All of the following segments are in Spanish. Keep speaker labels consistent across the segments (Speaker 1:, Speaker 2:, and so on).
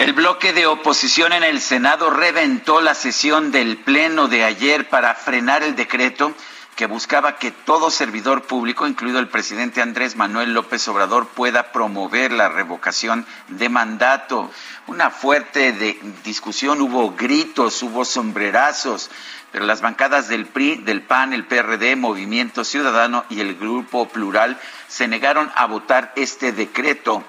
Speaker 1: El bloque de oposición en el Senado reventó la sesión del Pleno de ayer para frenar el decreto que buscaba que todo servidor público, incluido el presidente Andrés Manuel López Obrador, pueda promover la revocación de mandato. Una fuerte discusión, hubo gritos, hubo sombrerazos, pero las bancadas del PRI, del PAN, el PRD, Movimiento Ciudadano y el Grupo Plural se negaron a votar este decreto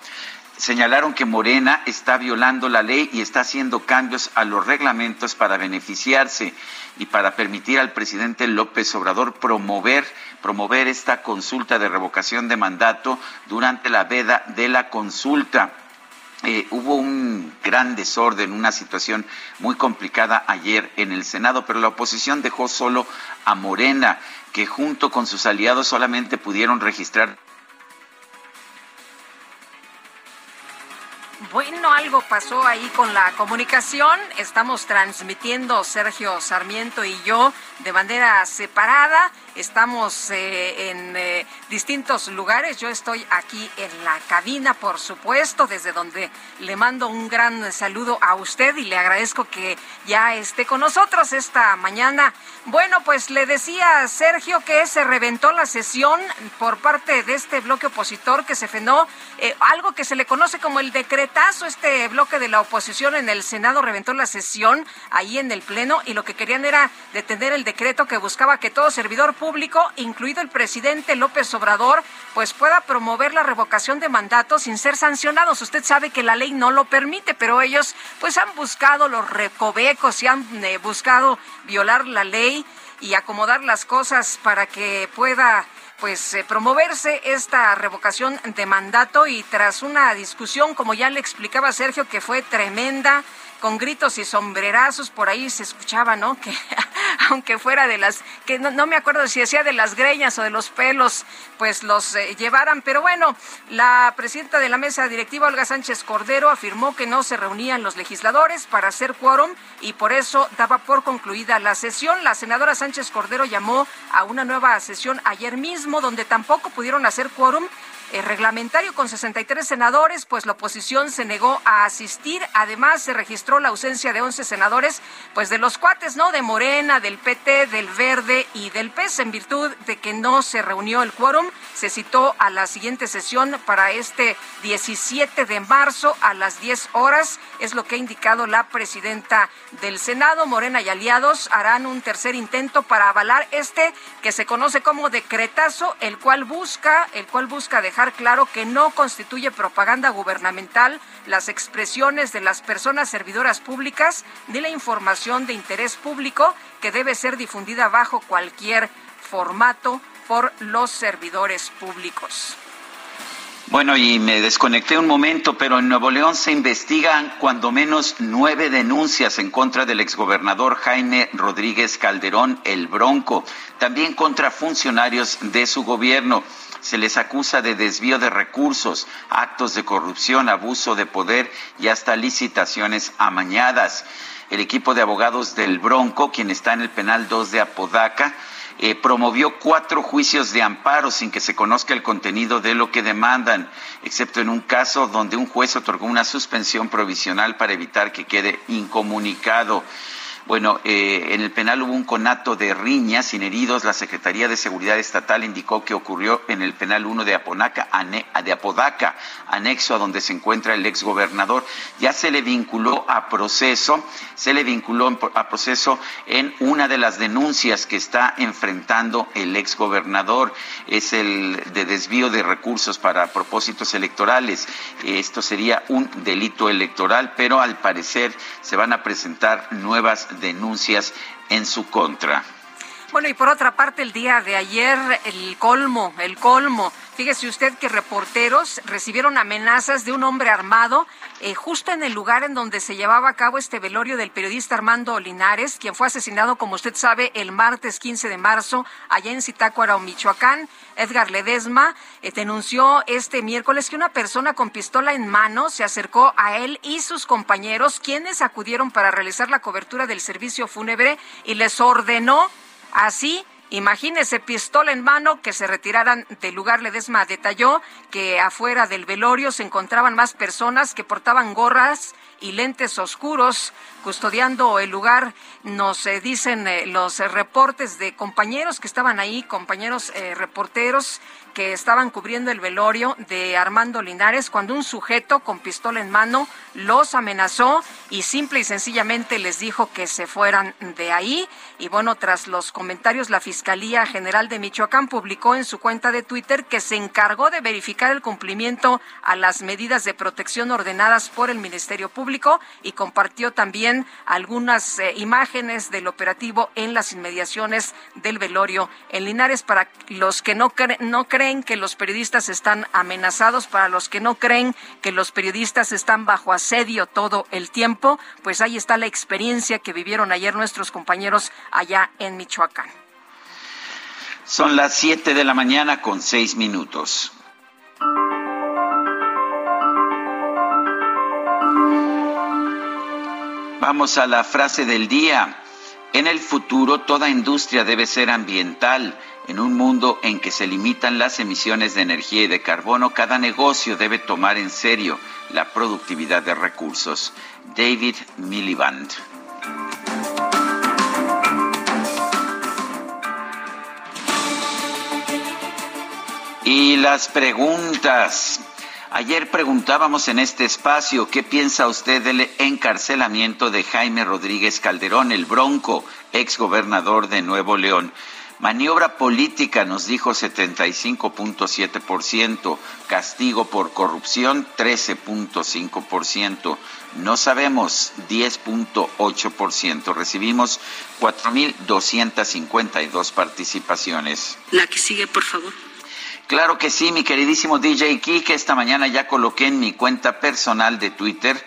Speaker 1: señalaron que Morena está violando la ley y está haciendo cambios a los reglamentos para beneficiarse y para permitir al presidente López Obrador promover, promover esta consulta de revocación de mandato durante la veda de la consulta. Eh, hubo un gran desorden, una situación muy complicada ayer en el Senado, pero la oposición dejó solo a Morena, que junto con sus aliados solamente pudieron registrar
Speaker 2: Bueno, algo pasó ahí con la comunicación. Estamos transmitiendo Sergio Sarmiento y yo de manera separada. Estamos eh, en eh, distintos lugares. Yo estoy aquí en la cabina, por supuesto, desde donde le mando un gran saludo a usted y le agradezco que ya esté con nosotros esta mañana. Bueno, pues le decía a Sergio que se reventó la sesión por parte de este bloque opositor que se frenó eh, algo que se le conoce como el decretazo. Este bloque de la oposición en el Senado reventó la sesión ahí en el Pleno y lo que querían era detener el decreto que buscaba que todo servidor público, incluido el presidente López Obrador, pues pueda promover la revocación de mandatos sin ser sancionados. Usted sabe que la ley no lo permite, pero ellos pues han buscado los recovecos y han eh, buscado violar la ley y acomodar las cosas para que pueda pues eh, promoverse esta revocación de mandato y tras una discusión, como ya le explicaba Sergio, que fue tremenda, con gritos y sombrerazos, por ahí se escuchaba, ¿no? Que aunque fuera de las, que no, me acuerdo si decía de las greñas o de los pelos, pues los eh, llevaran. Pero bueno, la presidenta de la mesa directiva, Olga Sánchez Cordero, afirmó que no se reunían los legisladores para hacer quórum y por eso daba por concluida la sesión. La senadora Sánchez Cordero llamó a una nueva sesión ayer mismo, donde tampoco pudieron hacer quórum el reglamentario con 63 senadores, pues la oposición se negó a asistir. Además, se registró la ausencia de 11 senadores, pues de los cuates, ¿no? De Morena, del PT, del Verde y del PES, en virtud de que no se reunió el quórum. Se citó a la siguiente sesión para este 17 de marzo a las 10 horas. Es lo que ha indicado la presidenta del Senado. Morena y aliados harán un tercer intento para avalar este que se conoce como decretazo, el cual busca, el cual busca dejar claro que no constituye propaganda gubernamental las expresiones de las personas servidoras públicas ni la información de interés público que debe ser difundida bajo cualquier formato por los servidores públicos.
Speaker 1: Bueno, y me desconecté un momento, pero en Nuevo León se investigan cuando menos nueve denuncias en contra del exgobernador Jaime Rodríguez Calderón, el Bronco, también contra funcionarios de su gobierno se les acusa de desvío de recursos, actos de corrupción, abuso de poder y hasta licitaciones amañadas. El equipo de abogados del Bronco, quien está en el penal 2 de Apodaca, eh, promovió cuatro juicios de amparo sin que se conozca el contenido de lo que demandan, excepto en un caso donde un juez otorgó una suspensión provisional para evitar que quede incomunicado. Bueno, eh, en el penal hubo un conato de riñas sin heridos. La Secretaría de Seguridad Estatal indicó que ocurrió en el penal 1 de Aponaca, de Apodaca, anexo a donde se encuentra el exgobernador. Ya se le vinculó a proceso, se le vinculó a proceso en una de las denuncias que está enfrentando el exgobernador. Es el de desvío de recursos para propósitos electorales. Esto sería un delito electoral, pero al parecer se van a presentar nuevas denuncias en su contra.
Speaker 2: Bueno, y por otra parte, el día de ayer, el colmo, el colmo. Fíjese usted que reporteros recibieron amenazas de un hombre armado eh, justo en el lugar en donde se llevaba a cabo este velorio del periodista Armando Linares, quien fue asesinado, como usted sabe, el martes 15 de marzo, allá en Zitácuaro, Michoacán. Edgar Ledesma eh, denunció este miércoles que una persona con pistola en mano se acercó a él y sus compañeros, quienes acudieron para realizar la cobertura del servicio fúnebre y les ordenó Así, imagínese pistola en mano que se retiraran del lugar. Ledesma detalló que afuera del velorio se encontraban más personas que portaban gorras y lentes oscuros custodiando el lugar. Nos eh, dicen eh, los reportes de compañeros que estaban ahí, compañeros eh, reporteros que estaban cubriendo el velorio de Armando Linares cuando un sujeto con pistola en mano los amenazó y simple y sencillamente les dijo que se fueran de ahí. Y bueno, tras los comentarios, la Fiscalía General de Michoacán publicó en su cuenta de Twitter que se encargó de verificar el cumplimiento a las medidas de protección ordenadas por el Ministerio Público y compartió también algunas eh, imágenes del operativo en las inmediaciones del velorio en Linares. Para los que no, no creen creen que los periodistas están amenazados, para los que no creen que los periodistas están bajo asedio todo el tiempo, pues ahí está la experiencia que vivieron ayer nuestros compañeros allá en Michoacán.
Speaker 1: Son las 7 de la mañana con 6 minutos. Vamos a la frase del día. En el futuro toda industria debe ser ambiental en un mundo en que se limitan las emisiones de energía y de carbono, cada negocio debe tomar en serio la productividad de recursos. David Miliband. Y las preguntas. Ayer preguntábamos en este espacio qué piensa usted del encarcelamiento de Jaime Rodríguez Calderón, el Bronco, exgobernador de Nuevo León. Maniobra política nos dijo 75.7%, castigo por corrupción 13.5%, no sabemos 10.8%. Recibimos 4.252 participaciones.
Speaker 3: La que sigue, por favor.
Speaker 1: Claro que sí, mi queridísimo DJ que esta mañana ya coloqué en mi cuenta personal de Twitter,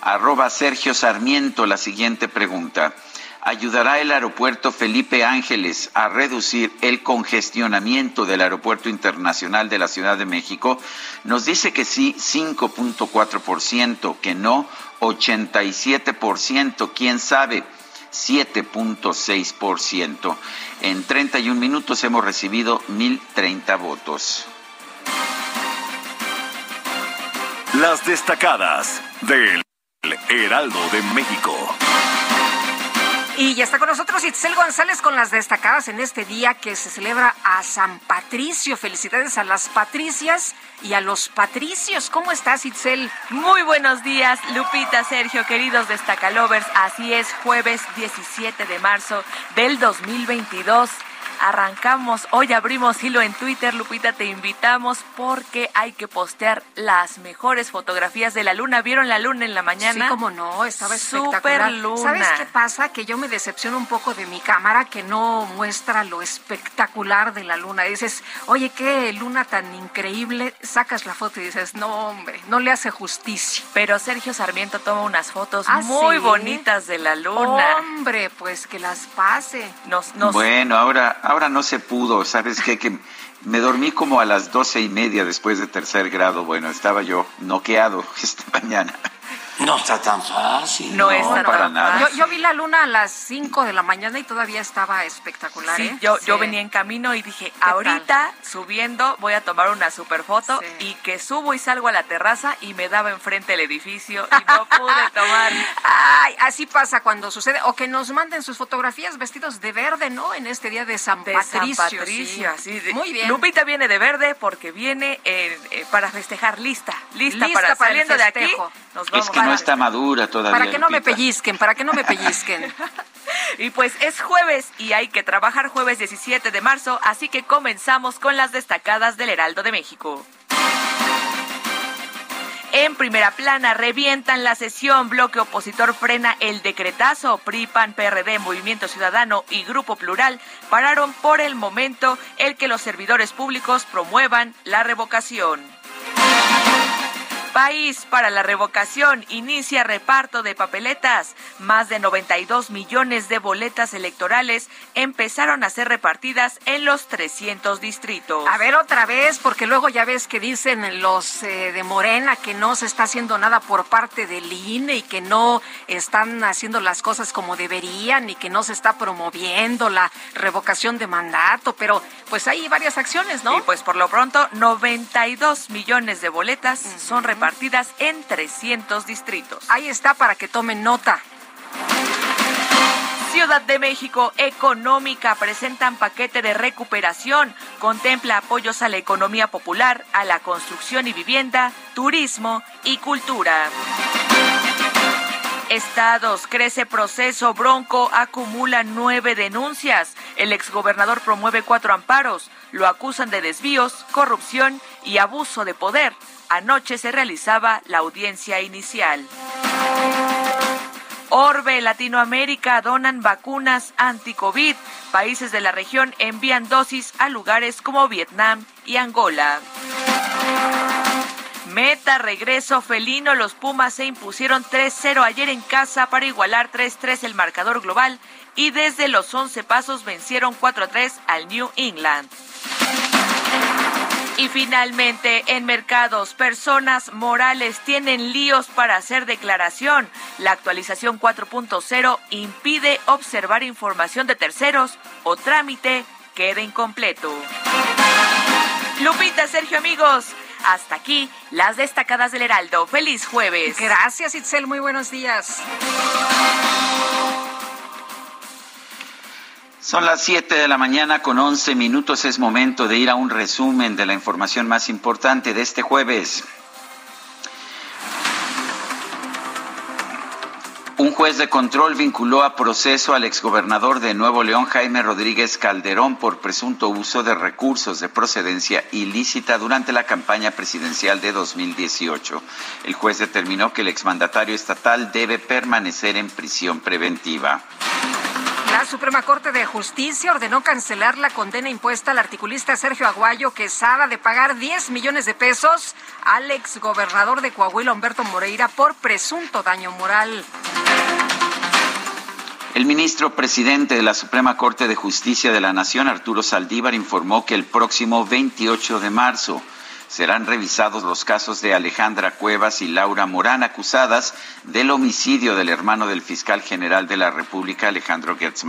Speaker 1: arroba Sergio Sarmiento, la siguiente pregunta. Ayudará el aeropuerto Felipe Ángeles a reducir el congestionamiento del aeropuerto internacional de la Ciudad de México, nos dice que sí 5.4%, que no 87%, quién sabe 7.6%. En 31 minutos hemos recibido 1.030 votos.
Speaker 4: Las destacadas del Heraldo de México.
Speaker 2: Y ya está con nosotros Itzel González con las destacadas en este día que se celebra a San Patricio. Felicidades a las patricias y a los patricios. ¿Cómo estás, Itzel?
Speaker 5: Muy buenos días, Lupita, Sergio, queridos destacalovers. Así es, jueves 17 de marzo del 2022 arrancamos, hoy abrimos hilo en Twitter, Lupita, te invitamos porque hay que postear las mejores fotografías de la luna. ¿Vieron la luna en la mañana?
Speaker 2: Sí, como no, estaba espectacular.
Speaker 5: luna.
Speaker 2: ¿Sabes qué pasa? Que yo me decepciono un poco de mi cámara que no muestra lo espectacular de la luna. Dices, oye, qué luna tan increíble. Sacas la foto y dices, no, hombre, no le hace justicia.
Speaker 5: Pero Sergio Sarmiento toma unas fotos ¿Ah, muy bonitas de la luna.
Speaker 2: Hombre, pues que las pase.
Speaker 1: Nos, nos... Bueno, ahora ahora no se pudo, ¿sabes qué? Que me dormí como a las doce y media después de tercer grado. Bueno, estaba yo noqueado esta mañana.
Speaker 3: No está tan fácil.
Speaker 5: No, está tan
Speaker 2: fácil. Yo, vi la luna a las 5 de la mañana y todavía estaba espectacular.
Speaker 5: Sí,
Speaker 2: ¿eh?
Speaker 5: yo, yo venía en camino y dije, ahorita subiendo voy a tomar una super foto y que subo y salgo a la terraza y me daba enfrente el edificio y no pude tomar.
Speaker 2: Ay, así pasa cuando sucede. O que nos manden sus fotografías vestidos de verde, ¿no? En este día de San Patricio.
Speaker 5: San Patricio, sí. Muy bien. Lupita viene de verde porque viene eh, eh, para festejar, lista, lista, para, saliendo de aquí.
Speaker 1: Nos vamos no está madura todavía.
Speaker 2: Para que no me pellizquen, para que no me pellizquen.
Speaker 5: y pues es jueves y hay que trabajar jueves 17 de marzo, así que comenzamos con las destacadas del Heraldo de México. En primera plana, revientan la sesión. Bloque opositor frena el decretazo. PRI, PAN, PRD, Movimiento Ciudadano y Grupo Plural pararon por el momento el que los servidores públicos promuevan la revocación. País para la revocación inicia reparto de papeletas. Más de 92 millones de boletas electorales empezaron a ser repartidas en los 300 distritos.
Speaker 2: A ver otra vez, porque luego ya ves que dicen los eh, de Morena que no se está haciendo nada por parte del INE y que no están haciendo las cosas como deberían y que no se está promoviendo la revocación de mandato, pero pues hay varias acciones, ¿no?
Speaker 5: Y pues por lo pronto 92 millones de boletas son repartidas en 300 distritos.
Speaker 2: Ahí está para que tomen nota.
Speaker 5: Ciudad de México Económica presentan paquete de recuperación. Contempla apoyos a la economía popular, a la construcción y vivienda, turismo y cultura. Estados, crece proceso, Bronco acumula nueve denuncias. El exgobernador promueve cuatro amparos. Lo acusan de desvíos, corrupción y abuso de poder. Anoche se realizaba la audiencia inicial. Orbe, Latinoamérica, donan vacunas anti-COVID. Países de la región envían dosis a lugares como Vietnam y Angola. Meta, regreso felino. Los Pumas se impusieron 3-0 ayer en casa para igualar 3-3 el marcador global y desde los 11 pasos vencieron 4-3 al New England. Y finalmente, en mercados, personas morales tienen líos para hacer declaración. La actualización 4.0 impide observar información de terceros o trámite quede incompleto. Lupita, Sergio, amigos. Hasta aquí las destacadas del Heraldo. Feliz jueves.
Speaker 2: Gracias, Itzel. Muy buenos días.
Speaker 1: Son las 7 de la mañana con 11 minutos. Es momento de ir a un resumen de la información más importante de este jueves. Un juez de control vinculó a proceso al exgobernador de Nuevo León, Jaime Rodríguez Calderón, por presunto uso de recursos de procedencia ilícita durante la campaña presidencial de 2018. El juez determinó que el exmandatario estatal debe permanecer en prisión preventiva.
Speaker 2: La Suprema Corte de Justicia ordenó cancelar la condena impuesta al articulista Sergio Aguayo Quesada de pagar 10 millones de pesos al exgobernador de Coahuila, Humberto Moreira, por presunto daño moral.
Speaker 1: El ministro presidente de la Suprema Corte de Justicia de la Nación, Arturo Saldívar, informó que el próximo 28 de marzo serán revisados los casos de Alejandra Cuevas y Laura Morán, acusadas del homicidio del hermano del fiscal general de la República, Alejandro Gertz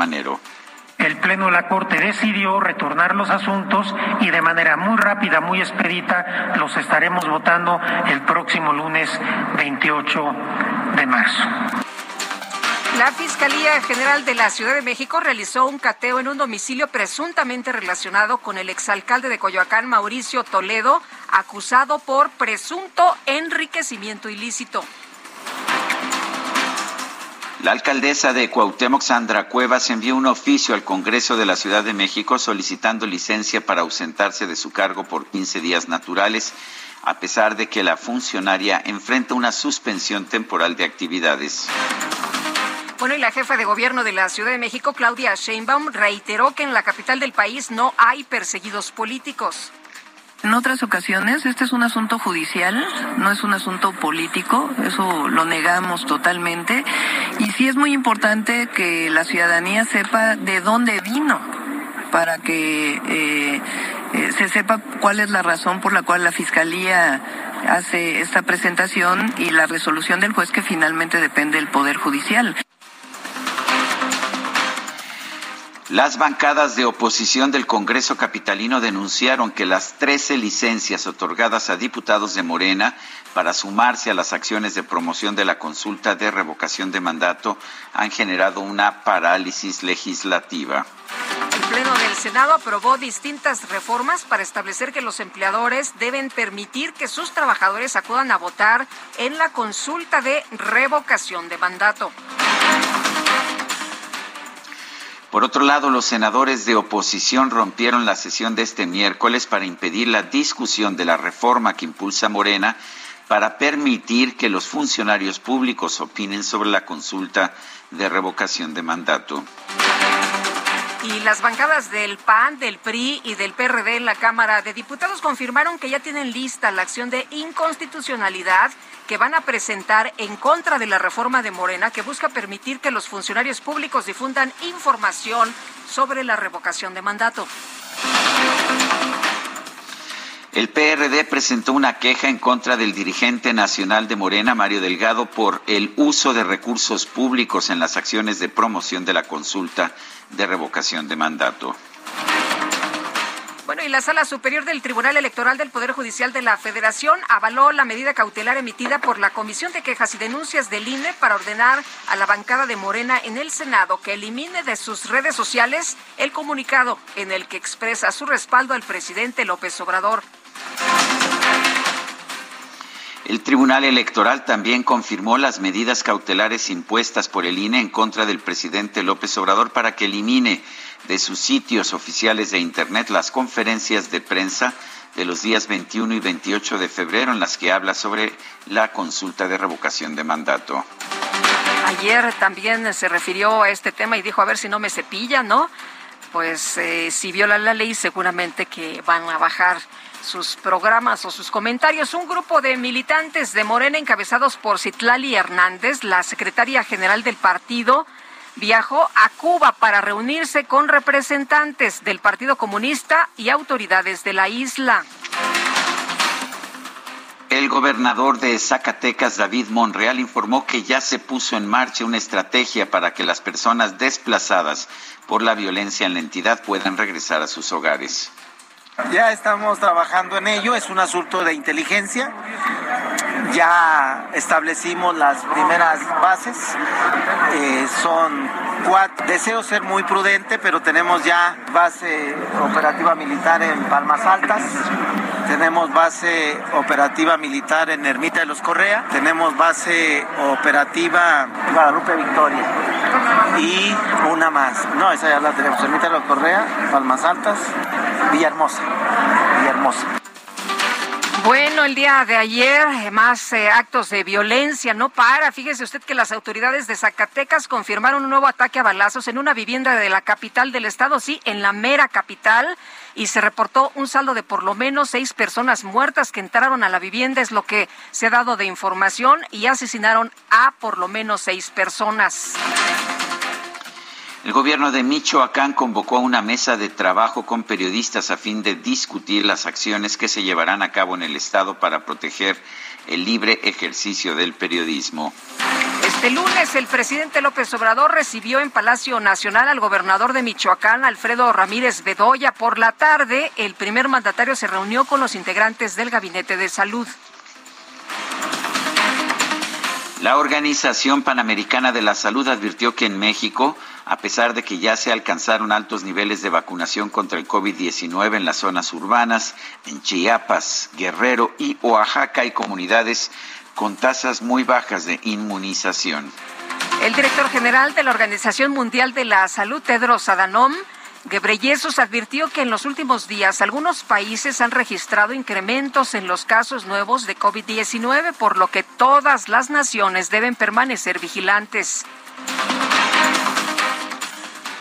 Speaker 6: El Pleno de la Corte decidió retornar los asuntos y de manera muy rápida, muy expedita, los estaremos votando el próximo lunes 28 de marzo.
Speaker 2: La Fiscalía General de la Ciudad de México realizó un cateo en un domicilio presuntamente relacionado con el exalcalde de Coyoacán, Mauricio Toledo, acusado por presunto enriquecimiento ilícito.
Speaker 1: La alcaldesa de Cuauhtémoc, Sandra Cuevas, envió un oficio al Congreso de la Ciudad de México solicitando licencia para ausentarse de su cargo por 15 días naturales, a pesar de que la funcionaria enfrenta una suspensión temporal de actividades.
Speaker 2: Bueno, y la jefa de gobierno de la Ciudad de México, Claudia Sheinbaum, reiteró que en la capital del país no hay perseguidos políticos.
Speaker 7: En otras ocasiones, este es un asunto judicial, no es un asunto político, eso lo negamos totalmente. Y sí es muy importante que la ciudadanía sepa de dónde vino, para que eh, eh, se sepa cuál es la razón por la cual la Fiscalía hace esta presentación y la resolución del juez que finalmente depende del Poder Judicial.
Speaker 1: Las bancadas de oposición del Congreso Capitalino denunciaron que las 13 licencias otorgadas a diputados de Morena para sumarse a las acciones de promoción de la consulta de revocación de mandato han generado una parálisis legislativa.
Speaker 2: El Pleno del Senado aprobó distintas reformas para establecer que los empleadores deben permitir que sus trabajadores acudan a votar en la consulta de revocación de mandato.
Speaker 1: Por otro lado, los senadores de oposición rompieron la sesión de este miércoles para impedir la discusión de la reforma que impulsa Morena para permitir que los funcionarios públicos opinen sobre la consulta de revocación de mandato.
Speaker 2: Y las bancadas del PAN, del PRI y del PRD en la Cámara de Diputados confirmaron que ya tienen lista la acción de inconstitucionalidad que van a presentar en contra de la reforma de Morena que busca permitir que los funcionarios públicos difundan información sobre la revocación de mandato.
Speaker 1: El PRD presentó una queja en contra del dirigente nacional de Morena, Mario Delgado, por el uso de recursos públicos en las acciones de promoción de la consulta de revocación de mandato.
Speaker 2: Bueno, y la Sala Superior del Tribunal Electoral del Poder Judicial de la Federación avaló la medida cautelar emitida por la Comisión de Quejas y Denuncias del INE para ordenar a la bancada de Morena en el Senado que elimine de sus redes sociales el comunicado en el que expresa su respaldo al presidente López Obrador.
Speaker 1: El Tribunal Electoral también confirmó las medidas cautelares impuestas por el INE en contra del presidente López Obrador para que elimine de sus sitios oficiales de Internet las conferencias de prensa de los días 21 y 28 de febrero en las que habla sobre la consulta de revocación de mandato.
Speaker 2: Ayer también se refirió a este tema y dijo, a ver si no me cepilla, ¿no? Pues eh, si viola la ley seguramente que van a bajar sus programas o sus comentarios. Un grupo de militantes de Morena encabezados por Citlali Hernández, la secretaria general del partido, viajó a Cuba para reunirse con representantes del Partido Comunista y autoridades de la isla.
Speaker 1: El gobernador de Zacatecas, David Monreal, informó que ya se puso en marcha una estrategia para que las personas desplazadas por la violencia en la entidad puedan regresar a sus hogares.
Speaker 3: Ya estamos trabajando en ello, es un asunto de inteligencia. Ya establecimos las primeras bases, eh, son cuatro. Deseo ser muy prudente, pero tenemos ya base operativa militar en Palmas Altas, tenemos base operativa militar en Ermita de los Correa, tenemos base operativa Guadalupe Victoria y una más. No, esa ya la tenemos. Ermita de los Correa, Palmas Altas, Villahermosa. Villahermosa.
Speaker 2: Bueno, el día de ayer, más eh, actos de violencia, no para. Fíjese usted que las autoridades de Zacatecas confirmaron un nuevo ataque a balazos en una vivienda de la capital del estado, sí, en la mera capital, y se reportó un saldo de por lo menos seis personas muertas que entraron a la vivienda, es lo que se ha dado de información, y asesinaron a por lo menos seis personas.
Speaker 1: El gobierno de Michoacán convocó a una mesa de trabajo con periodistas a fin de discutir las acciones que se llevarán a cabo en el Estado para proteger el libre ejercicio del periodismo.
Speaker 2: Este lunes el presidente López Obrador recibió en Palacio Nacional al gobernador de Michoacán, Alfredo Ramírez Bedoya. Por la tarde, el primer mandatario se reunió con los integrantes del Gabinete de Salud.
Speaker 1: La Organización Panamericana de la Salud advirtió que en México, a pesar de que ya se alcanzaron altos niveles de vacunación contra el COVID-19 en las zonas urbanas, en Chiapas, Guerrero y Oaxaca hay comunidades con tasas muy bajas de inmunización.
Speaker 2: El director general de la Organización Mundial de la Salud, Tedros Adhanom, Gebreyesus advirtió que en los últimos días algunos países han registrado incrementos en los casos nuevos de COVID-19, por lo que todas las naciones deben permanecer vigilantes.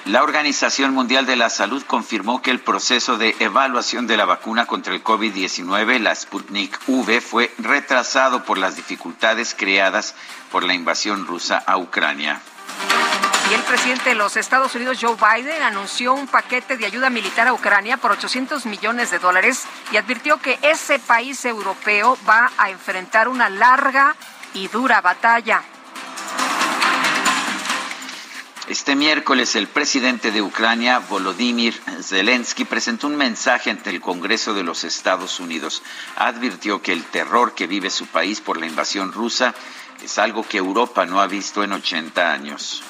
Speaker 1: La Organización Mundial de la Salud confirmó que el proceso de evaluación de la vacuna contra el COVID-19, la Sputnik V, fue retrasado por las dificultades creadas por la invasión rusa a Ucrania.
Speaker 2: Y el presidente de los Estados Unidos, Joe Biden, anunció un paquete de ayuda militar a Ucrania por 800 millones de dólares y advirtió que ese país europeo va a enfrentar una larga y dura batalla.
Speaker 1: Este miércoles el presidente de Ucrania, Volodymyr Zelensky, presentó un mensaje ante el Congreso de los Estados Unidos. Advirtió que el terror que vive su país por la invasión rusa es algo que Europa no ha visto en 80 años.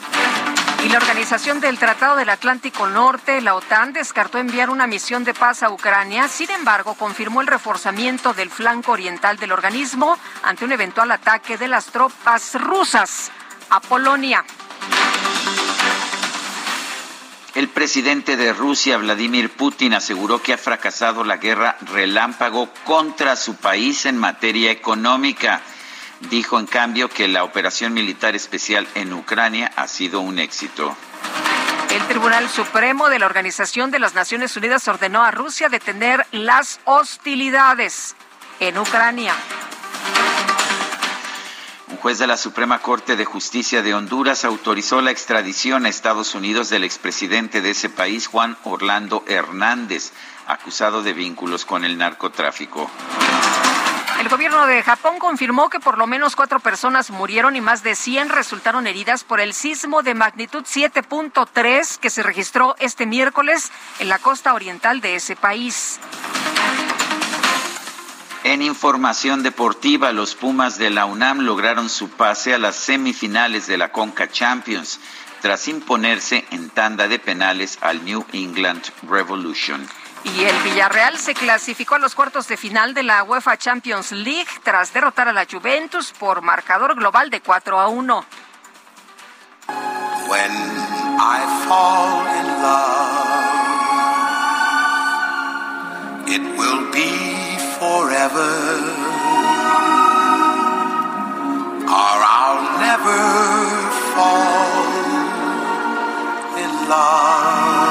Speaker 2: Y la Organización del Tratado del Atlántico Norte, la OTAN, descartó enviar una misión de paz a Ucrania. Sin embargo, confirmó el reforzamiento del flanco oriental del organismo ante un eventual ataque de las tropas rusas a Polonia.
Speaker 1: El presidente de Rusia, Vladimir Putin, aseguró que ha fracasado la guerra relámpago contra su país en materia económica. Dijo, en cambio, que la operación militar especial en Ucrania ha sido un éxito.
Speaker 2: El Tribunal Supremo de la Organización de las Naciones Unidas ordenó a Rusia detener las hostilidades en Ucrania.
Speaker 1: Un juez de la Suprema Corte de Justicia de Honduras autorizó la extradición a Estados Unidos del expresidente de ese país, Juan Orlando Hernández, acusado de vínculos con el narcotráfico.
Speaker 2: El gobierno de Japón confirmó que por lo menos cuatro personas murieron y más de 100 resultaron heridas por el sismo de magnitud 7.3 que se registró este miércoles en la costa oriental de ese país.
Speaker 1: En información deportiva, los Pumas de la UNAM lograron su pase a las semifinales de la Conca Champions tras imponerse en tanda de penales al New England Revolution.
Speaker 2: Y el Villarreal se clasificó a los cuartos de final de la UEFA Champions League tras derrotar a la Juventus por marcador global de 4 a 1. When I fall in love, it will be forever. Or I'll never fall in love.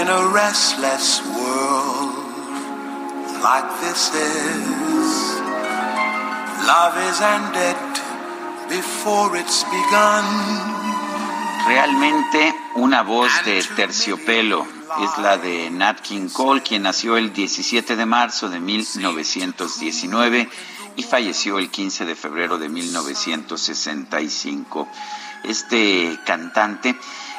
Speaker 2: in a restless world like this is. Love is ended before it's begun.
Speaker 1: Realmente una voz de terciopelo es la de Nat King Cole, quien nació el 17 de marzo de 1919 y falleció el 15 de febrero de 1965. Este cantante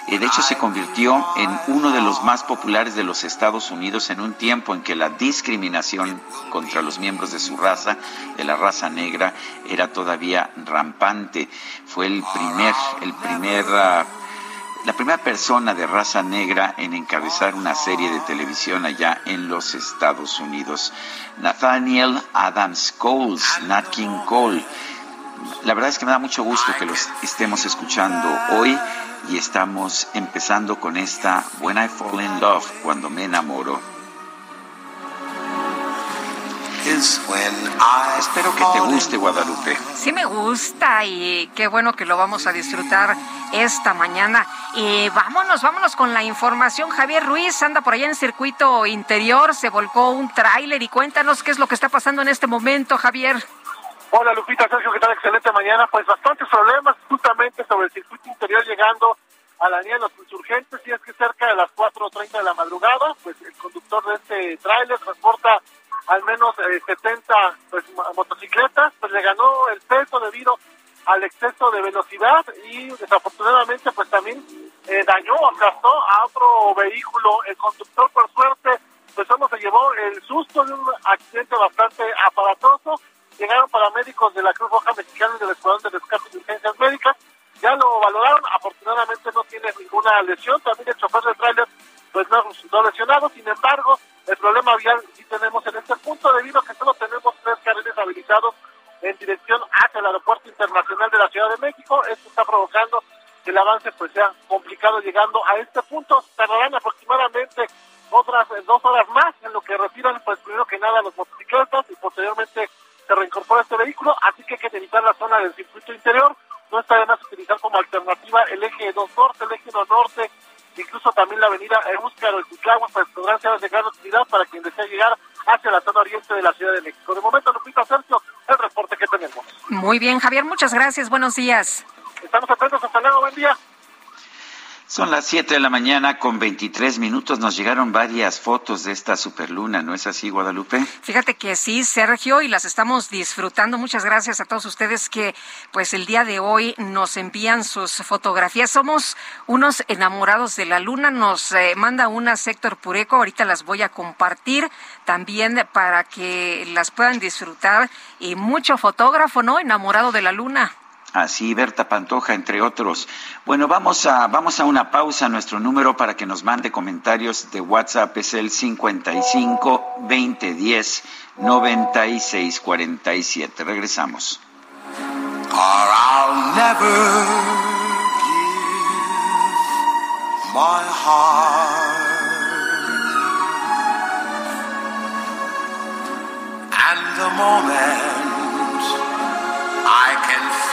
Speaker 1: eh, de hecho, se convirtió en uno de los más populares de los Estados Unidos en un tiempo en que la discriminación contra los miembros de su raza, de la raza negra, era todavía rampante. Fue el primer, el primer, ah, la primera persona de raza negra en encabezar una serie de televisión allá en los Estados Unidos. Nathaniel Adams Coles, Nat King Cole. La verdad es que me da mucho gusto que los estemos escuchando hoy y estamos empezando con esta When I Fall in Love, cuando me enamoro. Espero que te guste, Guadalupe.
Speaker 2: Sí me gusta y qué bueno que lo vamos a disfrutar esta mañana. Y vámonos, vámonos con la información. Javier Ruiz anda por allá en el circuito interior, se volcó un tráiler y cuéntanos qué es lo que está pasando en este momento, Javier.
Speaker 8: Hola Lupita, Sergio, ¿qué tal? Excelente mañana. Pues bastantes problemas justamente sobre el circuito interior llegando a la línea de los insurgentes y es que cerca de las 4.30 de la madrugada, pues el conductor de este tráiler transporta al menos 70 eh, pues, motocicletas, pues le ganó el peso debido al exceso de velocidad y desafortunadamente pues también eh, dañó, aplastó a otro vehículo. El conductor por suerte pues solo se llevó el susto de un accidente bastante aparatoso llegaron paramédicos de la Cruz Roja Mexicana y del Escuadrón de Rescate de Urgencias Médicas, ya lo valoraron, afortunadamente no tiene ninguna lesión, también el chofer del tráiler pues no, no lesionado, sin embargo, el problema vial sí tenemos en este punto debido a que solo tenemos tres carriles habilitados en dirección hacia el Aeropuerto Internacional de la Ciudad de México, esto está provocando que el avance pues sea complicado llegando a este punto, tardarán aproximadamente otras dos horas más en lo que retiran pues primero que nada los motocicletas y posteriormente se reincorpora este vehículo, así que hay que evitar la zona del circuito interior. No está de más utilizar como alternativa el eje 2 norte, el eje 1 norte, incluso también la avenida Euskaro y Cutlagua, pues podrán ser de gran utilidad para quien desea llegar hacia la zona oriente de la Ciudad de México. De momento, Lupita Sergio, el reporte que tenemos.
Speaker 2: Muy bien, Javier, muchas gracias. Buenos días.
Speaker 8: Estamos atentos. Hasta luego. Buen día.
Speaker 1: Son las 7 de la mañana con 23 minutos. Nos llegaron varias fotos de esta superluna, ¿no es así, Guadalupe?
Speaker 2: Fíjate que sí, Sergio, y las estamos disfrutando. Muchas gracias a todos ustedes que, pues, el día de hoy nos envían sus fotografías. Somos unos enamorados de la luna. Nos eh, manda una Sector Pureco. Ahorita las voy a compartir también para que las puedan disfrutar. Y mucho fotógrafo, ¿no? Enamorado de la luna.
Speaker 1: Así, Berta Pantoja, entre otros. Bueno, vamos a, vamos a una pausa. Nuestro número para que nos mande comentarios de WhatsApp es el 55 2010 9647. Regresamos. I'll never give my. And the moment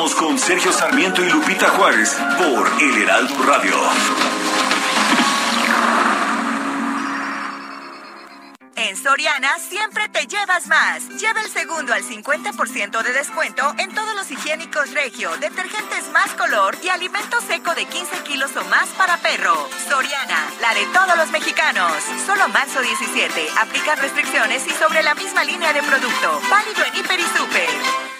Speaker 4: Con Sergio Sarmiento y Lupita Juárez por El Heraldo Radio.
Speaker 9: En Soriana siempre te llevas más. Lleva el segundo al 50% de descuento en todos los higiénicos regio, detergentes más color y alimento seco de 15 kilos o más para perro. Soriana, la de todos los mexicanos. Solo marzo 17. Aplica restricciones y sobre la misma línea de producto. Válido en Hiper y Super.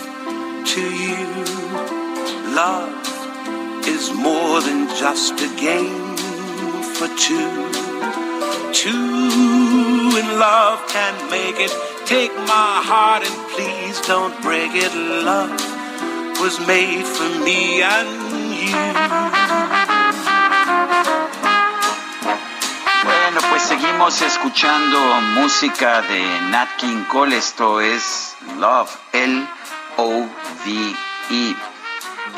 Speaker 10: to you. Love is more than just a game for two. Two in love can make it. Take my heart and please don't break it. Love was made for me and you.
Speaker 1: Bueno, pues seguimos escuchando música de Nat King Cole. Esto es Love, L-O-V-E.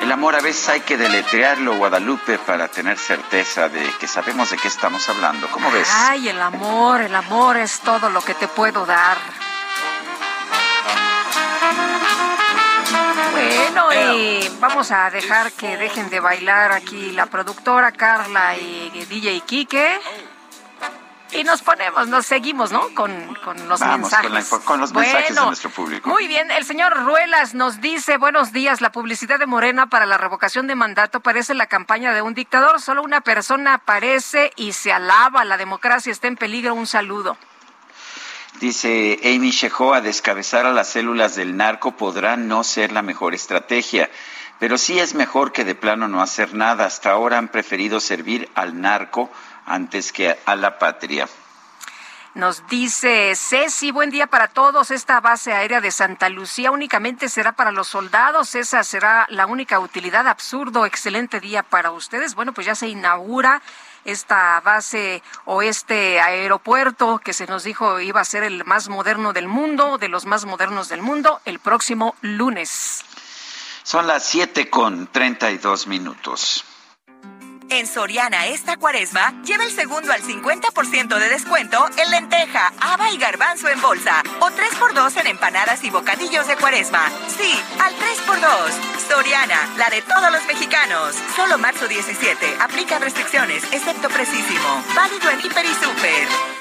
Speaker 1: El amor a veces hay que deletrearlo, Guadalupe, para tener certeza de que sabemos de qué estamos hablando. ¿Cómo ves?
Speaker 2: Ay, el amor, el amor es todo lo que te puedo dar. Bueno, y vamos a dejar que dejen de bailar aquí la productora Carla y DJ Quique. Y nos ponemos, nos seguimos, ¿no? Con, con los
Speaker 1: Vamos,
Speaker 2: mensajes.
Speaker 1: con, la- con los mensajes de nuestro público.
Speaker 2: Muy bien, el señor Ruelas nos dice, buenos días, la publicidad de Morena para la revocación de mandato parece la campaña de un dictador, solo una persona aparece y se alaba, la democracia está en peligro, un saludo.
Speaker 1: Dice Amy Shehoa, descabezar a las células del narco podrá no ser la mejor estrategia, pero sí es mejor que de plano no hacer nada. Hasta ahora han preferido servir al narco antes que a la patria.
Speaker 2: Nos dice Ceci, buen día para todos. Esta base aérea de Santa Lucía únicamente será para los soldados. Esa será la única utilidad. Absurdo. Excelente día para ustedes. Bueno, pues ya se inaugura esta base o este aeropuerto que se nos dijo iba a ser el más moderno del mundo, de los más modernos del mundo, el próximo lunes.
Speaker 1: Son las 7 con 32 minutos.
Speaker 9: En Soriana esta cuaresma, lleva el segundo al 50% de descuento en lenteja, haba y garbanzo en bolsa. O 3x2 en empanadas y bocadillos de cuaresma. Sí, al 3x2. Soriana, la de todos los mexicanos. Solo marzo 17. Aplica restricciones, excepto precisísimo. Válido en Hiper y Super.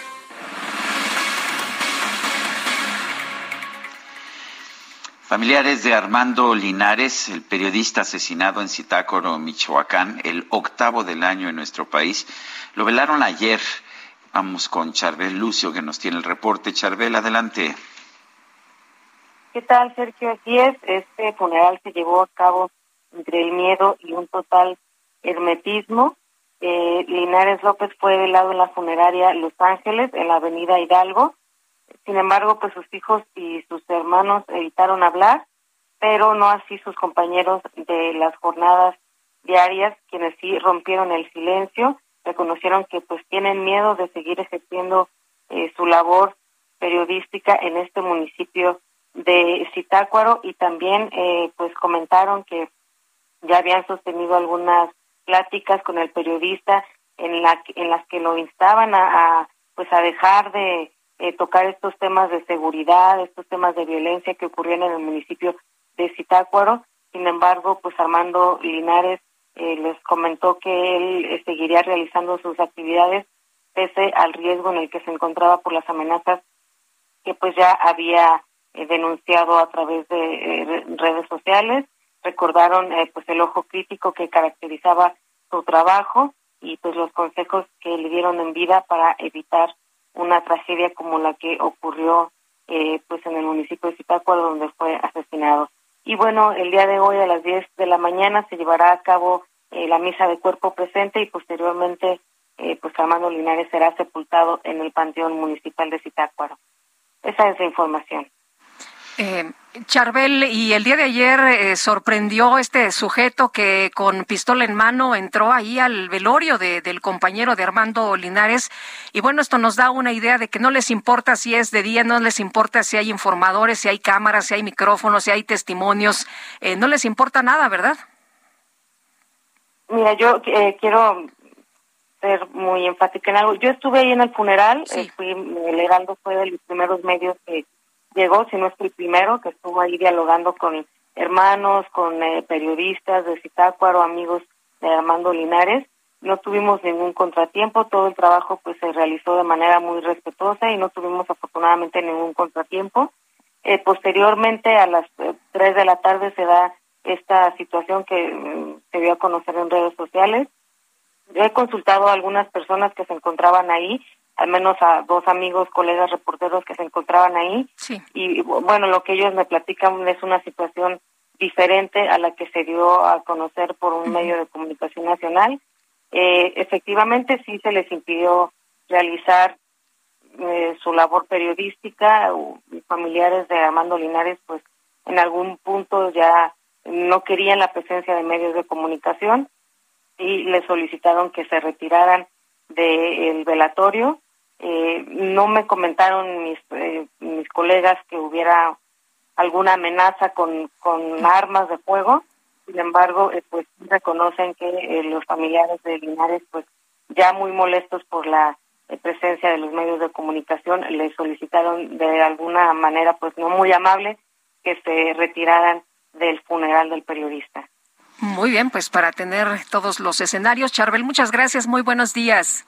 Speaker 1: Familiares de Armando Linares, el periodista asesinado en Zitácuaro, Michoacán, el octavo del año en nuestro país, lo velaron ayer. Vamos con Charbel Lucio, que nos tiene el reporte. Charbel, adelante.
Speaker 11: ¿Qué tal, Sergio? Así es, este funeral se llevó a cabo entre el miedo y un total hermetismo. Eh, Linares López fue velado en la funeraria Los Ángeles, en la avenida Hidalgo. Sin embargo, pues sus hijos y sus hermanos evitaron hablar, pero no así sus compañeros de las jornadas diarias, quienes sí rompieron el silencio, reconocieron que pues tienen miedo de seguir ejerciendo eh, su labor periodística en este municipio de Zitácuaro y también eh, pues comentaron que ya habían sostenido algunas pláticas con el periodista en la en las que lo instaban a, pues a dejar de eh, tocar estos temas de seguridad, estos temas de violencia que ocurrieron en el municipio de Zitácuaro. Sin embargo, pues Armando Linares eh, les comentó que él eh, seguiría realizando sus actividades pese al riesgo en el que se encontraba por las amenazas que pues ya había eh, denunciado a través de redes sociales. Recordaron pues el ojo crítico que caracterizaba su trabajo y pues los consejos que le dieron en vida para evitar una tragedia como la que ocurrió pues en el municipio de Zitácuaro donde fue asesinado. Y bueno, el día de hoy a las 10 de la mañana se llevará a cabo eh, la misa de cuerpo presente y posteriormente eh, pues Armando Linares será sepultado en el Panteón Municipal de Zitácuaro. Esa es la información.
Speaker 2: Eh, Charbel, y el día de ayer eh, sorprendió este sujeto que con pistola en mano entró ahí al velorio del compañero de Armando Linares. Y bueno, esto nos da una idea de que no les importa si es de día, no les importa si hay informadores, si hay cámaras, si hay micrófonos, si hay testimonios. Eh, no les importa nada, ¿verdad?
Speaker 11: Mira, yo quiero ser muy enfática en algo. Yo estuve ahí en el funeral, fui, el Heraldo fue de los primeros medios que llegó, si no es el primero, que estuvo ahí dialogando con hermanos, con eh, periodistas de Zitácuaro, amigos de Armando Linares. No tuvimos ningún contratiempo, todo el trabajo pues se realizó de manera muy respetuosa y no tuvimos afortunadamente ningún contratiempo. Eh, posteriormente, a las eh, de la tarde se da esta situación que mm, se dio a conocer en redes sociales. He consultado a algunas personas que se encontraban ahí al menos a dos amigos, colegas reporteros que se encontraban ahí. Y bueno, lo que ellos me platican es una situación diferente a la que se dio a conocer por un medio de comunicación nacional. Eh, efectivamente, sí se les impidió realizar eh, su labor periodística. familiares de Armando Linares, pues en algún punto ya no querían la presencia de medios de comunicación y le solicitaron que se retiraran del velatorio. Eh, no me comentaron mis, eh, mis colegas que hubiera alguna amenaza con, con armas de fuego. Sin embargo, eh, pues reconocen que los familiares de Linares, pues ya muy molestos por la presencia de los medios de comunicación, le solicitaron de alguna manera, pues no muy amable, que se retiraran del funeral del periodista.
Speaker 2: Muy bien, pues para tener todos los escenarios, Charbel, muchas gracias, muy buenos días.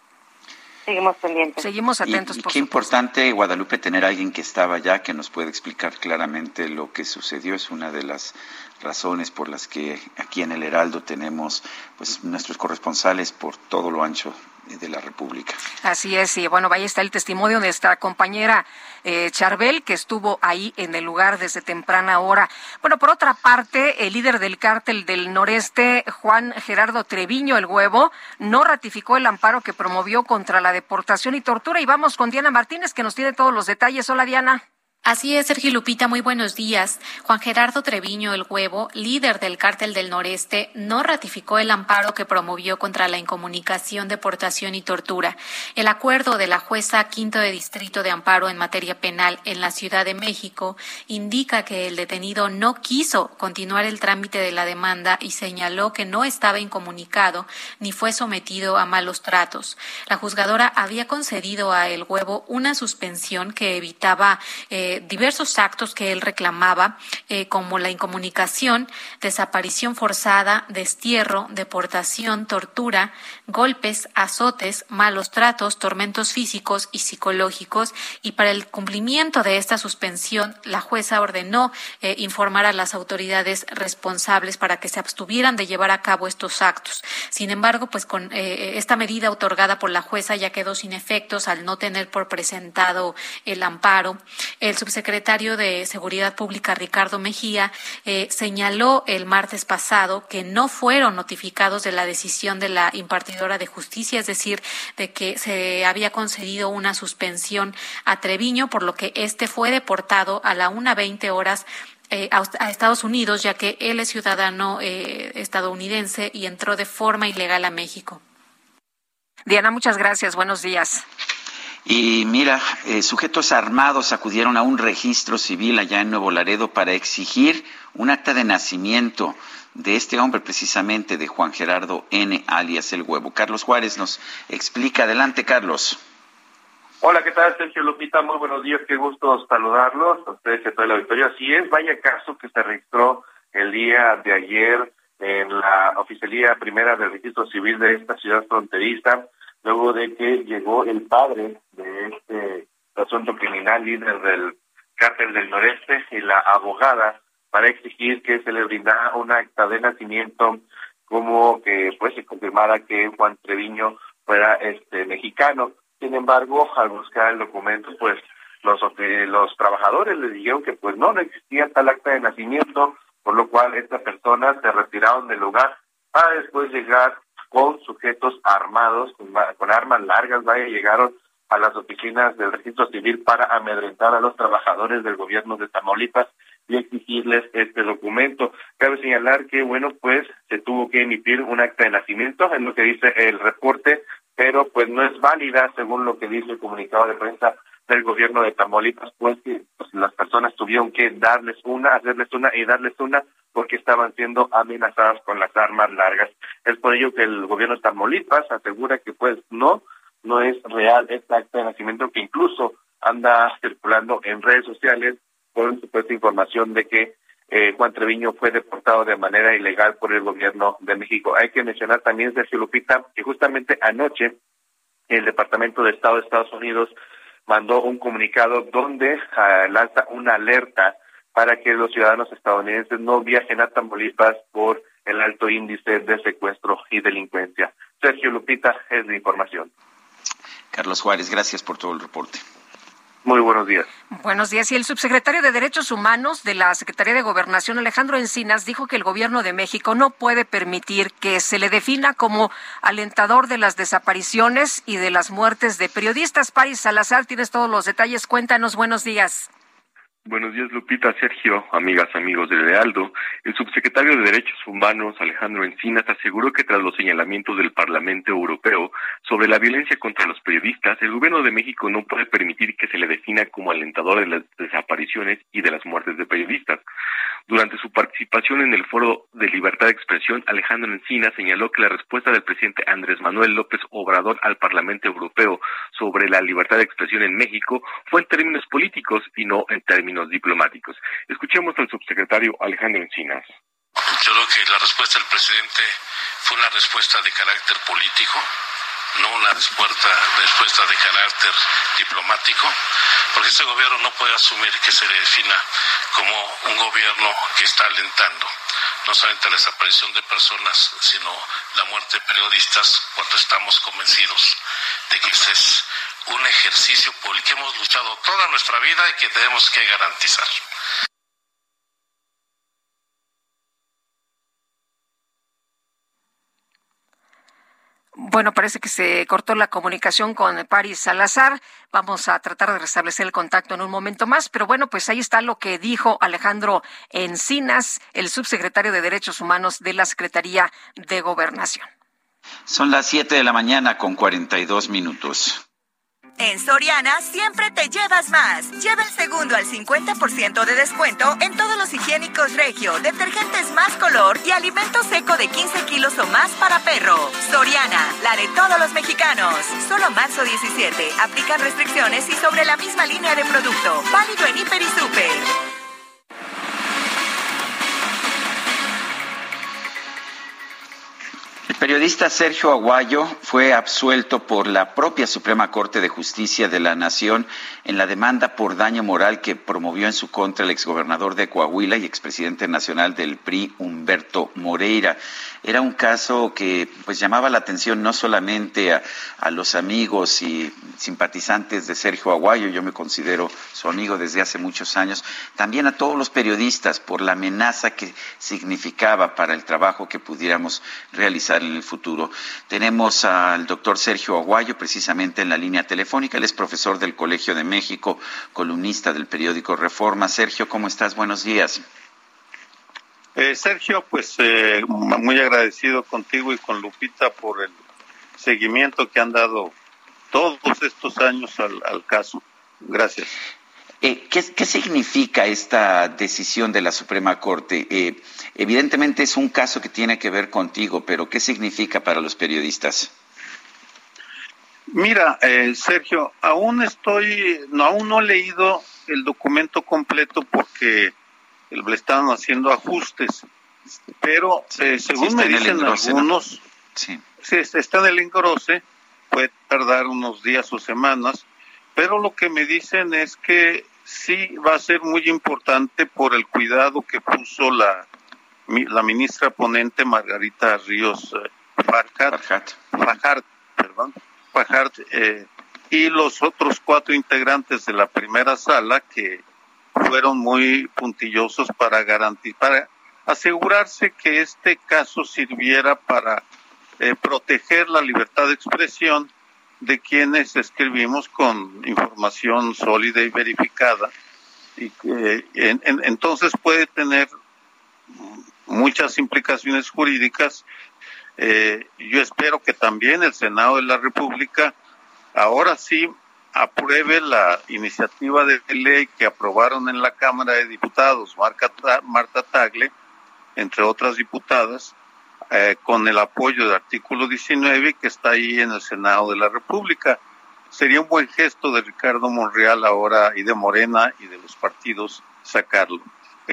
Speaker 11: Seguimos pendientes.
Speaker 2: Seguimos atentos.
Speaker 1: Y, qué importante, Guadalupe, tener a alguien que estaba allá, que nos puede explicar claramente lo que sucedió. Es una de las razones por las que aquí en el Heraldo tenemos pues nuestros corresponsales por todo lo ancho de la República.
Speaker 2: Así es, y bueno, ahí está el testimonio de esta compañera eh, Charbel, que estuvo ahí en el lugar desde temprana hora. Bueno, por otra parte, el líder del cártel del noreste, Juan Gerardo Treviño, el huevo, no ratificó el amparo que promovió contra la deportación y tortura. Y vamos con Diana Martínez, que nos tiene todos los detalles. Hola, Diana.
Speaker 12: Así es, Sergio Lupita, muy buenos días. Juan Gerardo Treviño El Huevo, líder del cártel del Noreste, no ratificó el amparo que promovió contra la incomunicación, deportación y tortura. El acuerdo de la jueza quinto de distrito de amparo en materia penal en la Ciudad de México indica que el detenido no quiso continuar el trámite de la demanda y señaló que no estaba incomunicado ni fue sometido a malos tratos. La juzgadora había concedido a El Huevo una suspensión que evitaba eh, diversos actos que él reclamaba, eh, como la incomunicación, desaparición forzada, destierro, deportación, tortura, golpes, azotes, malos tratos, tormentos físicos y psicológicos. Y para el cumplimiento de esta suspensión, la jueza ordenó eh, informar a las autoridades responsables para que se abstuvieran de llevar a cabo estos actos. Sin embargo, pues con eh, esta medida otorgada por la jueza ya quedó sin efectos al no tener por presentado el amparo. El subsecretario de Seguridad Pública, Ricardo Mejía, eh, señaló el martes pasado que no fueron notificados de la decisión de la de justicia, es decir, de que se había concedido una suspensión a Treviño, por lo que este fue deportado a la una veinte horas eh, a, Estados Unidos, ya que él es ciudadano eh, estadounidense y entró de forma ilegal a México.
Speaker 2: Diana, muchas gracias. Buenos días.
Speaker 1: Y mira, eh, sujetos armados acudieron a un registro civil allá en Nuevo Laredo para exigir un acta de nacimiento de este hombre, precisamente de Juan Gerardo N., alias El Huevo. Carlos Juárez nos explica. Adelante, Carlos.
Speaker 13: Hola, ¿qué tal, Sergio Lupita? Muy buenos días, qué gusto saludarlos a ustedes y a toda la auditorio. Así es, vaya caso que se registró el día de ayer en la oficialía primera del registro civil de esta ciudad fronteriza, luego de que llegó el padre de este asunto criminal, líder del cártel del noreste, y la abogada para exigir que se le brindara una acta de nacimiento como que pues se confirmara que Juan Treviño fuera este mexicano. Sin embargo, al buscar el documento, pues los, los trabajadores le dijeron que pues no, no existía tal acta de nacimiento, por lo cual estas personas se retiraron del lugar para después llegar con sujetos armados, con, armas largas, vaya, llegaron a las oficinas del registro civil para amedrentar a los trabajadores del gobierno de Tamaulipas y exigirles este documento. Cabe señalar que, bueno, pues se tuvo que emitir un acta de nacimiento, es lo que dice el reporte, pero pues no es válida según lo que dice el comunicado de prensa del gobierno de Tamaulipas, pues que pues, las personas tuvieron que darles una, hacerles una y darles una porque estaban siendo amenazadas con las armas largas. Es por ello que el gobierno de Tamaulipas asegura que pues no, no es real este acta de nacimiento que incluso anda circulando en redes sociales por supuesta información de que eh, Juan Treviño fue deportado de manera ilegal por el gobierno de México. Hay que mencionar también, Sergio Lupita, que justamente anoche el Departamento de Estado de Estados Unidos mandó un comunicado donde ah, lanza una alerta para que los ciudadanos estadounidenses no viajen a Tamaulipas por el alto índice de secuestro y delincuencia. Sergio Lupita es la información.
Speaker 1: Carlos Juárez, gracias por todo el reporte.
Speaker 13: Muy buenos días.
Speaker 2: Buenos días. Y el subsecretario de Derechos Humanos de la Secretaría de Gobernación, Alejandro Encinas, dijo que el gobierno de México no puede permitir que se le defina como alentador de las desapariciones y de las muertes de periodistas. Paris Salazar, tienes todos los detalles. Cuéntanos. Buenos días.
Speaker 14: Buenos días, Lupita, Sergio, amigas, amigos del Lealdo. El subsecretario de Derechos Humanos, Alejandro Encinas, aseguró que tras los señalamientos del Parlamento Europeo sobre la violencia contra los periodistas, el gobierno de México no puede permitir que se le defina como alentador de las desapariciones y de las muertes de periodistas. Durante su participación en el Foro de Libertad de Expresión, Alejandro Encinas señaló que la respuesta del presidente Andrés Manuel López Obrador al Parlamento Europeo sobre la libertad de expresión en México fue en términos políticos y no en términos diplomáticos. Escuchemos al subsecretario Alejandro Encinas.
Speaker 15: Yo creo que la respuesta del presidente fue una respuesta de carácter político, no una respuesta, respuesta de carácter diplomático, porque este gobierno no puede asumir que se le defina como un gobierno que está alentando no solamente la desaparición de personas, sino la muerte de periodistas cuando estamos convencidos de que ese es un ejercicio por el que hemos luchado toda nuestra vida y que tenemos que garantizar.
Speaker 2: Bueno, parece que se cortó la comunicación con Paris Salazar. Vamos a tratar de restablecer el contacto en un momento más, pero bueno, pues ahí está lo que dijo Alejandro Encinas, el subsecretario de Derechos Humanos de la Secretaría de Gobernación.
Speaker 1: Son las 7 de la mañana con 42 minutos.
Speaker 9: En Soriana siempre te llevas más. Lleva el segundo al 50% de descuento en todos los higiénicos Regio, detergentes más color y alimento seco de 15 kilos o más para perro. Soriana, la de todos los mexicanos. Solo marzo 17. Aplican restricciones y sobre la misma línea de producto. Válido en Hiper y Super.
Speaker 1: El periodista Sergio Aguayo fue absuelto por la propia Suprema Corte de Justicia de la Nación en la demanda por daño moral que promovió en su contra el exgobernador de Coahuila y expresidente nacional del PRI, Humberto Moreira. Era un caso que pues llamaba la atención no solamente a, a los amigos y simpatizantes de Sergio Aguayo, yo me considero su amigo desde hace muchos años, también a todos los periodistas por la amenaza que significaba para el trabajo que pudiéramos realizar en el futuro. Tenemos al doctor Sergio Aguayo precisamente en la línea telefónica. Él es profesor del Colegio de México, columnista del periódico Reforma. Sergio, ¿cómo estás? Buenos días.
Speaker 16: Eh, Sergio, pues eh, muy agradecido contigo y con Lupita por el seguimiento que han dado todos estos años al, al caso. Gracias.
Speaker 1: Eh, ¿qué, ¿qué, significa esta decisión de la Suprema Corte? Eh, evidentemente es un caso que tiene que ver contigo, pero ¿qué significa para los periodistas?
Speaker 16: Mira, eh, Sergio, aún estoy, no, aún no he leído el documento completo porque le están haciendo ajustes, pero eh, según sí, me dicen engrose, algunos, ¿no? sí. sí, está en el engrose, puede tardar unos días o semanas, pero lo que me dicen es que sí va a ser muy importante por el cuidado que puso la, la ministra ponente Margarita Ríos eh, Farhat, Fajart, perdón, eh, y los otros cuatro integrantes de la primera sala que fueron muy puntillosos para garantizar, para asegurarse que este caso sirviera para eh, proteger la libertad de expresión de quienes escribimos con información sólida y verificada y que en, en, entonces puede tener muchas implicaciones jurídicas. Eh, yo espero que también el Senado de la República ahora sí apruebe la iniciativa de ley que aprobaron en la Cámara de Diputados Marta Tagle, entre otras diputadas, eh, con el apoyo del artículo 19 que está ahí en el Senado de la República. Sería un buen gesto de Ricardo Monreal ahora y de Morena y de los partidos sacarlo.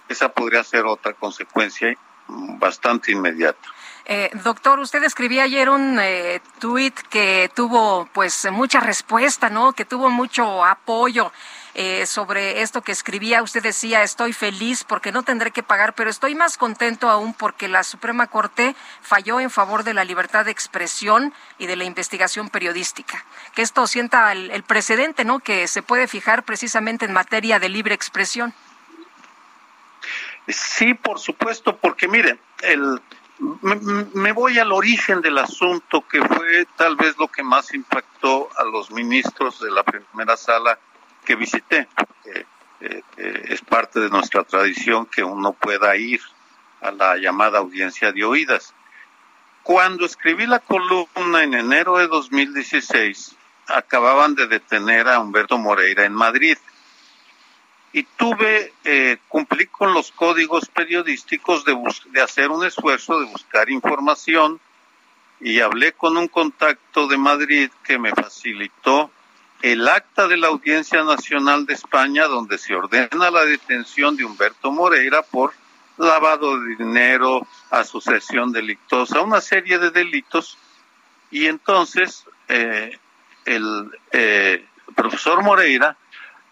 Speaker 16: Esa podría ser otra consecuencia bastante inmediata.
Speaker 2: Eh, doctor, usted escribía ayer un eh, tuit que tuvo pues mucha respuesta, ¿no? Que tuvo mucho apoyo. Eh, sobre esto que escribía. Usted decía, estoy feliz porque no tendré que pagar, pero estoy más contento aún porque la Suprema Corte falló en favor de la libertad de expresión y de la investigación periodística. Que esto sienta el, el precedente, ¿no? Que se puede fijar precisamente en materia de libre expresión.
Speaker 16: Sí, por supuesto, porque mire, el, me, voy al origen del asunto, que fue tal vez lo que más impactó a los ministros de la primera sala que visité. Eh, eh, es parte de nuestra tradición que uno pueda ir a la llamada audiencia de oídas. Cuando escribí la columna en enero de 2016, acababan de detener a Humberto Moreira en Madrid y tuve, eh, cumplí con los códigos periodísticos de, de hacer un esfuerzo de buscar información y hablé con un contacto de Madrid que me facilitó el acta de la Audiencia Nacional de España donde se ordena la detención de Humberto Moreira por lavado de dinero, asociación delictosa, una serie de delitos. Y entonces eh, el eh, profesor Moreira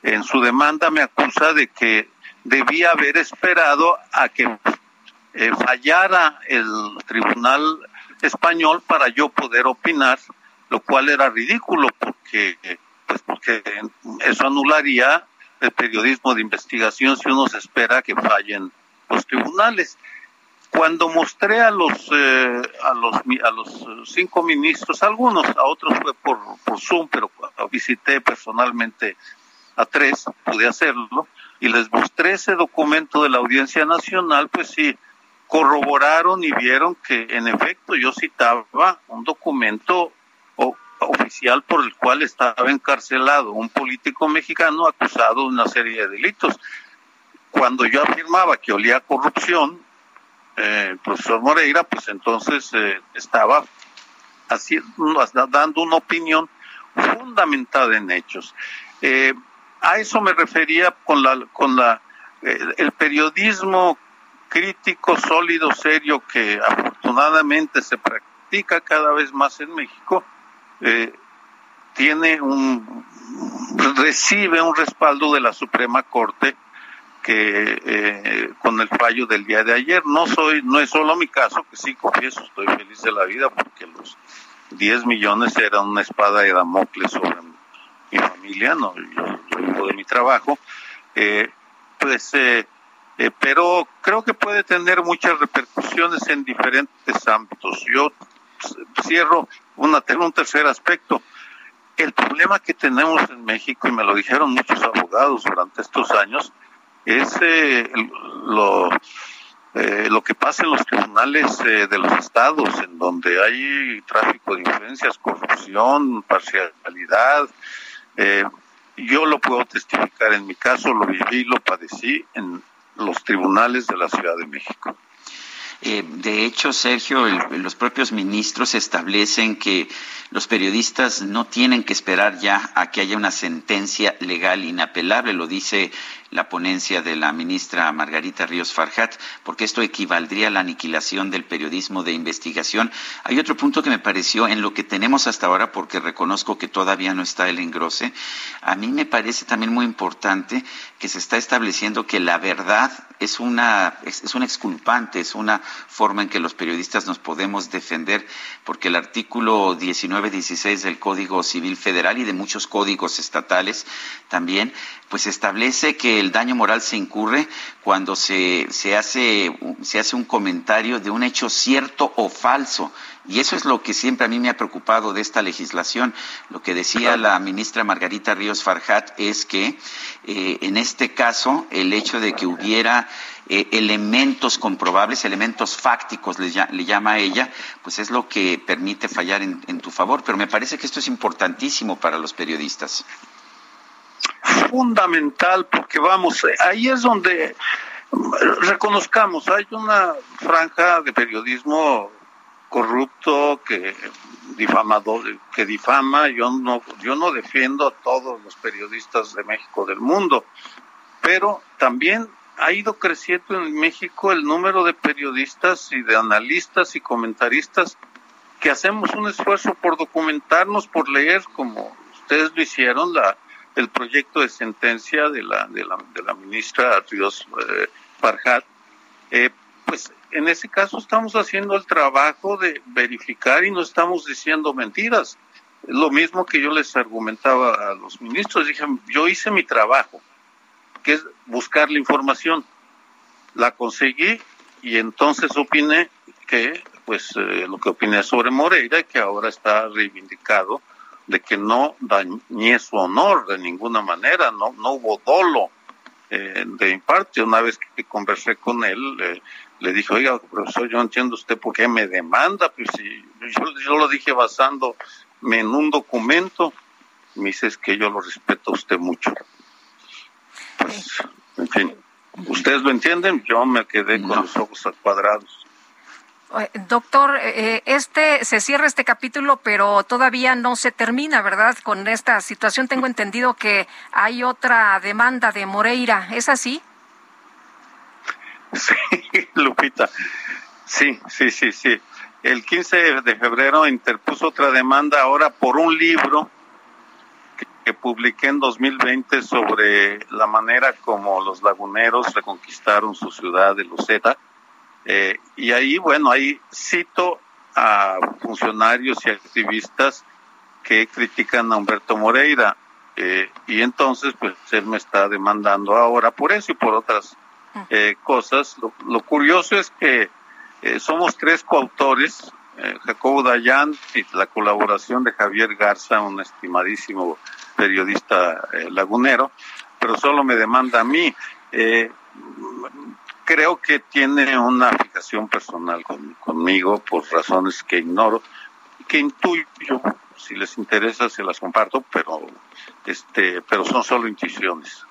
Speaker 16: en su demanda me acusa de que debía haber esperado a que eh, fallara el tribunal español para yo poder opinar, lo cual era ridículo porque porque eso anularía el periodismo de investigación si uno se espera que fallen los tribunales. Cuando mostré a los eh, a los a los cinco ministros, algunos, a otros fue por, por Zoom, pero visité personalmente a tres, pude hacerlo, y les mostré ese documento de la Audiencia Nacional, pues sí, corroboraron y vieron que en efecto yo citaba un documento oficial por el cual estaba encarcelado un político mexicano acusado de una serie de delitos. Cuando yo afirmaba que olía corrupción, eh, el profesor Moreira, pues entonces eh, estaba así, dando una opinión fundamentada en hechos. Eh, a eso me refería con la, con la, el periodismo crítico, sólido, serio que afortunadamente se practica cada vez más en México, eh, tiene un recibe un respaldo de la Suprema Corte que eh, con el fallo del día de ayer. No soy no es solo mi caso que sí confieso estoy feliz de la vida porque los 10 millones eran una espada de Damocles sobre mi familia no yo, vivo de mi trabajo. Eh, pues eh, pero creo que puede tener muchas repercusiones en diferentes ámbitos. Yo cierro una un tercer aspecto el problema que tenemos en México, y me lo dijeron muchos abogados durante estos años, es eh, lo, eh, lo que pasa en los tribunales eh, de los estados, en donde hay tráfico de influencias, corrupción, parcialidad. yo lo puedo testificar en mi caso, lo viví, lo padecí en los tribunales de la Ciudad de México.
Speaker 1: Eh, de hecho, Sergio, los propios ministros establecen que los periodistas no tienen que esperar ya a que haya una sentencia legal inapelable, lo dice la ponencia de la ministra Margarita Ríos Farjat, porque esto equivaldría a la aniquilación del periodismo de investigación. Hay otro punto que me pareció en lo que tenemos hasta ahora, porque reconozco que todavía no está el engrose. A mí me parece también muy importante que se está estableciendo que la verdad es una, es, un exculpante, es una forma en que los periodistas nos podemos defender, porque el artículo 19-16 del Código Civil Federal y de muchos códigos estatales también, pues establece que el daño moral se incurre cuando se, se, hace, se hace un comentario de un hecho cierto o falso. Y eso es lo que siempre a mí me ha preocupado de esta legislación. Lo que decía la ministra Margarita Ríos Farjat es que eh, en este caso el hecho de que hubiera eh, elementos comprobables, elementos fácticos, le, llama a ella, pues es lo que permite fallar en tu favor. Pero me parece que esto es importantísimo para los periodistas
Speaker 16: fundamental porque vamos, ahí es donde reconozcamos, hay una franja de periodismo corrupto que difamado que difama, yo no yo no defiendo a todos los periodistas de México del mundo, pero también ha ido creciendo en México el número de periodistas y de analistas y comentaristas que hacemos un esfuerzo por documentarnos, por leer como ustedes lo hicieron la el proyecto de sentencia de la, de la, de la ministra Ríos eh, eh, pues en ese caso estamos haciendo el trabajo de verificar y no estamos diciendo mentiras. Lo mismo que yo les argumentaba a los ministros, dije, yo hice mi trabajo, que es buscar la información. La conseguí y entonces opiné que, pues, eh, lo que opiné sobre Moreira, que ahora está reivindicado de que no dañé su honor de ninguna manera, no, no hubo dolo eh, de mi parte. Una vez que conversé con él, le dije, oiga, profesor, yo entiendo usted por qué me demanda, pues si yo, lo dije basándome en un documento, me dice es que yo lo respeto a usted mucho. Pues, en fin, ustedes lo entienden, yo me quedé con los ojos cuadrados.
Speaker 2: Doctor, eh, este se cierra este capítulo, pero todavía no se termina, ¿verdad? Con esta situación tengo entendido que hay otra demanda de Moreira, ¿es así?
Speaker 16: Sí, Lupita. Sí, sí, sí, sí. El 15 de febrero interpuso otra demanda ahora por un libro que, que publiqué en 2020 sobre la manera como los laguneros reconquistaron su ciudad de Luceta eh, y ahí, bueno, ahí cito a funcionarios y activistas que critican a Humberto Moreira. Eh, y entonces, pues él me está demandando ahora por eso y por otras ah. eh, cosas. Lo, curioso es que somos tres coautores, Jacobo Dayan y la colaboración de Javier Garza, un estimadísimo periodista lagunero, pero solo me demanda a mí creo que tiene una fijación personal conmigo por razones que ignoro, que intuyo. Si les interesa, se las comparto, pero este, pero son solo intuiciones.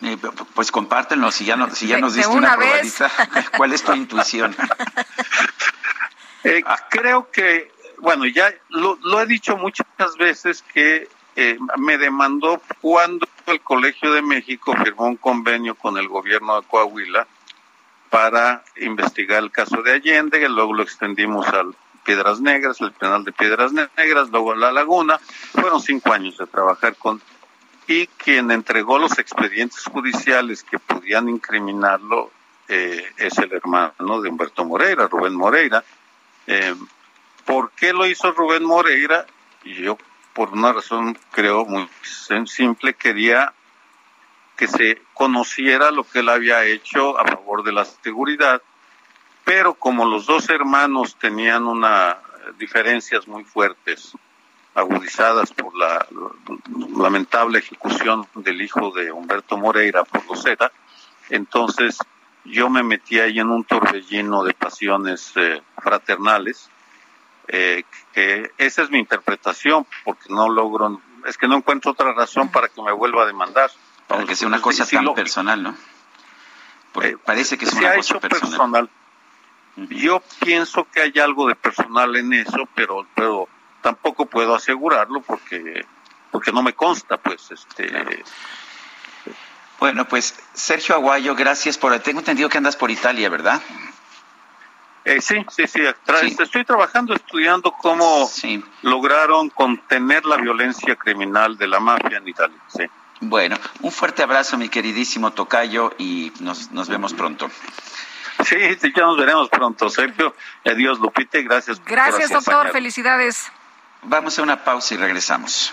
Speaker 1: Eh, pues compártenlo, si ya, no, si ya nos diste una, probadita, ¿cuál es tu intuición?
Speaker 16: Eh, creo que, bueno, ya lo, lo, he dicho muchas veces que eh, me demandó el Colegio de México firmó un convenio con el gobierno de Coahuila para investigar el caso de Allende, luego lo extendimos al Piedras Negras, el penal de Piedras Negras, luego a La Laguna. Fueron cinco años de trabajar con... Y quien entregó los expedientes judiciales que podían incriminarlo eh, es el hermano de Humberto Moreira, Rubén Moreira. Eh, ¿Por qué lo hizo Rubén Moreira? Yo, por una razón creo muy simple, quería que se conociera lo que él había hecho a favor de la seguridad pero como los dos hermanos tenían una diferencias muy fuertes, agudizadas por la lamentable ejecución del hijo de Humberto Moreira por Rosetta, entonces yo me metí ahí en un torbellino de pasiones eh, fraternales, eh, que esa es mi interpretación, porque no logro, es que no encuentro otra razón para que me vuelva a demandar.
Speaker 1: Para sea una cosa tan personal, ¿no? Eh, parece que es una cosa personal
Speaker 16: yo pienso que hay algo de personal en eso, pero, pero tampoco puedo asegurarlo porque, porque no me consta, pues, este.
Speaker 1: Bueno, pues Sergio Aguayo, gracias por. Tengo entendido que andas por Italia, ¿verdad?
Speaker 16: Eh, sí, sí, sí, Estoy trabajando, estudiando cómo lograron contener la violencia criminal de la mafia en Italia. Sí.
Speaker 1: Bueno, un fuerte abrazo, mi queridísimo Tocayo, y nos, nos vemos pronto.
Speaker 16: Sí, sí, ya nos veremos pronto, Sergio. Adiós, Lupite, gracias.
Speaker 2: Gracias, doctor. Felicidades.
Speaker 1: Vamos a una pausa y regresamos.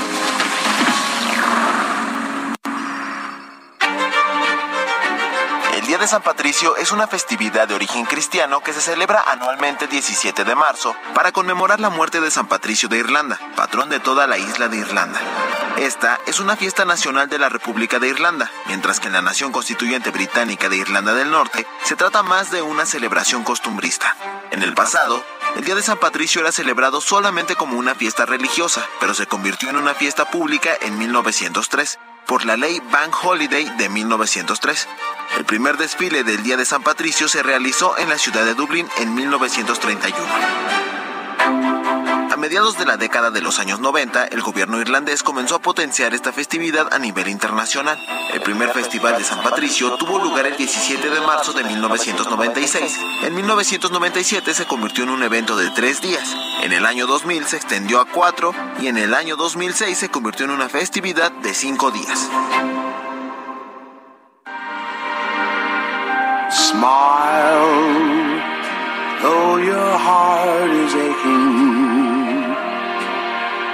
Speaker 17: De San Patricio es una festividad de origen cristiano que se celebra anualmente el 17 de marzo para conmemorar la muerte de San Patricio de Irlanda, patrón de toda la isla de Irlanda. Esta es una fiesta nacional de la República de Irlanda, mientras que en la nación constituyente británica de Irlanda del Norte se trata más de una celebración costumbrista. En el pasado, el Día de San Patricio era celebrado solamente como una fiesta religiosa, pero se convirtió en una fiesta pública en 1903 por la ley Bank Holiday de 1903. El primer desfile del Día de San Patricio se realizó en la ciudad de Dublín en 1931. Mediados de la década de los años 90, el gobierno irlandés comenzó a potenciar esta festividad a nivel internacional. El primer festival de San Patricio tuvo lugar el 17 de marzo de 1996. En 1997 se convirtió en un evento de tres días. En el año 2000 se extendió a cuatro y en el año 2006 se convirtió en una festividad de cinco días. Smile, your heart is aching.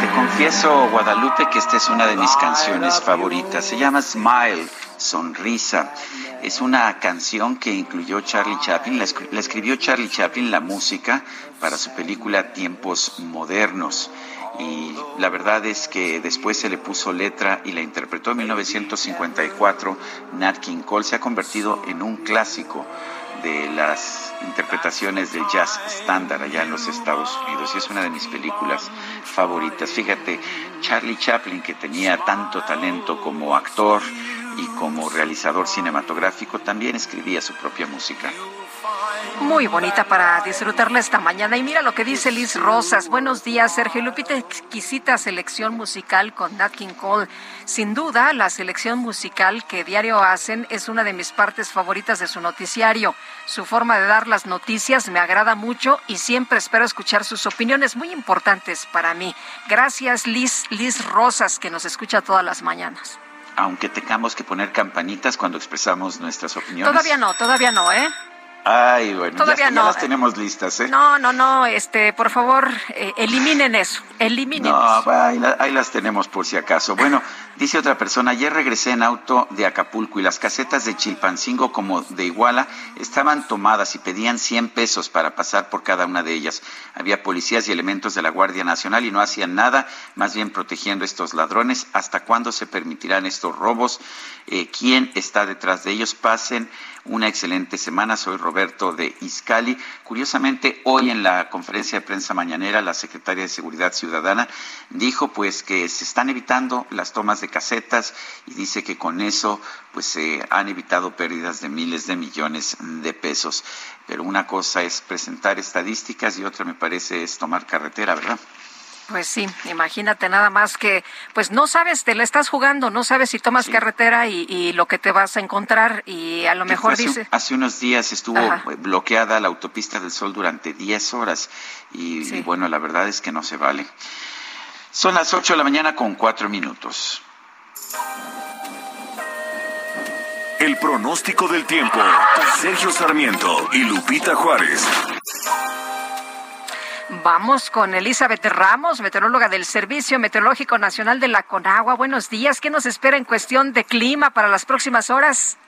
Speaker 1: Te confieso, Guadalupe, que esta es una de mis canciones favoritas. Se llama Smile, Sonrisa. Es una canción que incluyó Charlie Chaplin, la escribió Charlie Chaplin, la música, para su película Tiempos Modernos y la verdad es que después se le puso letra y la interpretó en 1954 Nat King Cole. Se ha convertido en un clásico de las interpretaciones del jazz estándar allá en los Estados Unidos y es una de mis películas favoritas. Fíjate, Charlie Chaplin, que tenía tanto talento como actor y como realizador cinematográfico, también escribía su propia música.
Speaker 2: Muy bonita para disfrutarla esta mañana. Y mira lo que dice Liz Rosas. Buenos días, Sergio Lupita. Exquisita selección musical con Nat King Cole. Sin duda, la selección musical que diario hacen es una de mis partes favoritas de su noticiario. Su forma de dar las noticias me agrada mucho y siempre espero escuchar sus opiniones muy importantes para mí. Gracias, Liz, Liz Rosas, que nos escucha todas las mañanas.
Speaker 1: Aunque tengamos que poner campanitas cuando expresamos nuestras opiniones.
Speaker 2: Todavía no, todavía no, ¿eh?
Speaker 1: Ay, bueno, Todavía ya, no. las tenemos listas, ¿eh?
Speaker 2: No, no, no, este, por favor, eh, eliminen eso, eliminen
Speaker 1: no, ahí, las tenemos por si acaso. Bueno, dice otra persona, ayer regresé en auto de Acapulco y las casetas de Chilpancingo como de Iguala estaban tomadas y pedían 100 pesos para pasar por cada una de ellas. Había policías y elementos de la Guardia Nacional y no hacían nada, más bien protegiendo a estos ladrones. ¿Hasta cuándo se permitirán estos robos? Eh, ¿Quién está detrás de ellos? Pasen una excelente semana. Soy Roberto de Iscali. Curiosamente, hoy en la conferencia de prensa mañanera, la secretaria de Seguridad Ciudadana dijo pues que se están evitando las tomas de casetas y dice que con eso pues se han evitado pérdidas de miles de millones de pesos. Pero una cosa es presentar estadísticas y otra me parece es tomar carretera, ¿verdad?
Speaker 2: Pues sí, imagínate nada más que, pues no sabes, te la estás jugando, no sabes si tomas carretera y, lo que te vas a encontrar y a lo mejor dice...
Speaker 1: Hace unos días estuvo bloqueada la autopista del Sol durante 10 horas y, bueno, la verdad es que no se vale. Son las 8 de la mañana con 4 minutos.
Speaker 4: El pronóstico del tiempo. Sergio Sarmiento y Lupita Juárez.
Speaker 2: Vamos con Elizabeth Ramos, meteoróloga del Servicio Meteorológico Nacional de la Conagua. Buenos días. ¿Qué nos espera en cuestión de clima para las próximas horas?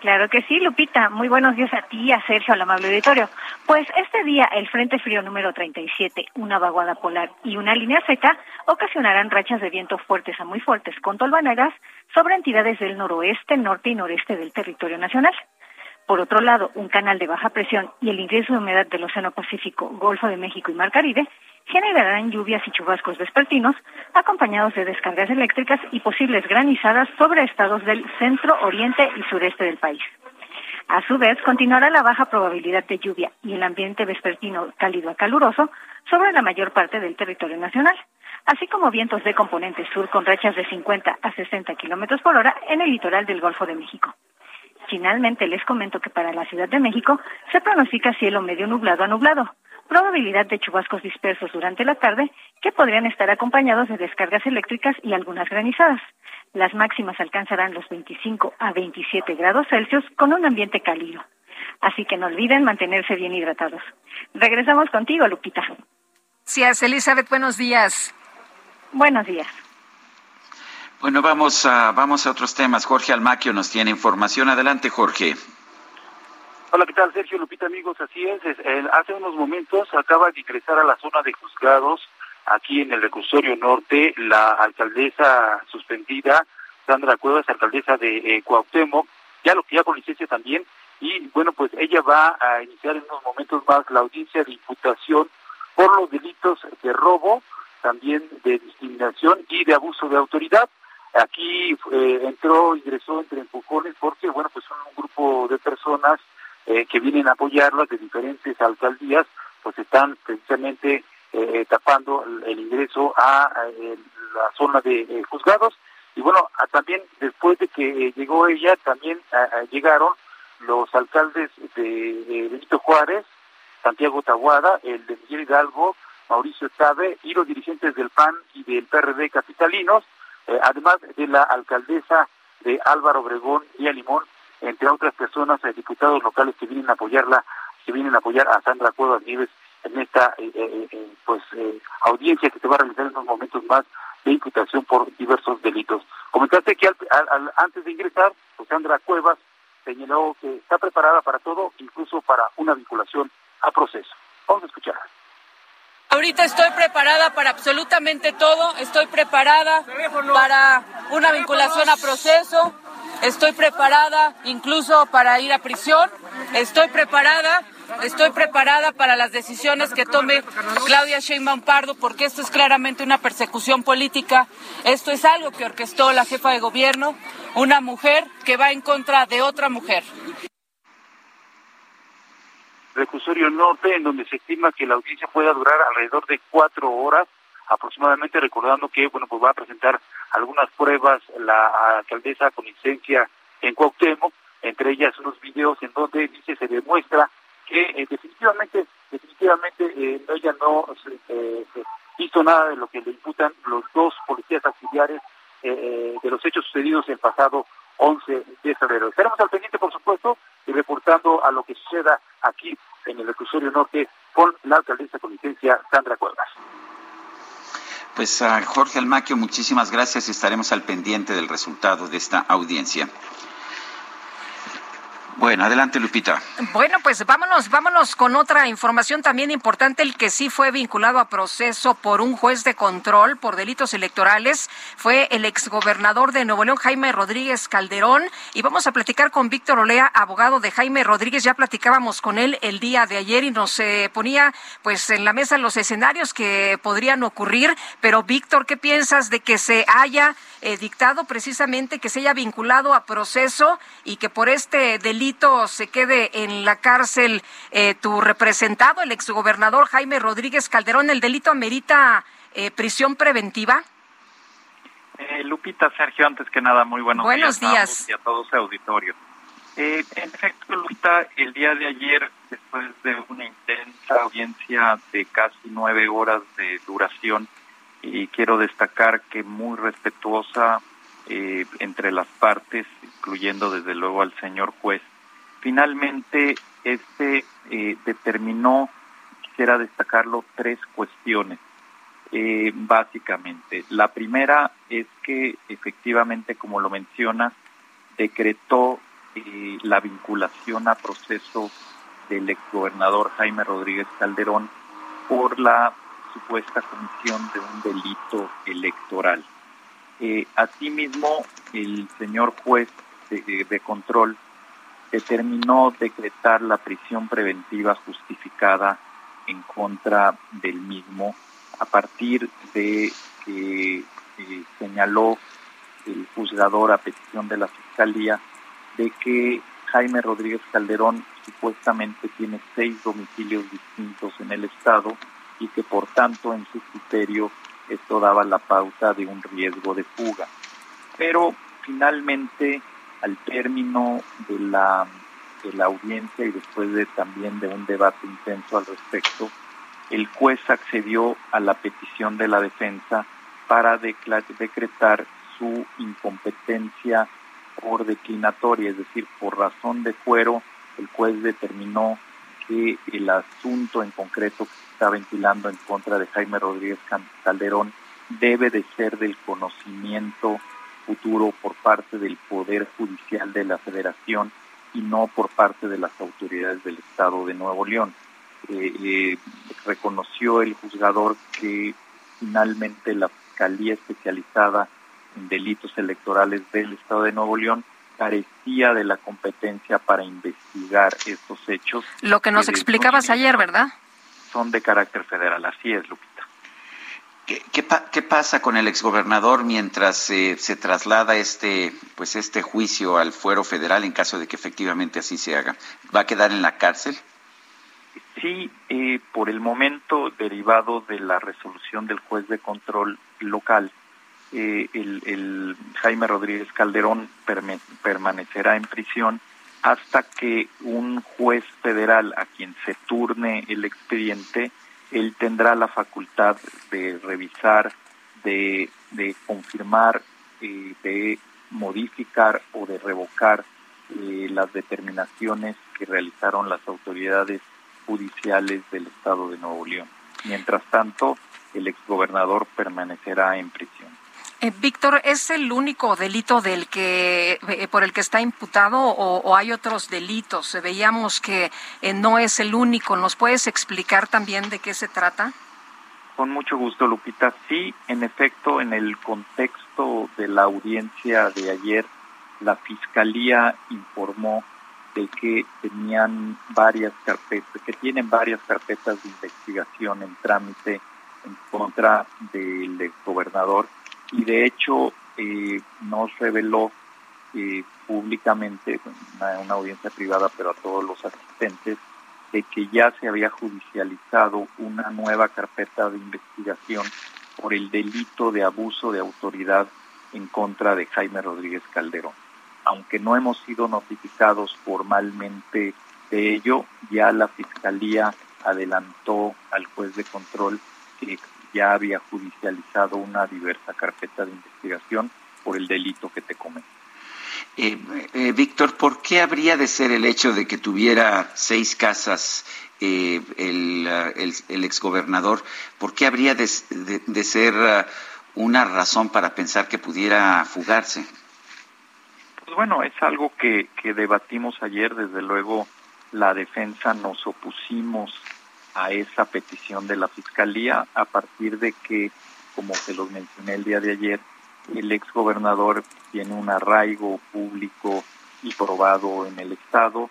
Speaker 18: Claro que sí, Lupita. Muy buenos días a ti, a Sergio, al amable auditorio. Pues este día el Frente Frío número 37, una vaguada polar y una línea seca ocasionarán rachas de viento fuertes a muy fuertes con tolvaneras sobre entidades del noroeste, norte y noreste del territorio nacional. Por otro lado, un canal de baja presión y el ingreso de humedad del Océano Pacífico, Golfo de México y Mar Caribe generarán lluvias y chubascos vespertinos, acompañados de descargas eléctricas y posibles granizadas sobre estados del centro, oriente y sureste del país. A su vez, continuará la baja probabilidad de lluvia y el ambiente vespertino cálido a caluroso sobre la mayor parte del territorio nacional, así como vientos de componente sur con rachas de 50 a 60 kilómetros por hora en el litoral del Golfo de México. Finalmente, les comento que para la Ciudad de México se pronostica cielo medio nublado a nublado, probabilidad de chubascos dispersos durante la tarde que podrían estar acompañados de descargas eléctricas y algunas granizadas. Las máximas alcanzarán los 25 a 27 grados Celsius con un ambiente cálido. Así que no olviden mantenerse bien hidratados. Regresamos contigo, Lupita.
Speaker 2: Gracias, Elizabeth. Buenos días.
Speaker 18: Buenos días.
Speaker 1: Bueno, vamos a, vamos a otros temas. Jorge Almaquio nos tiene información. Adelante, Jorge.
Speaker 19: Hola, ¿qué tal, Sergio Lupita, amigos? Así es, hace unos momentos acaba de ingresar a la zona de juzgados, aquí en el reclusorio norte, la alcaldesa suspendida, Sandra Cuevas, alcaldesa de eh, Cuauhtémoc, ya lo que ya con licencia también, y bueno, pues ella va a iniciar en unos momentos más la audiencia de imputación por los delitos de robo, también de discriminación y de abuso de autoridad. Aquí eh, entró, ingresó entre empujones porque, bueno, pues son un grupo de personas eh, que vienen a apoyarlas de diferentes alcaldías, pues están precisamente eh, tapando el, ingreso a, la zona de juzgados. Y bueno, también después de que llegó ella, también llegaron los alcaldes de, Benito Juárez, Santiago Tahuada, el de Miguel Hidalgo, Mauricio Tabe y los dirigentes del PAN y del PRD capitalinos, eh, además de la alcaldesa de Álvaro Obregón y Limón, entre otras personas, eh, diputados locales que vienen a apoyarla, que vienen a apoyar a Sandra Cuevas Nieves en esta eh, pues audiencia que se va a realizar en unos momentos más de imputación por diversos delitos. Comentaste que antes de ingresar, pues Sandra Cuevas señaló que está preparada para todo, incluso para una vinculación a proceso. Vamos a escuchar.
Speaker 20: Ahorita estoy preparada para absolutamente todo, estoy preparada para una vinculación a proceso, estoy preparada incluso para ir a prisión, estoy preparada Estoy preparada para las decisiones que tome Claudia Sheinbaum Pardo, porque esto es claramente una persecución política. Esto es algo que orquestó la jefa de gobierno, una mujer que va en contra de otra mujer.
Speaker 19: Reclusorio norte, en donde se estima que la audiencia pueda durar alrededor de cuatro horas aproximadamente, recordando que, bueno, pues va a presentar algunas pruebas la alcaldesa con licencia en Cuauhtémoc, entre ellas unos videos en donde dice se demuestra que eh, definitivamente definitivamente eh, ella no eh, hizo nada de lo que le imputan los dos policías auxiliares eh, de los hechos sucedidos el pasado 11 de febrero. Estaremos al pendiente, por supuesto, y reportando a lo que suceda aquí en el reclusorio norte con la alcaldesa con licencia Sandra Cuevas.
Speaker 1: Pues a Jorge Almaquio, muchísimas gracias y estaremos al pendiente del resultado de esta audiencia. Bueno, adelante Lupita.
Speaker 2: Bueno, pues vámonos, vámonos con otra información también importante, el que sí fue vinculado a proceso por un juez de control por delitos electorales fue el exgobernador de Nuevo León, Jaime Rodríguez Calderón, y vamos a platicar con Víctor Olea, abogado de Jaime Rodríguez, ya platicábamos con él el día de ayer y nos eh, ponía pues en la mesa los escenarios que podrían ocurrir, pero Víctor, ¿qué piensas de que se haya eh, dictado precisamente que se haya vinculado a proceso y que por este delito se quede en la cárcel eh, tu representado, el exgobernador Jaime Rodríguez Calderón. ¿El delito amerita eh, prisión preventiva?
Speaker 21: Lupita, Sergio, antes que nada, muy buenos,
Speaker 2: buenos días,
Speaker 21: y a todos el auditorio. en efecto, Lupita, el día de ayer, después de una intensa audiencia de casi nueve horas de duración, y quiero destacar que muy respetuosa eh, entre las partes, incluyendo desde luego al señor juez. Finalmente, este eh, determinó, quisiera destacarlo, tres cuestiones, eh, básicamente. La primera es que efectivamente, como lo menciona, decretó la vinculación a proceso del exgobernador Jaime Rodríguez Calderón por la supuesta comisión de un delito electoral. Eh, asimismo, el señor juez de, control determinó decretar la prisión preventiva justificada en contra del mismo a partir de que eh, señaló el juzgador a petición de la Fiscalía de que Jaime Rodríguez Calderón supuestamente tiene seis domicilios distintos en el Estado y que por tanto en su criterio esto daba la pauta de un riesgo de fuga. Pero finalmente, al término de la, de la audiencia y después de también de un debate intenso al respecto, el juez accedió a la petición de la defensa para decretar su incompetencia por declinatoria, es decir, por razón de fuero, el juez determinó que el asunto en concreto que se está ventilando en contra de Jaime Rodríguez Calderón debe de ser del conocimiento futuro por parte del Poder Judicial de la Federación y no por parte de las autoridades del Estado de Nuevo León. Eh, eh, reconoció el juzgador que finalmente la Fiscalía Especializada en Delitos Electorales del Estado de Nuevo León carecía de la competencia para investigar estos hechos.
Speaker 2: Lo que nos explicabas ayer, ¿verdad?
Speaker 21: Son de carácter federal, así es, Lupita.
Speaker 1: ¿Qué, qué, pasa con el exgobernador mientras eh, se traslada este, pues este juicio al fuero federal en caso de que efectivamente así se haga? ¿Va a quedar en la cárcel?
Speaker 21: Sí, eh, por el momento, derivado de la resolución del juez de control local, eh, el, Jaime Rodríguez Calderón permanecerá en prisión hasta que un juez federal a quien se turne el expediente, él tendrá la facultad de revisar, de, confirmar, eh, de modificar o de revocar eh, las determinaciones que realizaron las autoridades judiciales del Estado de Nuevo León. Mientras tanto, el exgobernador permanecerá en prisión.
Speaker 2: Eh, Víctor, ¿es el único delito del que eh, por el que está imputado o, hay otros delitos? Eh, veíamos que no es el único. ¿Nos puedes explicar también de qué se trata?
Speaker 21: Con mucho gusto, Lupita. Sí, en efecto, en el contexto de la audiencia de ayer, la Fiscalía informó de que tenían varias carpetas, que tienen varias carpetas de investigación en trámite en contra del gobernador y de hecho eh, nos reveló eh, públicamente, una, una, audiencia privada, pero a todos los asistentes, de que ya se había judicializado una nueva carpeta de investigación por el delito de abuso de autoridad en contra de Jaime Rodríguez Calderón. Aunque no hemos sido notificados formalmente de ello, ya la Fiscalía adelantó al juez de control ya había judicializado una diversa carpeta de investigación por el delito que te comento.
Speaker 1: Eh, eh, Víctor, ¿por qué habría de ser el hecho de que tuviera seis casas eh, el, el, exgobernador? ¿Por qué habría de, ser uh, una razón para pensar que pudiera fugarse?
Speaker 21: Pues bueno, es algo que, que debatimos ayer. Desde luego, la defensa nos opusimos a esa petición de la Fiscalía a partir de que, como se los mencioné el día de ayer, el ex gobernador tiene un arraigo público y probado en el Estado.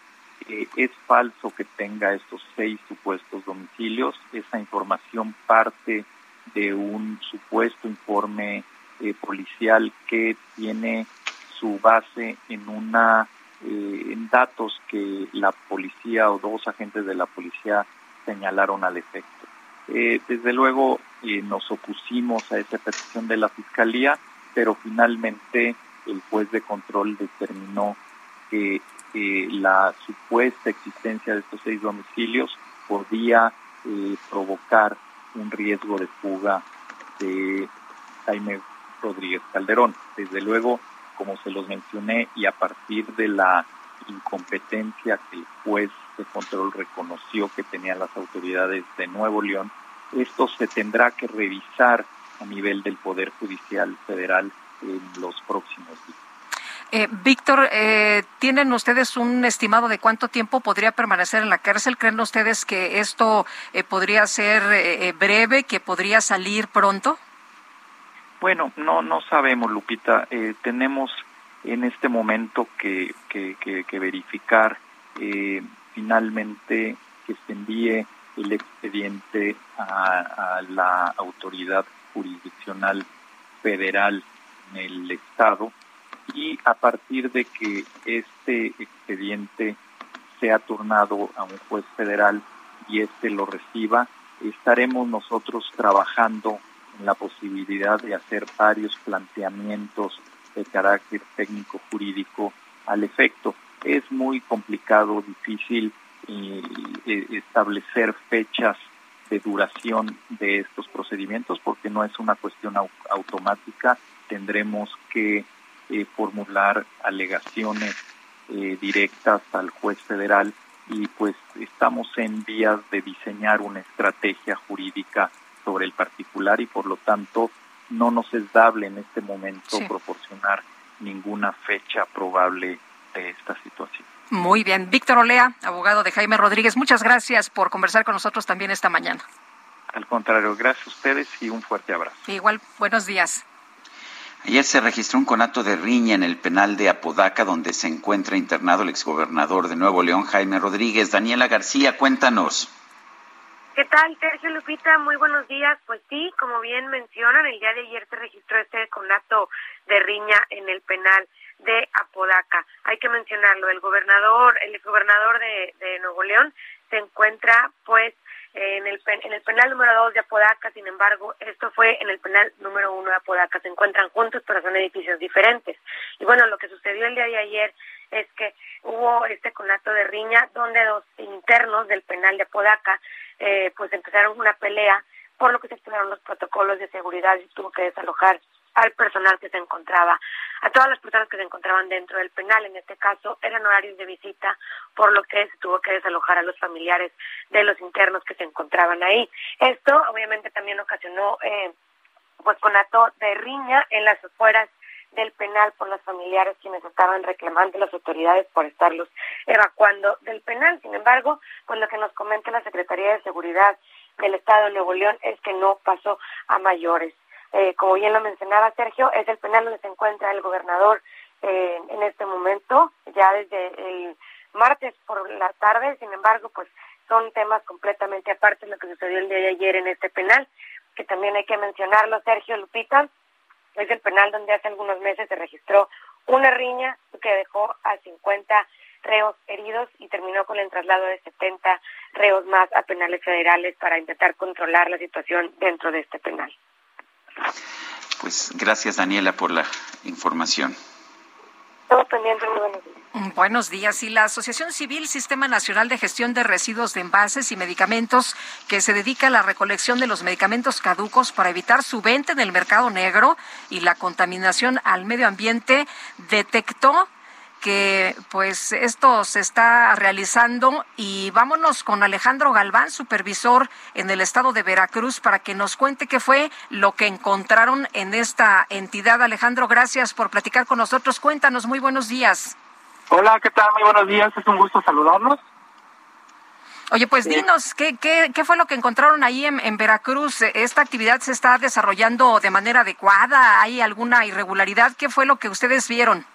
Speaker 21: Eh, es falso que tenga estos seis supuestos domicilios. Esa información parte de un supuesto informe eh, policial que tiene su base en una eh, en datos que la policía o dos agentes de la policía señalaron al efecto. desde luego nos opusimos a esa petición de la fiscalía pero finalmente el juez de control determinó que la supuesta existencia de estos seis domicilios podía eh, provocar un riesgo de fuga de Jaime Rodríguez Calderón. Desde luego, como se los mencioné, y a partir de la incompetencia que el juez de control reconoció que tenían las autoridades de Nuevo León, esto se tendrá que revisar a nivel del Poder Judicial Federal en los próximos días.
Speaker 2: Eh, Víctor, eh, ¿tienen ustedes un estimado de cuánto tiempo podría permanecer en la cárcel? ¿Creen ustedes que esto eh, podría ser breve, que podría salir pronto?
Speaker 21: Bueno, no, no sabemos, Lupita. tenemos en este momento que, que, verificar finalmente que se envíe el expediente a, la autoridad jurisdiccional federal en el Estado y a partir de que este expediente sea turnado a un juez federal y éste lo reciba, estaremos nosotros trabajando en la posibilidad de hacer varios planteamientos de carácter técnico jurídico al efecto. Es muy complicado, difícil eh, establecer fechas de duración de estos procedimientos porque no es una cuestión automática, tendremos que eh, formular alegaciones eh, directas al juez federal y pues estamos en vías de diseñar una estrategia jurídica sobre el particular y por lo tanto no nos es dable en este momento proporcionar ninguna fecha probable de esta situación.
Speaker 2: Muy bien. Víctor Olea, abogado de Jaime Rodríguez, muchas gracias por conversar con nosotros también esta mañana.
Speaker 21: Al contrario, gracias a ustedes y un fuerte abrazo.
Speaker 2: Igual, buenos días.
Speaker 1: Ayer se registró un conato de riña en el penal de Apodaca, donde se encuentra internado el exgobernador de Nuevo León, Jaime Rodríguez. Daniela García, cuéntanos.
Speaker 22: ¿Qué tal, Sergio Lupita? Muy buenos días. Pues sí, como bien mencionan, el día de ayer se registró este conato de riña en el penal de Apodaca. Hay que mencionarlo, el gobernador, el exgobernador de, de Nuevo León se encuentra pues en el, en el penal número 2 de Apodaca, sin embargo, esto fue en el penal número 1 de Apodaca. Se encuentran juntos, pero son edificios diferentes. Y bueno, lo que sucedió el día de ayer es que hubo este conato de riña donde dos internos del penal de Apodaca eh, pues empezaron una pelea por lo que se activaron los protocolos de seguridad y tuvo que desalojar al personal que se encontraba, a todas las personas que se encontraban dentro del penal. En este caso eran horarios de visita, por lo que se tuvo que desalojar a los familiares de los internos que se encontraban ahí. Esto obviamente también ocasionó eh, pues conato de riña en las afueras del penal por los familiares quienes estaban reclamando las autoridades por estarlos evacuando del penal. Sin embargo, pues lo que nos comenta la Secretaría de Seguridad del Estado de Nuevo León es que no pasó a mayores. Eh, como bien lo mencionaba Sergio, es el penal donde se encuentra el gobernador eh, en este momento, ya desde el martes por la tarde, sin embargo, pues son temas completamente aparte de lo que sucedió el día de ayer en este penal, que también hay que mencionarlo, Sergio Lupita, es el penal donde hace algunos meses se registró una riña que dejó a 50 reos heridos y terminó con el traslado de 70 reos más a penales federales para intentar controlar la situación dentro de este penal.
Speaker 1: Pues gracias Daniela por la información.
Speaker 22: Muy buenos días.
Speaker 2: Mm, buenos días. Y la Asociación Civil Sistema Nacional de Gestión de Residuos de Envases y Medicamentos, que se dedica a la recolección de los medicamentos caducos para evitar su venta en el mercado negro y la contaminación al medio ambiente, detectó que pues esto se está realizando y vámonos con Alejandro Galván, supervisor en el estado de Veracruz, para que nos cuente qué fue lo que encontraron en esta entidad. Alejandro, gracias por platicar con nosotros. Cuéntanos, muy buenos días.
Speaker 23: Hola, ¿qué tal? Muy buenos días, es un gusto saludarlos.
Speaker 2: Oye, pues dinos, ¿qué, qué, qué fue lo que encontraron ahí en, en, Veracruz? ¿Esta actividad se está desarrollando de manera adecuada? ¿Hay alguna irregularidad? ¿Qué fue lo que ustedes vieron?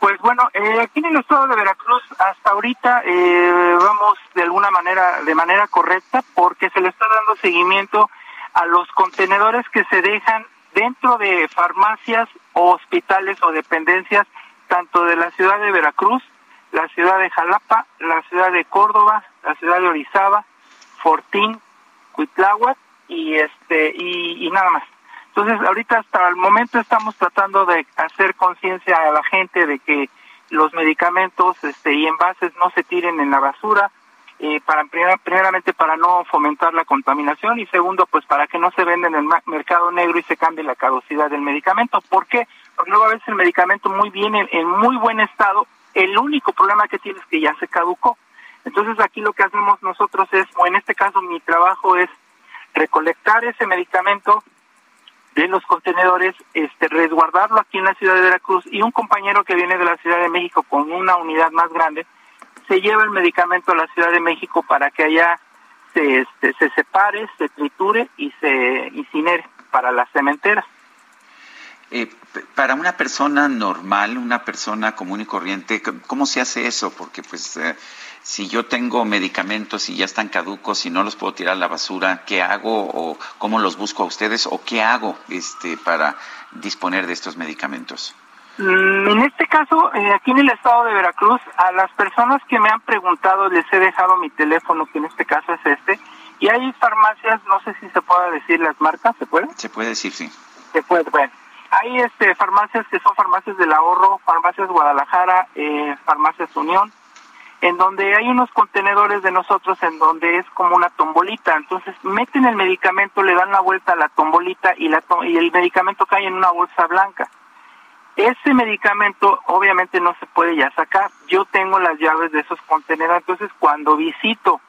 Speaker 23: Pues bueno, eh, aquí en el estado de Veracruz hasta ahorita eh, vamos de alguna manera, de manera correcta, porque se le está dando seguimiento a los contenedores que se dejan dentro de farmacias o hospitales o dependencias, tanto de la ciudad de Veracruz, la ciudad de Jalapa, la ciudad de Córdoba, la ciudad de Orizaba, Fortín, Cuitláhuac y este y, y nada más. Entonces, ahorita hasta el momento estamos tratando de hacer conciencia a la gente de que los medicamentos este, y envases no se tiren en la basura, eh, para primeramente para no fomentar la contaminación y segundo, pues para que no se venda en el mercado negro y se cambie la caducidad del medicamento. ¿Por qué? Porque luego a veces el medicamento muy bien, en, en muy buen estado, el único problema que tiene es que ya se caducó. Entonces aquí lo que hacemos nosotros es, o en este caso mi trabajo es recolectar ese medicamento, de los contenedores, este, resguardarlo aquí en la ciudad de Veracruz y un compañero que viene de la Ciudad de México con una unidad más grande se lleva el medicamento a la Ciudad de México para que allá se, este, se separe, se triture y se incinere para las cementeras.
Speaker 1: Eh, para una persona normal, una persona común y corriente, ¿cómo se hace eso? Porque pues eh, si yo tengo medicamentos y ya están caducos y no los puedo tirar a la basura, ¿qué hago o cómo los busco a ustedes o qué hago este para disponer de estos medicamentos?
Speaker 23: Mm, en este caso, eh, aquí en el estado de Veracruz, a las personas que me han preguntado les he dejado mi teléfono, que en este caso es este, y hay farmacias, no sé si se pueda decir las marcas, ¿se puede?
Speaker 1: Se puede decir, sí.
Speaker 23: Se puede, bueno. Hay este, farmacias que son farmacias del ahorro, farmacias Guadalajara, eh, farmacias Unión, en donde hay unos contenedores de nosotros en donde es como una tombolita. Entonces meten el medicamento, le dan la vuelta a la tombolita y, la y el medicamento cae en una bolsa blanca. Ese medicamento obviamente no se puede ya sacar. Yo tengo las llaves de esos contenedores, entonces cuando visito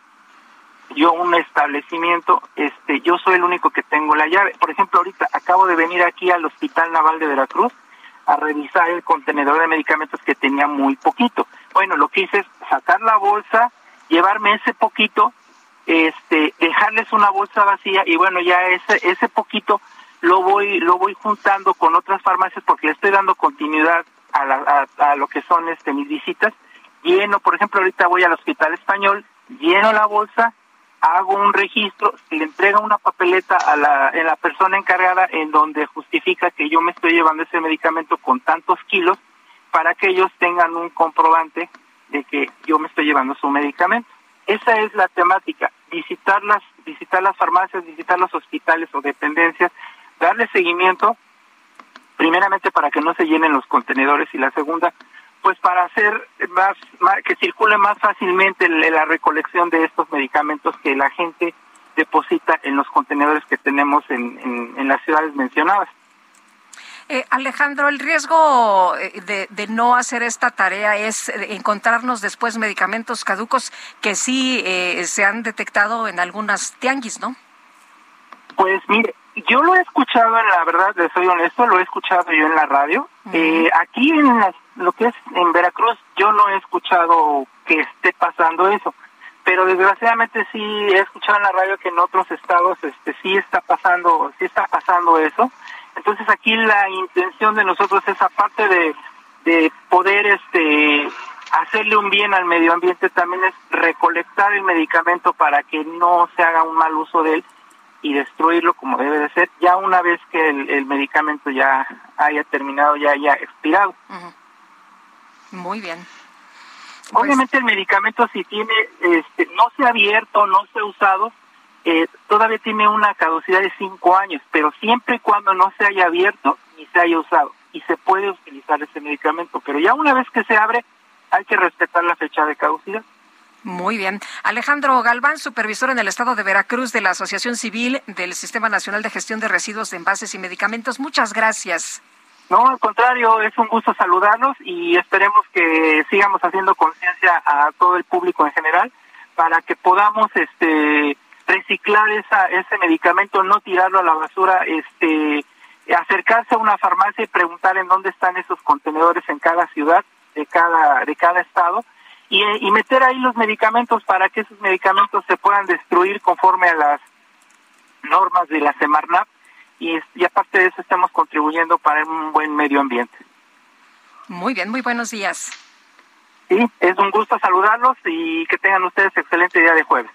Speaker 23: yo un establecimiento, este, yo soy el único que tengo la llave. Por ejemplo, ahorita acabo de venir aquí al Hospital Naval de Veracruz a revisar el contenedor de medicamentos que tenía muy poquito. Bueno, lo que hice es sacar la bolsa, llevarme ese poquito, este, dejarles una bolsa vacía y bueno, ya ese ese poquito lo voy lo voy juntando con otras farmacias porque le estoy dando continuidad a, la, a, lo que son este mis visitas. Lleno, por ejemplo, ahorita voy al Hospital Español, lleno la bolsa, hago un registro, le entrega una papeleta a la, a la persona encargada en donde justifica que yo me estoy llevando ese medicamento con tantos kilos para que ellos tengan un comprobante de que yo me estoy llevando su medicamento. Esa es la temática, visitar las, visitar las farmacias, visitar los hospitales o dependencias, darle seguimiento, primeramente para que no se llenen los contenedores y la segunda, pues para hacer más, que circule más fácilmente la recolección de estos medicamentos que la gente deposita en los contenedores que tenemos en, en las ciudades mencionadas.
Speaker 2: Eh, Alejandro, el riesgo eh, de, no hacer esta tarea es eh, encontrarnos después medicamentos caducos que sí se han detectado en algunas tianguis, ¿no?
Speaker 23: Pues mire, yo lo he escuchado, en la verdad, le soy honesto, lo he escuchado yo en la radio. aquí en lo que es en Veracruz, yo no he escuchado que esté pasando eso pero desgraciadamente sí he escuchado en la radio que en otros estados este sí está pasando sí está pasando eso entonces aquí la intención de nosotros es aparte de, de poder este hacerle un bien al medio ambiente también es recolectar el medicamento para que no se haga un mal uso de él y destruirlo como debe de ser ya una vez que el, medicamento ya haya terminado, ya haya expirado.
Speaker 2: Muy bien.
Speaker 23: Obviamente el medicamento si tiene, este, no se ha abierto, no se ha usado, eh, todavía tiene una caducidad de cinco años, pero siempre y cuando no se haya abierto ni se haya usado y se puede utilizar ese medicamento, pero ya una vez que se abre hay que respetar la fecha de caducidad.
Speaker 2: Muy bien. Alejandro Galván, supervisor en el estado de Veracruz de la Asociación Civil del Sistema Nacional de Gestión de Residuos de Envases y Medicamentos. Muchas gracias.
Speaker 23: No, al contrario, es un gusto saludarlos y esperemos que sigamos haciendo conciencia a todo el público en general para que podamos este reciclar esa, ese medicamento, no tirarlo a la basura, este acercarse a una farmacia y preguntar en dónde están esos contenedores en cada ciudad de cada de cada estado y, y meter ahí los medicamentos para que esos medicamentos se puedan destruir conforme a las normas de la Semarnap y, y aparte de eso estamos contribuyendo para un buen medio ambiente.
Speaker 2: Muy bien, muy buenos días.
Speaker 23: Sí, es un gusto saludarlos y que tengan ustedes excelente día de jueves.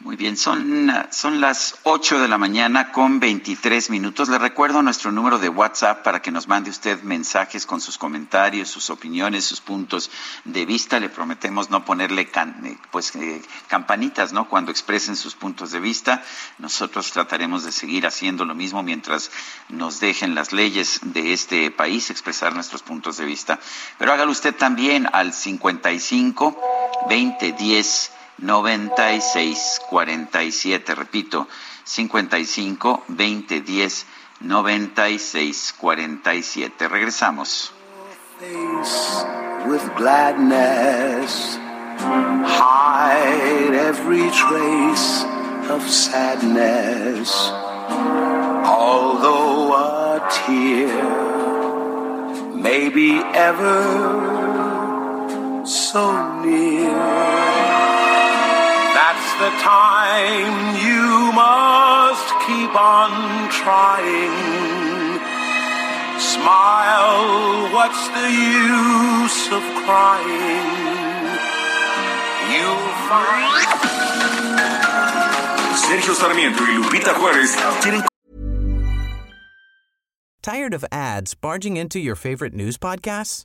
Speaker 1: Muy bien, son, son las 8 de la mañana con 23 minutos. Le recuerdo nuestro número de WhatsApp para que nos mande usted mensajes con sus comentarios, sus opiniones, sus puntos de vista. Le prometemos no ponerle eh, pues, eh, campanitas ¿no? cuando expresen sus puntos de vista. Nosotros trataremos de seguir haciendo lo mismo mientras nos dejen las leyes de este país expresar nuestros puntos de vista. Pero hágalo usted también al 55 20 10 96 47, repito, 55 20 10 96 47. Regresamos. With gladness, hide every trace of sadness, although a tear ever so near. That's the time you must keep on trying. Smile, what's the use of crying? You'll find.
Speaker 4: Sergio Sarmiento y Lupita Juárez quieren.
Speaker 24: Tired of ads barging into your favorite news podcasts?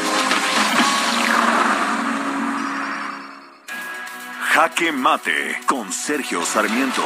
Speaker 4: Jaque Mate con Sergio Sarmiento.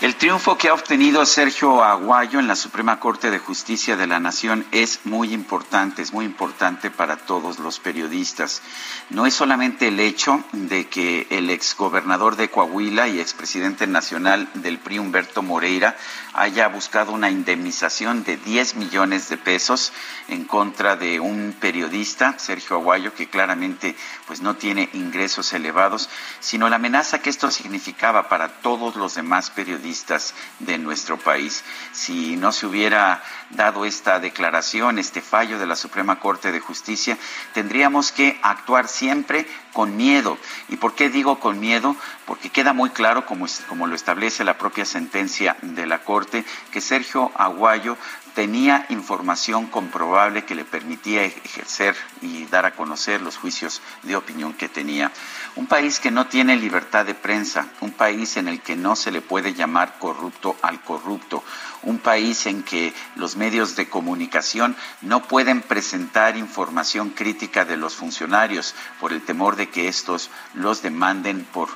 Speaker 1: El triunfo que ha obtenido Sergio Aguayo en la Suprema Corte de Justicia de la Nación es muy importante, es muy importante para todos los periodistas. No es solamente el hecho de que el exgobernador de Coahuila y expresidente nacional del PRI, Humberto Moreira, haya buscado una indemnización de 10 millones de pesos en contra de un periodista, Sergio Aguayo, que claramente pues no tiene ingresos elevados, sino la amenaza que esto significaba para todos los demás periodistas de nuestro país. Si no se hubiera dado esta declaración, este fallo de la Suprema Corte de Justicia, tendríamos que actuar siempre con miedo. ¿Y por qué digo con miedo? Porque queda muy claro, como, como lo establece la propia sentencia de la Corte, que Sergio Aguayo tenía información comprobable que le permitía ejercer y dar a conocer los juicios de opinión que tenía. Un país que no tiene libertad de prensa, un país en el que no se le puede llamar corrupto al corrupto, un país en que los medios de comunicación no pueden presentar información crítica de los funcionarios por el temor de que estos los demanden por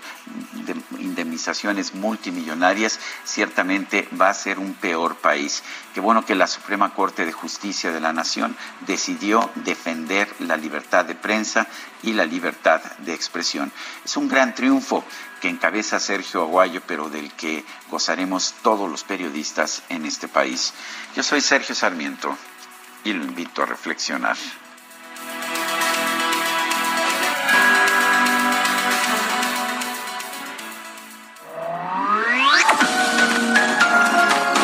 Speaker 1: indemnizaciones multimillonarias, ciertamente va a ser un peor país. Qué bueno que la Suprema Corte de Justicia de la Nación decidió defender la libertad de prensa y la libertad de expresión. Es un gran triunfo que encabeza Sergio Aguayo, pero del que gozaremos todos los periodistas en este país. Yo soy Sergio Sarmiento y lo invito a reflexionar.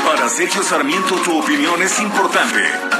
Speaker 4: Para Sergio Sarmiento tu opinión es importante.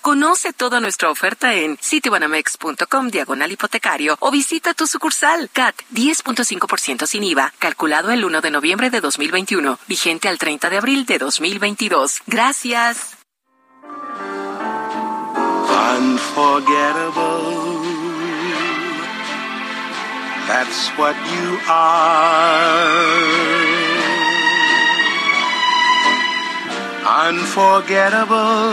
Speaker 25: Conoce toda nuestra oferta en citibanamex.com diagonal hipotecario o visita tu sucursal CAT 10.5% sin IVA, calculado el 1 de noviembre de 2021, vigente al 30 de abril de 2022. Gracias.
Speaker 10: Unforgettable. That's what you are. unforgettable,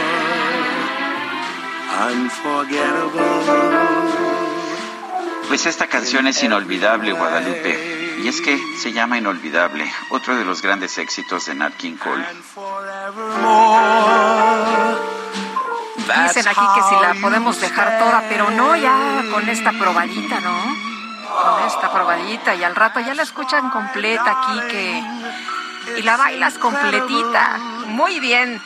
Speaker 1: Pues esta canción es inolvidable, Guadalupe. Y es que se llama Inolvidable, otro de los grandes éxitos de Nat King Cole.
Speaker 2: Dicen aquí que si la podemos dejar toda, pero no ya con esta probadita, ¿no? Con esta probadita y al rato ya la escuchan completa aquí que y la bailas completita. Muy bien.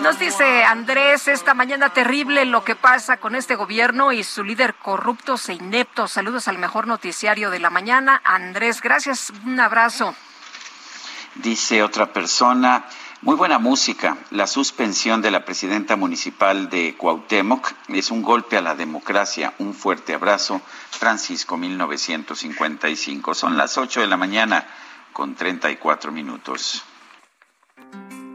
Speaker 2: Nos dice Andrés, esta mañana terrible lo que pasa con este gobierno y su líder corrupto e inepto. Saludos al mejor noticiario de la mañana. Andrés, gracias. Un abrazo.
Speaker 1: Dice otra persona, muy buena música. La suspensión de la presidenta municipal de Cuauhtémoc es un golpe a la democracia. Un fuerte abrazo. Francisco 1955. Son las 8 de la mañana con 34 minutos.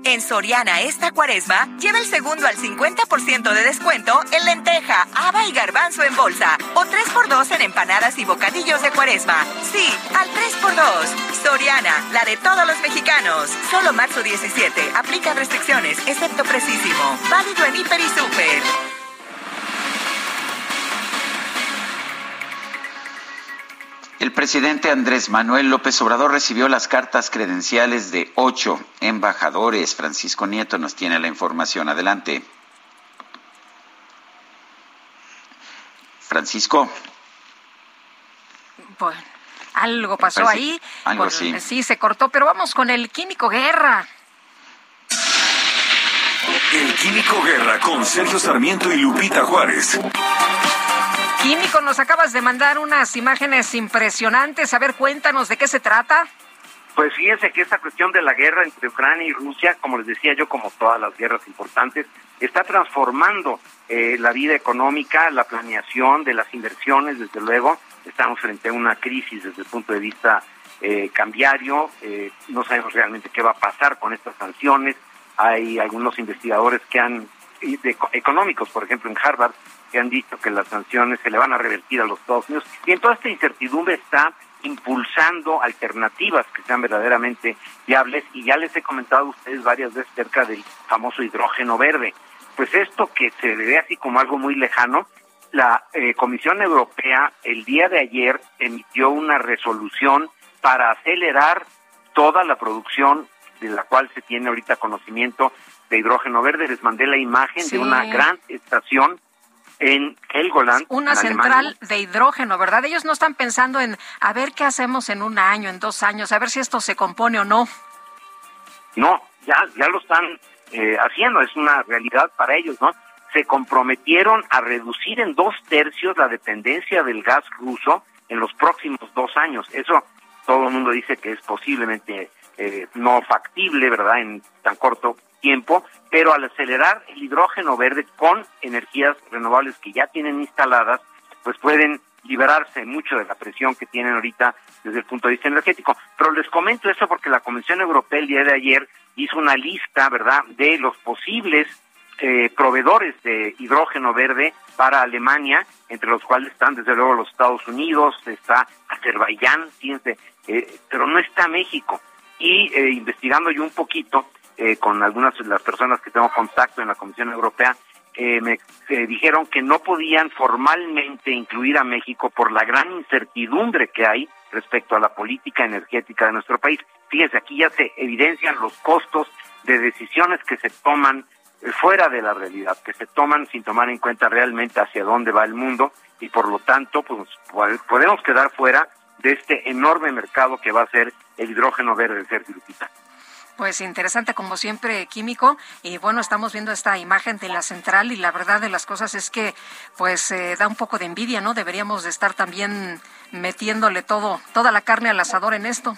Speaker 9: En Soriana esta cuaresma, lleva el segundo al 50% de descuento en lenteja, haba y garbanzo en bolsa. O 3x2 en empanadas y bocadillos de cuaresma. Sí, al 3x2. Soriana, la de todos los mexicanos. Solo marzo 17. Aplica restricciones, excepto precisísimo. Válido en Hiper y Super.
Speaker 1: El presidente Andrés Manuel López Obrador recibió las cartas credenciales de ocho embajadores. Francisco Nieto nos tiene la información. Adelante. Francisco.
Speaker 2: Bueno, algo pasó ahí.
Speaker 1: Algo sí.
Speaker 2: Sí, se cortó, pero vamos con el Químico Guerra.
Speaker 4: El Químico Guerra con Sergio Sarmiento y Lupita Juárez.
Speaker 2: Químico, nos acabas de mandar unas imágenes impresionantes. A ver, cuéntanos de qué se trata.
Speaker 26: Pues fíjense que esta cuestión de la guerra entre Ucrania y Rusia, como les decía yo, como todas las guerras importantes, está transformando eh, la vida económica, la planeación de las inversiones, desde luego. Estamos frente a una crisis desde el punto de vista eh, cambiario. Eh, no sabemos realmente qué va a pasar con estas sanciones. Hay algunos investigadores que han, económicos, por ejemplo, en Harvard, que han dicho que las sanciones se le van a revertir a los Estados Unidos. Y en toda esta incertidumbre está impulsando alternativas que sean verdaderamente viables y ya les he comentado a ustedes varias veces acerca del famoso hidrógeno verde. Pues esto que se ve así como algo muy lejano, la eh, Comisión Europea el día de ayer emitió una resolución para acelerar toda la producción de la cual se tiene ahorita conocimiento de hidrógeno verde. Les mandé la imagen de una gran estación en Helgoland.
Speaker 2: Una
Speaker 26: en
Speaker 2: central de hidrógeno, ¿verdad? Ellos no están pensando en a ver qué hacemos en un año, en dos años, a ver si esto se compone o no.
Speaker 26: No, ya, ya lo están eh, haciendo, es una realidad para ellos, ¿no? Se comprometieron a reducir en dos tercios la dependencia del gas ruso en los próximos dos años. Eso todo el mundo dice que es posiblemente eh, no factible, ¿verdad?, en tan corto tiempo, pero al acelerar el hidrógeno verde con energías renovables que ya tienen instaladas, pues pueden liberarse mucho de la presión que tienen ahorita desde el punto de vista energético. Pero les comento eso porque la Comisión Europea el día de ayer hizo una lista, ¿verdad?, de los posibles eh, proveedores de hidrógeno verde para Alemania, entre los cuales están desde luego los Estados Unidos, está Azerbaiyán, fíjense, eh, pero no está México. Y eh, investigando yo un poquito eh, con algunas de las personas que tengo contacto en la Comisión Europea, eh, me eh, dijeron que no podían formalmente incluir a México por la gran incertidumbre que hay respecto a la política energética de nuestro país. Fíjense, aquí ya se evidencian los costos de decisiones que se toman eh, fuera de la realidad, que se toman sin tomar en cuenta realmente hacia dónde va el mundo y por lo tanto pues po- podemos quedar fuera de este enorme mercado que va a ser el hidrógeno verde, Sergio Lupita.
Speaker 2: Pues interesante como siempre, químico. Y bueno, estamos viendo esta imagen de la central y la verdad de las cosas es que pues eh, da un poco de envidia, ¿no? Deberíamos de estar también metiéndole todo, toda la carne al asador en esto.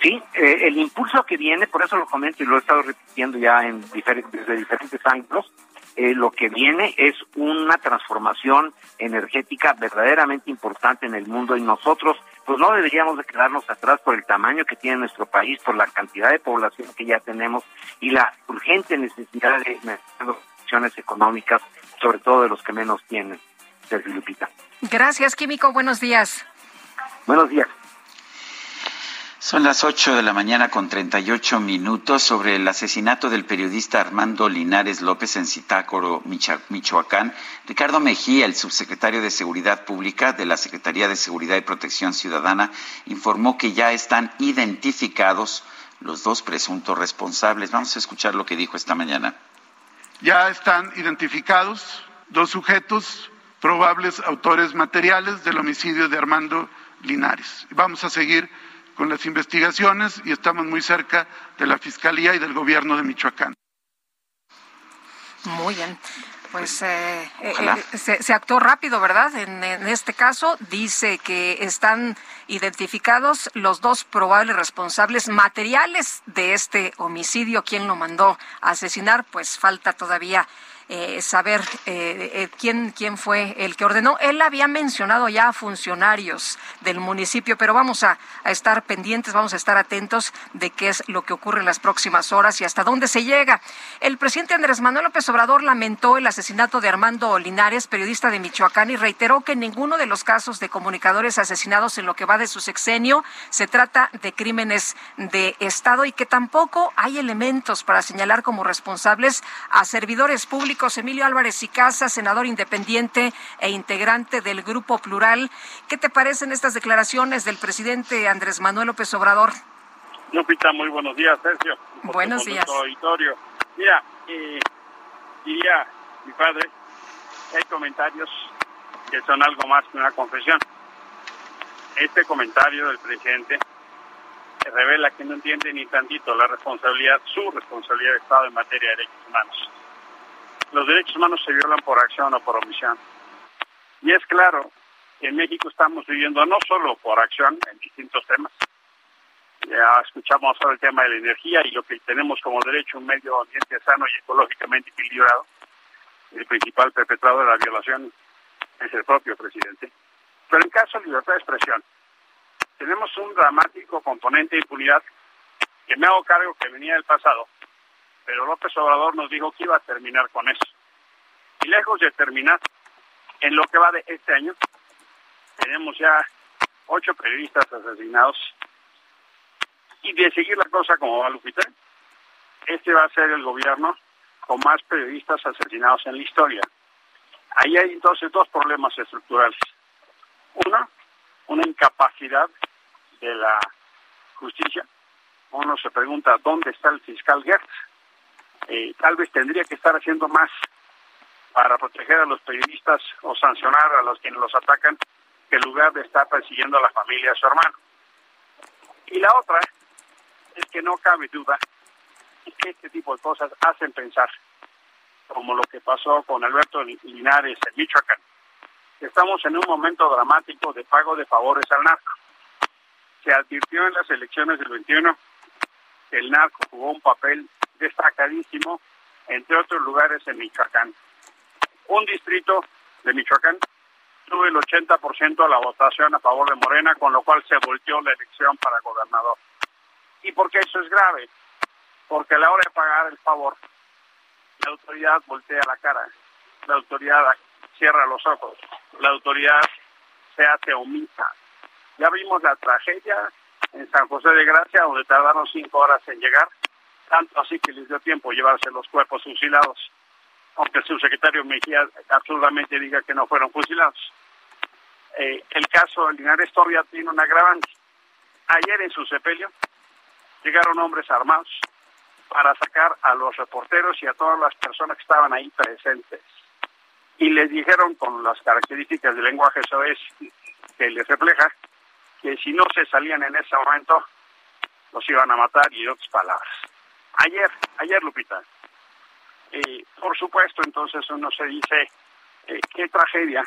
Speaker 26: Sí, eh, el impulso que viene, por eso lo comento y lo he estado repitiendo ya en diferentes, desde diferentes ángulos, eh, lo que viene es una transformación energética verdaderamente importante en el mundo y nosotros pues no deberíamos de quedarnos atrás por el tamaño que tiene nuestro país, por la cantidad de población que ya tenemos y la urgente necesidad de acciones económicas, sobre todo de los que menos tienen. Sergio Lupita.
Speaker 2: Gracias, químico. Buenos días.
Speaker 26: Buenos días.
Speaker 1: Son las 8 de la mañana con 38 minutos sobre el asesinato del periodista Armando Linares López en Zitácuaro, Micha- Michoacán. Ricardo Mejía, el subsecretario de Seguridad Pública de la Secretaría de Seguridad y Protección Ciudadana, informó que ya están identificados los dos presuntos responsables. Vamos a escuchar lo que dijo esta mañana.
Speaker 27: Ya están identificados dos sujetos probables autores materiales del homicidio de Armando Linares. Vamos a seguir con las investigaciones y estamos muy cerca de la Fiscalía y del Gobierno de Michoacán.
Speaker 2: Muy bien. Pues eh, eh, eh, se, se actuó rápido, ¿verdad? En, en este caso dice que están identificados los dos probables responsables materiales de este homicidio. ¿Quién lo mandó a asesinar? Pues falta todavía eh, saber eh, eh, quién, quién fue el que ordenó. Él había mencionado ya a funcionarios del municipio, pero vamos a, a estar pendientes, vamos a estar atentos de qué es lo que ocurre en las próximas horas y hasta dónde se llega. El presidente Andrés Manuel López Obrador lamentó el asesinato de Armando Linares, periodista de Michoacán, y reiteró que ninguno de los casos de comunicadores asesinados en lo que va de su sexenio se trata de crímenes de Estado y que tampoco hay elementos para señalar como responsables a servidores públicos. Emilio Álvarez y Casa, senador independiente e integrante del Grupo Plural. ¿Qué te parecen estas declaraciones del presidente Andrés Manuel López Obrador?
Speaker 28: Lupita, muy buenos días, Sergio.
Speaker 2: Buenos días.
Speaker 28: auditorio. Mira, eh, diría mi padre hay comentarios que son algo más que una confesión. Este comentario del presidente revela que no entiende ni tantito la responsabilidad, su responsabilidad de Estado en materia de derechos humanos. Los derechos humanos se violan por acción o por omisión. Y es claro que en México estamos viviendo no solo por acción en distintos temas, ya escuchamos sobre el tema de la energía y lo que tenemos como derecho un medio ambiente sano y ecológicamente equilibrado. El principal perpetrador de la violación es el propio presidente. Pero en caso de libertad de expresión, tenemos un dramático componente de impunidad que me hago cargo que venía del pasado, pero López Obrador nos dijo que iba a terminar con eso. Y lejos de terminar, en lo que va de este año, tenemos ya ocho periodistas asesinados y de seguir la cosa como va Lupita, este va a ser el gobierno con más periodistas asesinados en la historia. Ahí hay entonces dos problemas estructurales. Uno, una incapacidad de la justicia. Uno se pregunta dónde está el fiscal Gertz. Eh, tal vez tendría que estar haciendo más para proteger a los periodistas o sancionar a los quienes los atacan, que en lugar de estar persiguiendo a la familia de su hermano. Y la otra es que no cabe duda que este tipo de cosas hacen pensar, como lo que pasó con Alberto Linares en Michoacán. Estamos en un momento dramático de pago de favores al narco. Se advirtió en las elecciones del 21 que el narco jugó un papel destacadísimo, entre otros lugares en Michoacán. Un distrito de Michoacán tuvo el 80% de la votación a favor de Morena, con lo cual se volteó la elección para gobernador. ¿Y por qué eso es grave? Porque a la hora de pagar el favor, la autoridad voltea la cara, la autoridad cierra los ojos, la autoridad se hace omisa. Ya vimos la tragedia en San José de Gracia, donde tardaron cinco horas en llegar, tanto así que les dio tiempo llevarse los cuerpos fusilados, aunque su secretario Mejía absurdamente diga que no fueron fusilados. Eh, el caso de Linares todavía tiene un agravante. Ayer en su sepelio llegaron hombres armados para sacar a los reporteros y a todas las personas que estaban ahí presentes. Y les dijeron con las características del lenguaje es que les refleja que si no se salían en ese momento, los iban a matar y otras palabras. Ayer, ayer Lupita. Eh, por supuesto, entonces uno se dice, eh, qué tragedia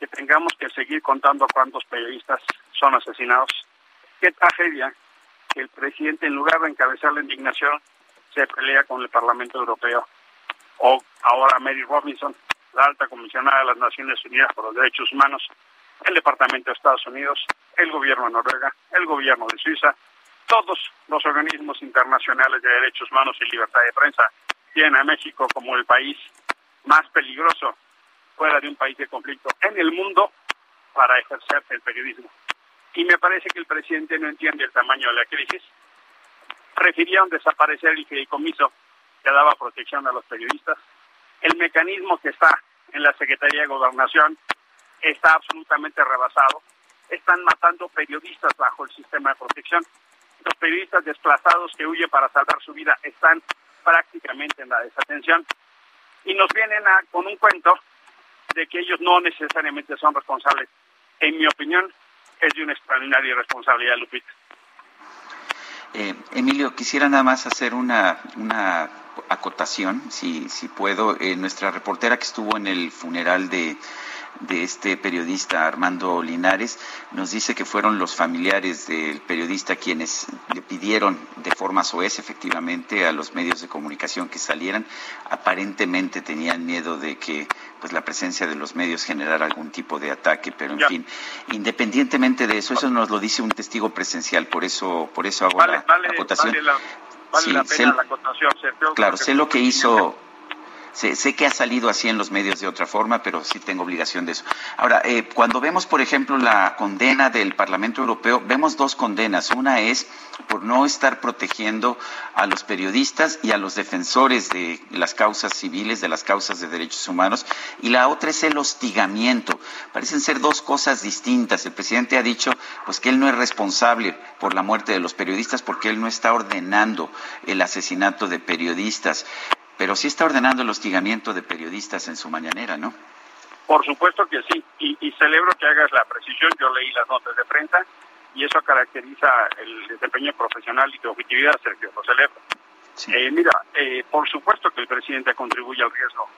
Speaker 28: que tengamos que seguir contando cuántos periodistas son asesinados. Qué tragedia que el presidente, en lugar de encabezar la indignación, se pelea con el Parlamento Europeo. O ahora Mary Robinson, la alta comisionada de las Naciones Unidas por los Derechos Humanos, el Departamento de Estados Unidos, el gobierno de Noruega, el gobierno de Suiza, todos los organismos internacionales de derechos humanos y libertad de prensa tienen a México como el país más peligroso fuera de un país de conflicto en el mundo para ejercer el periodismo. Y me parece que el presidente no entiende el tamaño de la crisis. Prefirieron desaparecer el fideicomiso que daba protección a los periodistas. El mecanismo que está en la Secretaría de Gobernación está absolutamente rebasado. Están matando periodistas bajo el sistema de protección. Los periodistas desplazados que huyen para salvar su vida están prácticamente en la desatención. Y nos vienen a, con un cuento de que ellos no necesariamente son responsables. En mi opinión, es de una extraordinaria responsabilidad, Lupita.
Speaker 1: Eh, Emilio, quisiera nada más hacer una, una acotación, si, si puedo. Eh, nuestra reportera que estuvo en el funeral de de este periodista Armando Linares, nos dice que fueron los familiares del periodista quienes le pidieron de forma soez efectivamente a los medios de comunicación que salieran. Aparentemente tenían miedo de que pues la presencia de los medios generara algún tipo de ataque, pero en fin, independientemente de eso, eso nos lo dice un testigo presencial, por eso por eso hago la acotación.
Speaker 28: Vale la, pena la acotación,
Speaker 1: Claro, sé lo que hizo Sé, que ha salido así en los medios de otra forma, pero sí tengo obligación de eso. Ahora, eh, cuando vemos, por ejemplo, la condena del Parlamento Europeo, vemos dos condenas. Una es por no estar protegiendo a los periodistas y a los defensores de las causas civiles, de las causas de derechos humanos, y la otra es el hostigamiento. Parecen ser dos cosas distintas. El presidente ha dicho pues que él no es responsable por la muerte de los periodistas porque él no está ordenando el asesinato de periodistas pero sí está ordenando el hostigamiento de periodistas en su mañanera, ¿no?
Speaker 28: Por supuesto que sí, y, celebro que hagas la precisión. Yo leí las notas de prensa y eso caracteriza el desempeño profesional y de objetividad, Sergio, lo celebro. Eh, mira, eh, por supuesto que el presidente contribuye al riesgo,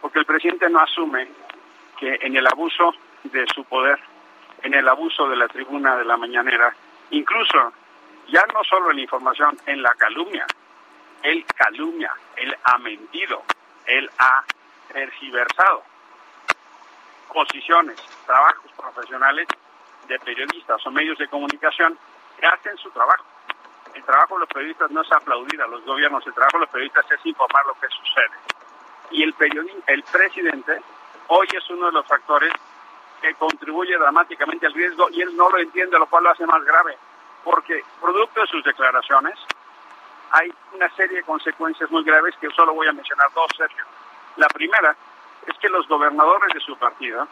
Speaker 28: porque el presidente no asume que en el abuso de su poder, en el abuso de la tribuna de la mañanera, incluso ya no solo en la información, en la calumnia, él calumnia, él ha mentido, él ha tergiversado posiciones, trabajos profesionales de periodistas o medios de comunicación que hacen su trabajo. El trabajo de los periodistas no es aplaudir a los gobiernos, el trabajo de los periodistas es informar lo que sucede. Y el, el presidente hoy es uno de los factores que contribuye dramáticamente al riesgo y él no lo entiende, lo cual lo hace más grave, porque producto de sus declaraciones, hay una serie de consecuencias muy graves que solo voy a mencionar dos, Sergio. La primera es que los gobernadores de su partido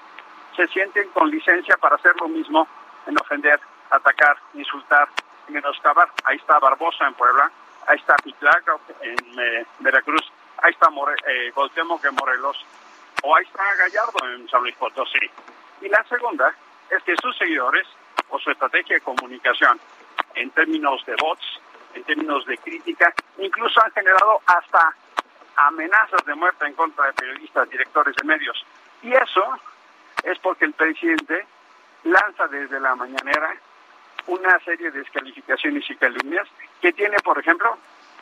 Speaker 28: se sienten con licencia para hacer lo mismo en ofender, atacar, insultar, menoscabar. Ahí está Barbosa en Puebla, ahí está Pitlaca en eh, Veracruz, ahí está More, eh, en Morelos, o ahí está Gallardo en San Luis Potosí. Y la segunda es que sus seguidores o su estrategia de comunicación en términos de bots, en términos de crítica, incluso han generado hasta amenazas de muerte en contra de periodistas, directores de medios. Y eso es porque el presidente lanza desde la mañanera una serie de descalificaciones y calumnias que tiene, por ejemplo,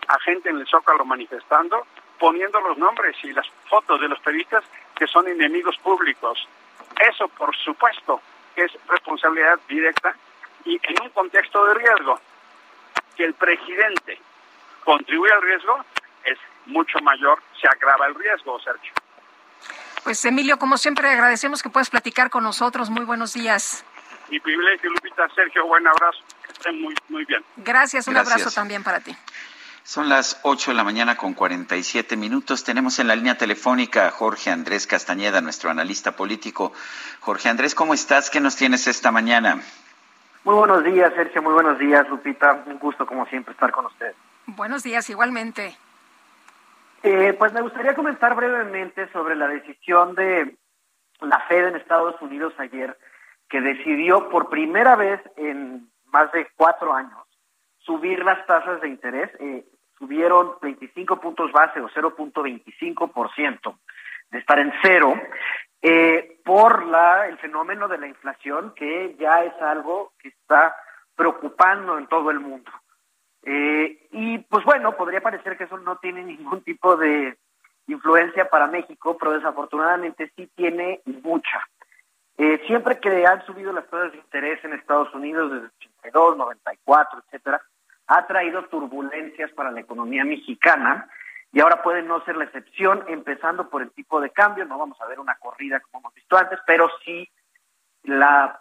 Speaker 28: a gente en el Zócalo manifestando, poniendo los nombres y las fotos de los periodistas que son enemigos públicos. Eso, por supuesto, es responsabilidad directa y en un contexto de riesgo. Que el presidente contribuye al riesgo es mucho mayor, se agrava el riesgo, Sergio.
Speaker 2: Pues Emilio, como siempre, agradecemos que puedas platicar con nosotros. Muy buenos días.
Speaker 28: Mi privilegio, Lupita. Sergio, buen abrazo. Que estén muy, muy bien.
Speaker 2: Gracias, un abrazo también para ti.
Speaker 1: Son las 8 de la mañana con 47 minutos. Tenemos en la línea telefónica a Jorge Andrés Castañeda, nuestro analista político. Jorge Andrés, ¿cómo estás? ¿Qué nos tienes esta mañana?
Speaker 26: Muy buenos días, Sergio. Muy buenos días, Lupita. Un gusto, como siempre, estar con usted.
Speaker 2: Buenos días, igualmente.
Speaker 26: Eh, pues me gustaría comentar brevemente sobre la decisión de la Fed en Estados Unidos ayer, que decidió por primera vez en más de cuatro años subir las tasas de interés. Eh, subieron 25 puntos base o 0.25% de estar en cero eh, por la, el fenómeno de la inflación que ya es algo que está preocupando en todo el mundo. Eh, y pues bueno, podría parecer que eso no tiene ningún tipo de influencia para México, pero desafortunadamente sí tiene mucha. Eh, siempre que han subido las tasas de interés en Estados Unidos desde 82, 94, etcétera, ha traído turbulencias para la economía mexicana y ahora puede no ser la excepción, empezando por el tipo de cambio, no vamos a ver una corrida como hemos visto antes, pero sí la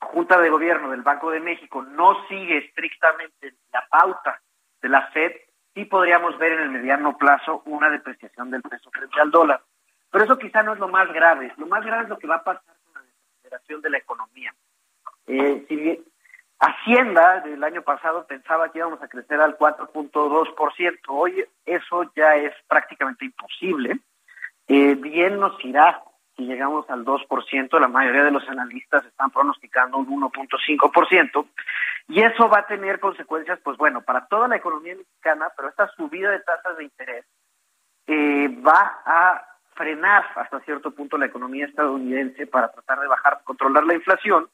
Speaker 26: Junta de Gobierno del Banco de México no sigue estrictamente la pauta de la Fed, sí podríamos ver en el mediano plazo una depreciación del peso frente al dólar. Pero eso quizá no es lo más grave. Lo más grave es lo que va a pasar con la desaceleración de la economía. Eh, si Hacienda del año pasado pensaba que íbamos a crecer al 4.2%. Hoy eso ya es prácticamente imposible. Eh, bien nos irá si llegamos al 2%, la mayoría de los analistas están pronosticando un 1.5%, y eso va a tener consecuencias, pues bueno, para toda la economía mexicana, pero esta subida de tasas de interés eh, va a frenar hasta cierto punto la economía estadounidense para tratar de bajar, controlar la inflación,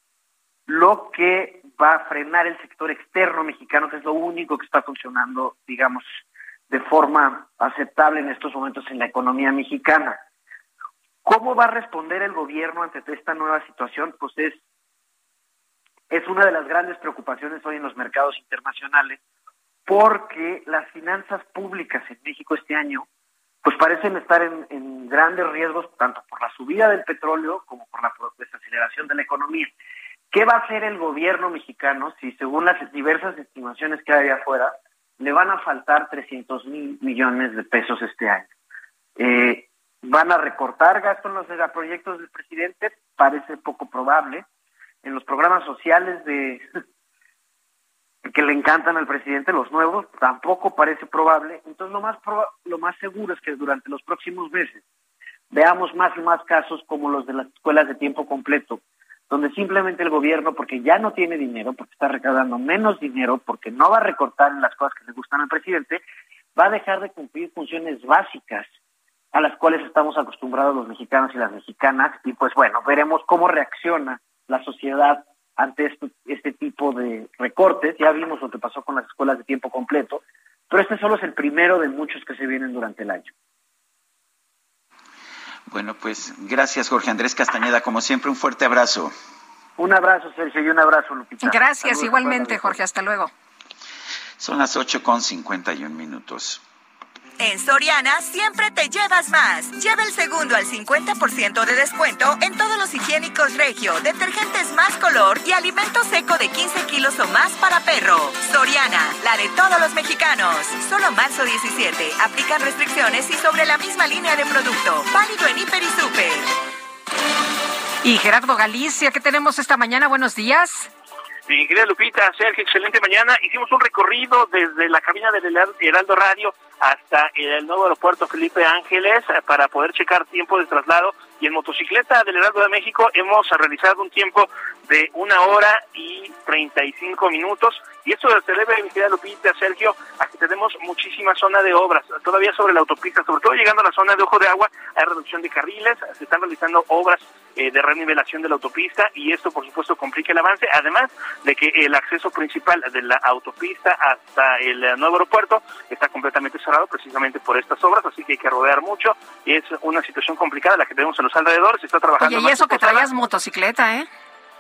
Speaker 26: lo que va a frenar el sector externo mexicano, que es lo único que está funcionando, digamos, de forma aceptable en estos momentos en la economía mexicana. ¿Cómo va a responder el gobierno ante esta nueva situación? Pues es, es una de las grandes preocupaciones hoy en los mercados internacionales, porque las finanzas públicas en México este año pues parecen estar en, en grandes riesgos, tanto por la subida del petróleo como por la desaceleración de la economía. ¿Qué va a hacer el gobierno mexicano si, según las diversas estimaciones que hay afuera, le van a faltar 300 mil millones de pesos este año? Eh, van a recortar gastos en los proyectos del presidente, parece poco probable. En los programas sociales de que le encantan al presidente, los nuevos, tampoco parece probable. Entonces lo más lo más seguro es que durante los próximos meses veamos más y más casos como los de las escuelas de tiempo completo, donde simplemente el gobierno, porque ya no tiene dinero, porque está recaudando menos dinero, porque no va a recortar en las cosas que le gustan al presidente, va a dejar de cumplir funciones básicas a las cuales estamos acostumbrados los mexicanos y las mexicanas y pues bueno, veremos cómo reacciona la sociedad ante este, este tipo de recortes. Ya vimos lo que pasó con las escuelas de tiempo completo, pero este solo es el primero de muchos que se vienen durante el año.
Speaker 1: Bueno, pues gracias Jorge Andrés Castañeda, como siempre un fuerte abrazo.
Speaker 26: Un abrazo Sergio y un abrazo Lupita.
Speaker 2: Gracias igualmente Jorge, hasta luego.
Speaker 1: Son las ocho con cincuenta y un minutos.
Speaker 9: En Soriana siempre te llevas más. Lleva el segundo al 50% de descuento en todos los higiénicos Regio, detergentes más color y alimento seco de 15 kilos o más para perro. Soriana, la de todos los mexicanos. Solo marzo 17. Aplican restricciones y sobre la misma línea de producto. Válido en Hiper y Super.
Speaker 2: Y Gerardo Galicia, ¿qué tenemos esta mañana? Buenos días.
Speaker 29: Mi querida Lupita, Sergio, excelente mañana. Hicimos un recorrido desde la cabina del Heraldo Radio hasta el nuevo aeropuerto Felipe Ángeles eh, para poder checar tiempo de traslado y en motocicleta del Heraldo de México hemos realizado un tiempo de una hora y 35 minutos y esto se debe, mi querida Lupita, Sergio, a que tenemos muchísima zona de obras, todavía sobre la autopista, sobre todo llegando a la zona de Ojo de Agua, hay reducción de carriles, se están realizando obras eh, de renivelación de la autopista y esto, por supuesto, complica el avance, además de que el acceso principal de la autopista hasta el nuevo aeropuerto está completamente cerrado precisamente por estas obras, así que hay que rodear mucho y es una situación complicada la que tenemos en los alrededores, se está trabajando.
Speaker 2: Oye, y eso que traías motocicleta, ¿eh?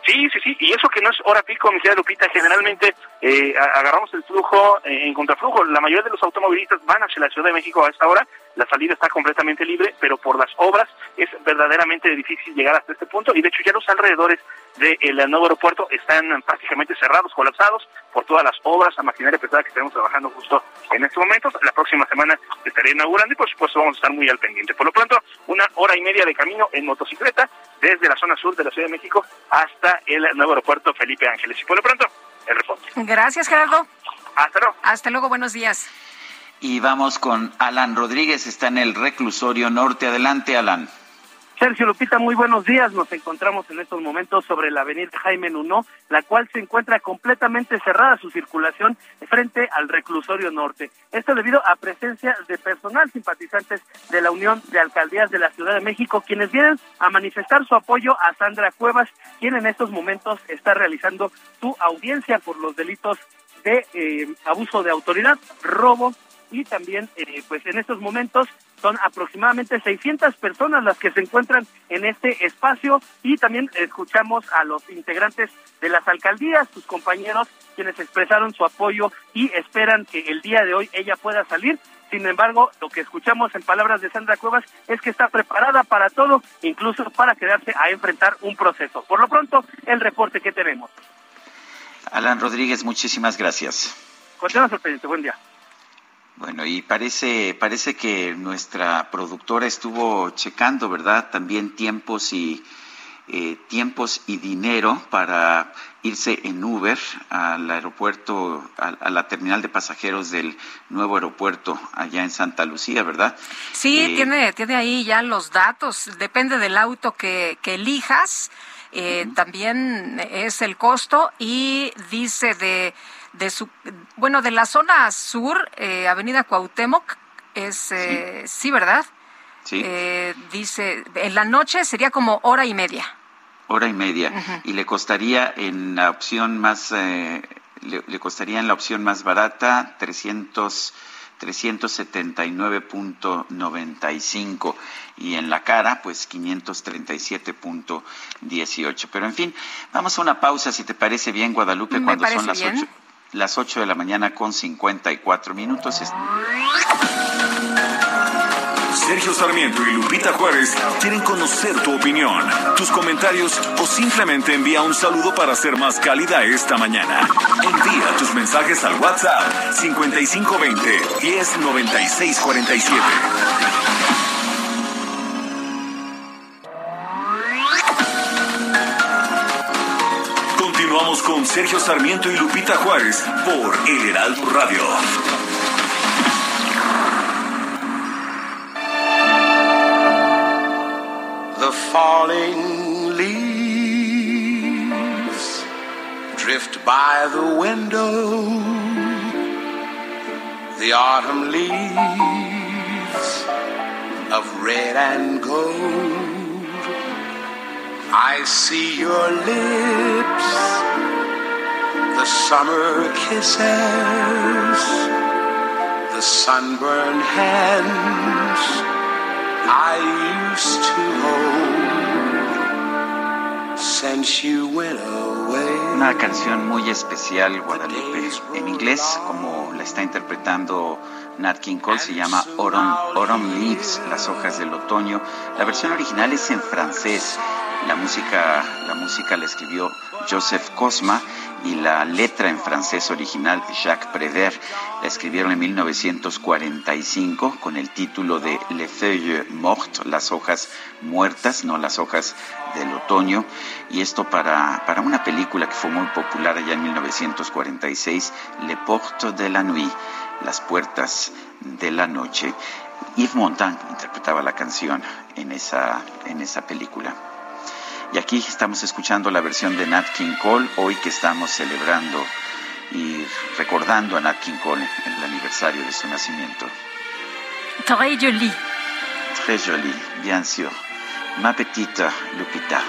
Speaker 29: Sí, sí, sí, y eso que no es hora pico, mi querida Lupita, generalmente eh, agarramos el flujo eh, en contraflujo. La mayoría de los automovilistas van hacia la Ciudad de México a esta hora, la salida está completamente libre, pero por las obras es verdaderamente difícil llegar hasta este punto y de hecho ya los alrededores del nuevo aeropuerto están prácticamente cerrados, colapsados por todas las obras, la maquinaria pesada que estamos trabajando justo en estos momentos. La próxima semana estaré inaugurando y por supuesto vamos a estar muy al pendiente. Por lo pronto, una hora y media de camino en motocicleta desde la zona sur de la Ciudad de México hasta el nuevo aeropuerto Felipe Ángeles. Y por lo pronto, el reporte.
Speaker 2: Gracias, Gerardo.
Speaker 29: Hasta luego.
Speaker 2: Hasta luego, buenos días.
Speaker 1: Y vamos con Alan Rodríguez, está en el reclusorio norte. Adelante, Alan.
Speaker 30: Sergio Lupita, muy buenos días. Nos encontramos en estos momentos sobre la avenida Jaime Nuno, la cual se encuentra completamente cerrada su circulación frente al reclusorio norte. Esto debido a presencia de personal simpatizantes de la Unión de Alcaldías de la Ciudad de México, quienes vienen a manifestar su apoyo a Sandra Cuevas, quien en estos momentos está realizando su audiencia por los delitos de eh, abuso de autoridad, robo y también, eh, pues en estos momentos son aproximadamente 600 personas las que se encuentran en este espacio y también escuchamos a los integrantes de las alcaldías, sus compañeros, quienes expresaron su apoyo y esperan que el día de hoy ella pueda salir. Sin embargo, lo que escuchamos en palabras de Sandra Cuevas es que está preparada para todo, incluso para quedarse a enfrentar un proceso. Por lo pronto, el reporte que tenemos.
Speaker 1: Alan Rodríguez, muchísimas gracias.
Speaker 30: Continuamos, presidente. Buen día.
Speaker 1: Bueno, y parece, parece que nuestra productora estuvo checando, ¿verdad? También tiempos y eh, tiempos y dinero para irse en Uber al aeropuerto, a, la terminal de pasajeros del nuevo aeropuerto allá en Santa Lucía, ¿verdad?
Speaker 2: Sí, eh, tiene, tiene ahí ya los datos. Depende del auto que, que elijas. Eh, también es el costo y dice de de su, bueno, de la zona sur, eh, Avenida Cuauhtémoc, es, eh, sí. ¿verdad?
Speaker 1: Sí.
Speaker 2: Eh, dice, en la noche sería como hora y media.
Speaker 1: Hora y media. Y le costaría en la opción más, le, le, costaría en la opción más barata 300 379.95 y en la cara pues 537.18. Pero en fin, vamos a una pausa si te parece bien Guadalupe cuando son las ocho las 8 de la mañana con 54 minutos.
Speaker 4: Sergio Sarmiento y Lupita Juárez quieren conocer tu opinión, tus comentarios o simplemente envía un saludo para ser más cálida esta mañana. Envía tus mensajes al WhatsApp 5520 109647. Continuamos con Sergio Sarmiento y Lupita Juárez por El Heraldo Radio.
Speaker 10: The falling leaves drift by the window. The autumn leaves of red and gold. I see your lips, the summer kisses, the sunburned hands I used to hold since you went away.
Speaker 1: Una canción muy especial, Guadalupe, en inglés, como la está interpretando Nat King Cole, se llama Autumn, Autumn Leaves, las hojas del otoño. La versión original es en francés La música, la escribió Joseph Cosma y la letra en francés original Jacques Prévert la escribieron en 1945 con el título de Les feuilles mortes, las hojas muertas, no las hojas del otoño, y esto para, para una película que fue muy popular allá en 1946, Les Portes de la Nuit, las puertas de la noche. Yves Montand interpretaba la canción en esa, en esa película. Y aquí estamos escuchando la versión de Nat King Cole, hoy que estamos celebrando y recordando a Nat King Cole en el aniversario de su nacimiento.
Speaker 2: Très jolie.
Speaker 1: Très jolie, bien sûr. Ma petite Lupita.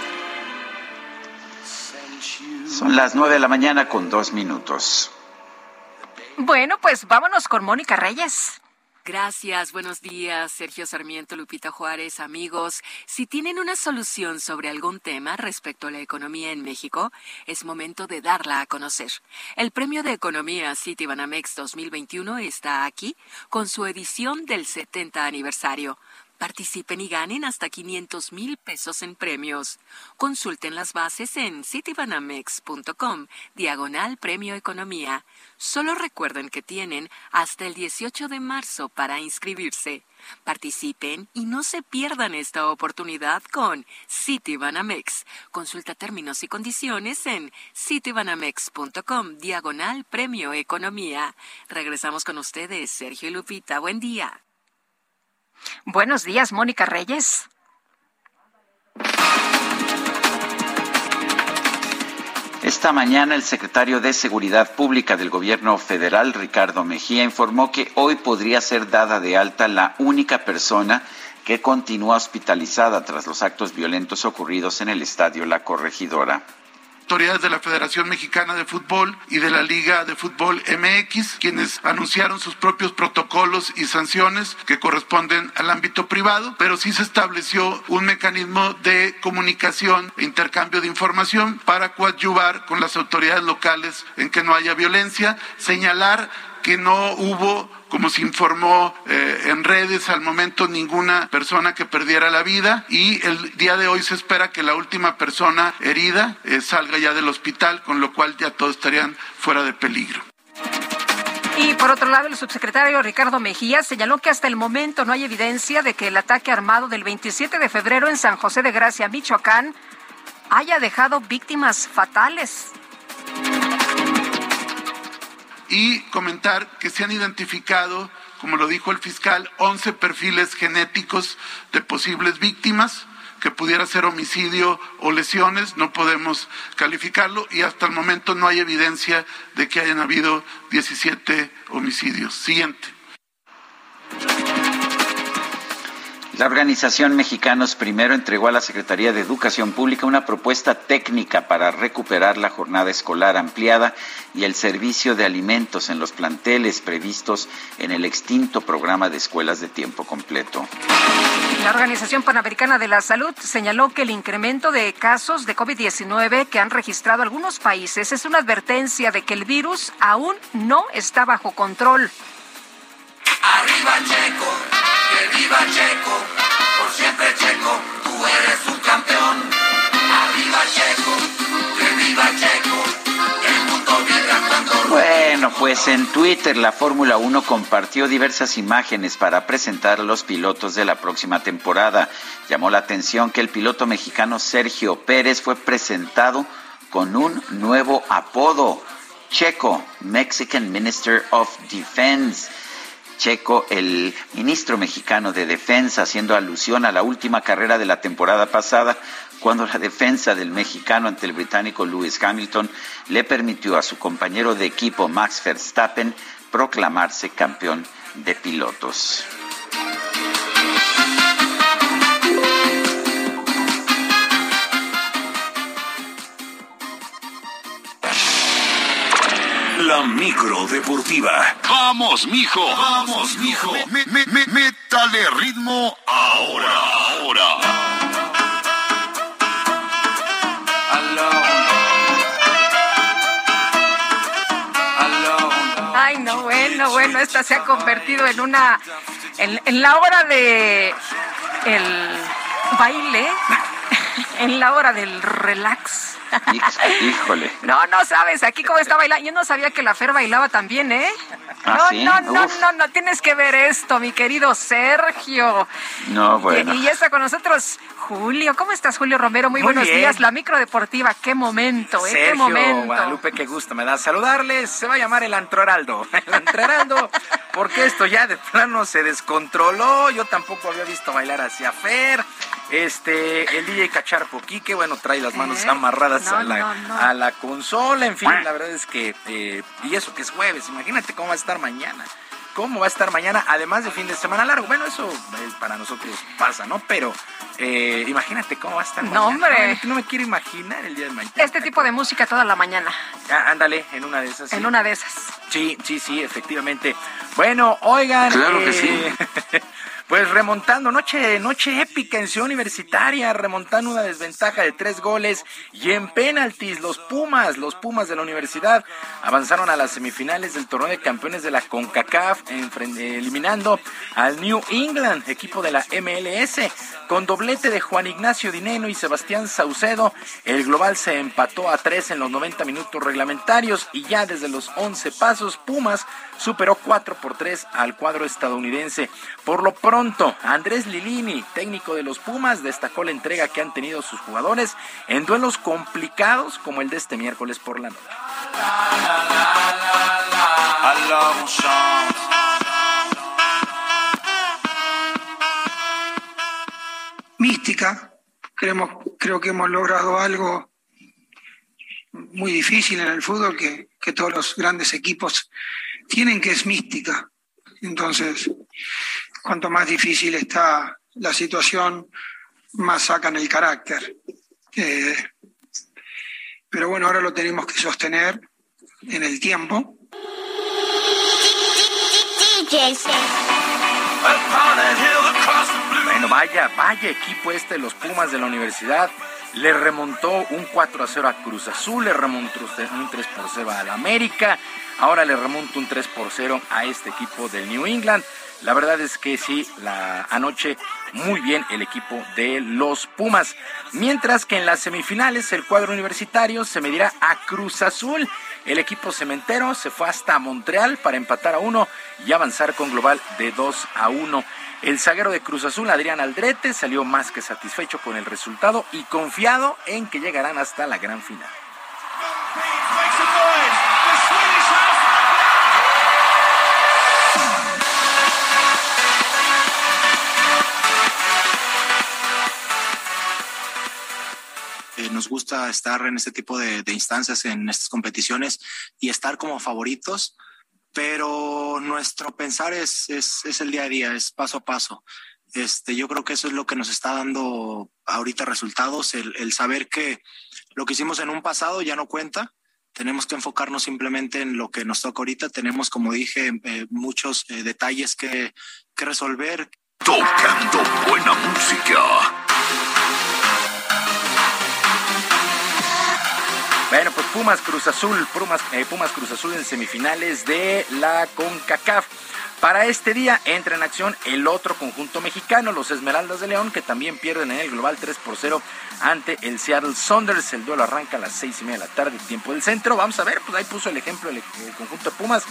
Speaker 1: Son las nueve de la mañana con dos minutos.
Speaker 2: Bueno, pues vámonos con Mónica Reyes.
Speaker 25: Gracias, buenos días, Sergio Sarmiento, Lupita Juárez, amigos. Si tienen una solución sobre algún tema respecto a la economía en México, es momento de darla a conocer. El Premio de Economía Citibanamex 2021 está aquí con su edición del 70 aniversario. Participen y ganen hasta 500 mil pesos en premios. Consulten las bases en citibanamex.com, diagonal Premio Economía. Solo recuerden que tienen hasta el 18 de marzo para inscribirse. Participen y no se pierdan esta oportunidad con Citibanamex. Consulta términos y condiciones en citibanamex.com, diagonal Premio Economía. Regresamos con ustedes, Sergio y Lupita. Buen día.
Speaker 2: Buenos días, Mónica Reyes.
Speaker 1: Esta mañana el secretario de Seguridad Pública del Gobierno federal, Ricardo Mejía, informó que hoy podría ser dada de alta la única persona que continúa hospitalizada tras los actos violentos ocurridos en el estadio La Corregidora
Speaker 27: autoridades de la Federación Mexicana de Fútbol y de la Liga de Fútbol MX, quienes anunciaron sus propios protocolos y sanciones que corresponden al ámbito privado, pero sí se estableció un mecanismo de comunicación e intercambio de información para coadyuvar con las autoridades locales en que no haya violencia, señalar que no hubo como se informó eh, en redes al momento ninguna persona que perdiera la vida y el día de hoy se espera que la última persona herida eh, salga ya del hospital, con lo cual ya todos estarían fuera de peligro.
Speaker 2: Y por otro lado, el subsecretario Ricardo Mejía señaló que hasta el momento no hay evidencia de que el ataque armado del 27 de febrero en San José de Gracia, Michoacán, haya dejado víctimas fatales
Speaker 27: y comentar que se han identificado, como lo dijo el fiscal, 11 perfiles genéticos de posibles víctimas que pudiera ser homicidio o lesiones, no podemos calificarlo y hasta el momento no hay evidencia de que hayan habido 17 homicidios. Siguiente.
Speaker 1: La organización Mexicanos Primero entregó a la Secretaría de Educación Pública una propuesta técnica para recuperar la jornada escolar ampliada y el servicio de alimentos en los planteles previstos en el extinto programa de escuelas de tiempo completo.
Speaker 2: La Organización Panamericana de la Salud señaló que el incremento de casos de COVID-19 que han registrado algunos países es una advertencia de que el virus aún no está bajo control.
Speaker 31: Arriba Checo, que viva Checo, por siempre Checo, tú eres un campeón. Arriba Checo, que viva Checo, el mundo vibra cuando...
Speaker 1: Bueno, pues en Twitter la Fórmula 1 compartió diversas imágenes para presentar a los pilotos de la próxima temporada. Llamó la atención que el piloto mexicano Sergio Pérez fue presentado con un nuevo apodo, Checo, Mexican Minister of Defense. Checo, el ministro mexicano de Defensa, haciendo alusión a la última carrera de la temporada pasada, cuando la defensa del mexicano ante el británico Lewis Hamilton le permitió a su compañero de equipo Max Verstappen proclamarse campeón de pilotos.
Speaker 4: La micro deportiva.
Speaker 32: Vamos, mijo.
Speaker 4: Vamos, mijo.
Speaker 32: Me, me, me, métale ritmo ahora, ahora.
Speaker 2: Ay, no, bueno, bueno, esta se ha convertido en una, en, en la hora de el baile. En la hora del relax.
Speaker 1: Híjole.
Speaker 2: No, no sabes aquí cómo está bailando. Yo no sabía que la Fer bailaba también, ¿eh?
Speaker 1: ¿Ah,
Speaker 2: no,
Speaker 1: sí?
Speaker 2: no, no,
Speaker 1: Uf.
Speaker 2: no, no, tienes que ver esto, mi querido Sergio.
Speaker 1: No, bueno.
Speaker 2: Y, y ya está con nosotros Julio. ¿Cómo estás, Julio Romero? Muy,
Speaker 33: Muy
Speaker 2: buenos
Speaker 33: bien.
Speaker 2: días. La micro deportiva, qué momento, ¿eh? qué
Speaker 33: Sergio
Speaker 2: momento.
Speaker 33: Guadalupe, qué gusto me da saludarles. Se va a llamar el Antroraldo. El Antroraldo, porque esto ya de plano se descontroló. Yo tampoco había visto bailar hacia Fer. Este, el DJ Cacharpo Quique, bueno, trae las manos
Speaker 2: ¿Eh?
Speaker 33: amarradas
Speaker 2: No,
Speaker 33: a, la,
Speaker 2: no, no.
Speaker 33: a la consola. En fin, la verdad es que, eh, y eso que es jueves, imagínate cómo va a estar mañana. ¿Cómo va a estar mañana? Además de fin de semana largo. Bueno, eso eh, para nosotros pasa, ¿no? Pero eh, imagínate cómo va a estar
Speaker 2: No,
Speaker 33: mañana.
Speaker 2: hombre.
Speaker 33: No, no me quiero imaginar el día de mañana.
Speaker 2: Este tipo de música toda la mañana.
Speaker 33: Ah, ándale, en una de esas. sí.
Speaker 2: En una de esas.
Speaker 33: Sí, sí, sí, efectivamente. Bueno, oigan.
Speaker 1: Claro que
Speaker 33: eh, Pues remontando, noche, noche épica en Ciudad Universitaria, remontando una desventaja de tres goles y en penaltis, los Pumas, los Pumas de la universidad avanzaron a las semifinales del torneo de campeones de la CONCACAF, eliminando al New England, equipo de la MLS, con doblete de Juan Ignacio Dineno y Sebastián Saucedo. El global se empató a tres en los 90 minutos reglamentarios y ya desde los 11 pasos, Pumas superó 4 por 3 al cuadro estadounidense. Por lo pronto, Andrés Lilini, técnico de los Pumas, destacó la entrega que han tenido sus jugadores en duelos complicados como el de este miércoles por la noche.
Speaker 34: mística. Creemos, creo que hemos logrado algo muy difícil en el fútbol que, que todos los grandes equipos tienen, que es mística. Entonces, cuanto más difícil está la situación, más sacan el carácter. Eh, pero bueno, ahora lo tenemos que sostener en el tiempo.
Speaker 33: Bueno, vaya, vaya equipo este de los Pumas de la universidad. Le remontó un 4 a 0 a Cruz Azul, le remontó un 3 por 0 al América, ahora le remonta un 3 por 0 a este equipo del New England. La verdad es que sí, la anoche muy bien el equipo de los Pumas. Mientras que en las semifinales el cuadro universitario se medirá a Cruz Azul. El equipo cementero se fue hasta Montreal para empatar a uno y avanzar con global de 2 a 1. El zaguero de Cruz Azul, Adrián Aldrete, salió más que satisfecho con el resultado y confiado en que llegarán hasta la gran final.
Speaker 35: Nos gusta estar en este tipo de, de instancias, en estas competiciones y estar como favoritos, pero nuestro pensar es, es, es el día a día, es paso a paso. Este, yo creo que eso es lo que nos está dando ahorita resultados, el, el saber que lo que hicimos en un pasado ya no cuenta. Tenemos que enfocarnos simplemente en lo que nos toca ahorita. Tenemos, como dije, eh, muchos eh, detalles que, que resolver.
Speaker 4: Tocando buena música.
Speaker 33: Bueno, pues Pumas Cruz Azul, Pumas, eh, Pumas Cruz Azul en semifinales de la CONCACAF. Para este día entra en acción el otro conjunto mexicano, los Esmeraldas de León, que también pierden en el global 3 por 0 ante el Seattle Saunders. El duelo arranca a las seis y media de la tarde, tiempo del centro. Vamos a ver, pues ahí puso el ejemplo el, el conjunto de Pumas.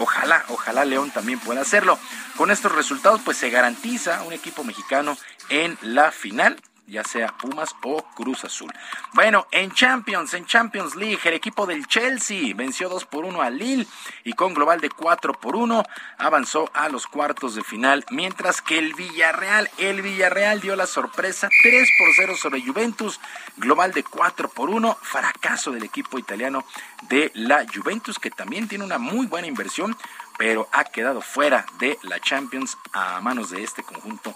Speaker 33: Ojalá, ojalá León también pueda hacerlo. Con estos resultados, pues se garantiza un equipo mexicano en la final ya sea Pumas o Cruz Azul. Bueno, en Champions, en Champions League, el equipo del Chelsea venció 2 por 1 al Lille y con global de 4 por 1 avanzó a los cuartos de final, mientras que el Villarreal, el Villarreal dio la sorpresa 3 por 0 sobre Juventus, global de 4 por 1, fracaso del equipo italiano de la Juventus que también tiene una muy buena inversión, pero ha quedado fuera de la Champions a manos de este conjunto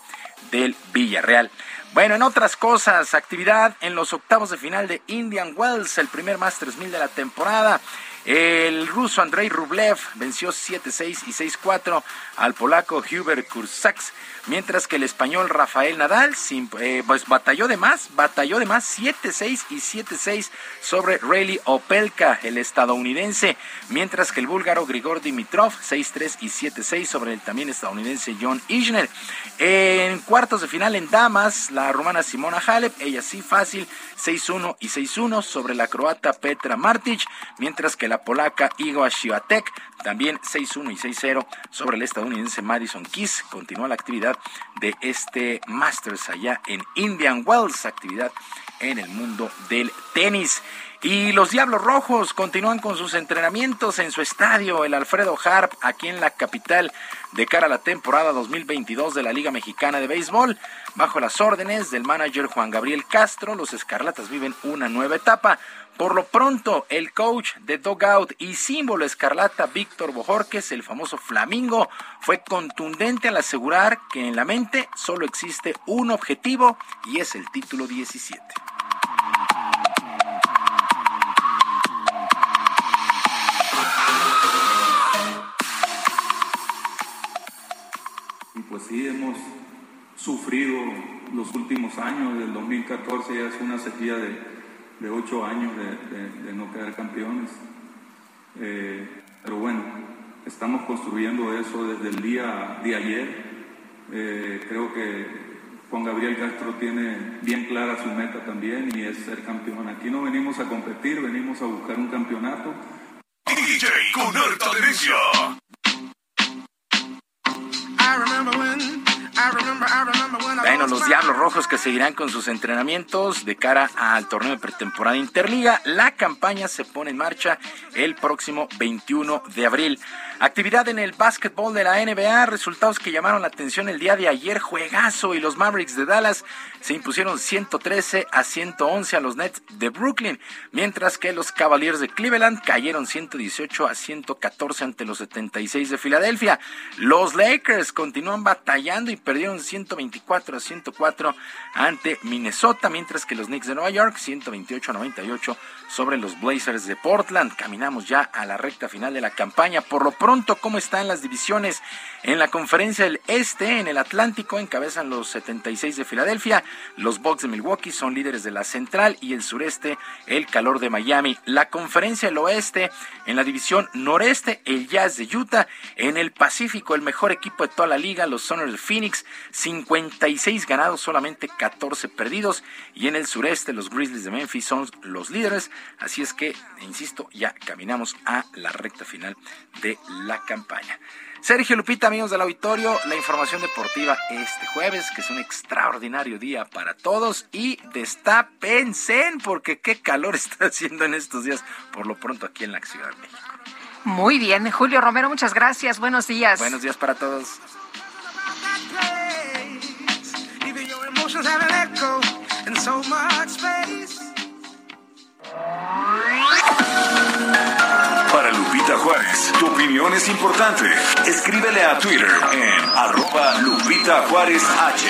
Speaker 33: del Villarreal. Bueno, en otras cosas, actividad en los octavos de final de Indian Wells, el primer Masters 1000 de la temporada. El ruso Andrei Rublev venció 7-6 y 6-4 al polaco Hubert Kursaks mientras que el español Rafael Nadal eh, pues batalló de más, batalló de más 7-6 y 7-6 sobre Rayleigh Opelka, el estadounidense, mientras que el búlgaro Grigor Dimitrov 6-3 y 7-6 sobre el también estadounidense John Isner. En cuartos de final en damas, la rumana Simona Halep, ella sí fácil, 6-1 y 6-1 sobre la croata Petra Martic, mientras que la polaca Igor Świątek también 6-1 y 6-0 sobre el estadounidense Madison Keys. Continúa la actividad de este Masters allá en Indian Wells, actividad en el mundo del tenis. Y los Diablos Rojos continúan con sus entrenamientos en su estadio, el Alfredo Harp, aquí en la capital, de cara a la temporada 2022 de la Liga Mexicana de Béisbol. Bajo las órdenes del manager Juan Gabriel Castro, los Escarlatas viven una nueva etapa. Por lo pronto, el coach de Dogout y símbolo escarlata Víctor Bojorques, el famoso Flamingo, fue contundente al asegurar que en la mente solo existe un objetivo y es el título 17.
Speaker 36: pues sí hemos sufrido los últimos años, del 2014 ya es una sequía de, ocho años de, no quedar campeones. Eh, pero bueno, estamos construyendo eso desde el día de ayer. Eh, creo que Juan Gabriel Castro tiene bien clara su meta también y es ser campeón. Aquí no venimos a competir, venimos a buscar un campeonato.
Speaker 4: DJ con alta
Speaker 33: bueno, los Diablos Rojos que seguirán con sus entrenamientos de cara al torneo de pretemporada Interliga. La campaña se pone en marcha el próximo 21 de abril. Actividad en el básquetbol de la NBA, resultados que llamaron la atención el día de ayer, juegazo y los Mavericks de Dallas se impusieron 113 a 111 a los Nets de Brooklyn, mientras que los Cavaliers de Cleveland cayeron 118 a 114 ante los 76 de Filadelfia. Los Lakers continúan batallando y perdieron 124 a 104 ante Minnesota, mientras que los Knicks de Nueva York 128 a 98 sobre los Blazers de Portland. Caminamos ya a la recta final de la campaña. Por lo pronto, ¿cómo están las divisiones? En la conferencia del Este, en el Atlántico, encabezan los 76 de Filadelfia. Los Bucks de Milwaukee son líderes de la Central y el Sureste, el calor de Miami. La conferencia del Oeste, en la división Noreste, el Jazz de Utah. En el Pacífico, el mejor equipo de toda la liga, los Soners de Phoenix, 56 ganados, solamente 14 perdidos. Y en el Sureste, los Grizzlies de Memphis son los líderes Así es que, insisto, ya caminamos a la recta final de la campaña. Sergio Lupita, amigos del auditorio, la información deportiva este jueves, que es un extraordinario día para todos y destapense porque qué calor está haciendo en estos días, por lo pronto aquí en la Ciudad de México.
Speaker 2: Muy bien, Julio Romero, muchas gracias, buenos días.
Speaker 33: Buenos días para todos.
Speaker 4: Lupita Juárez, tu opinión es importante. Escríbele a Twitter en arroba Lupita Juárez H.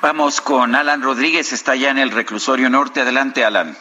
Speaker 1: Vamos con Alan Rodríguez, está ya en el reclusorio norte. Adelante, Alan.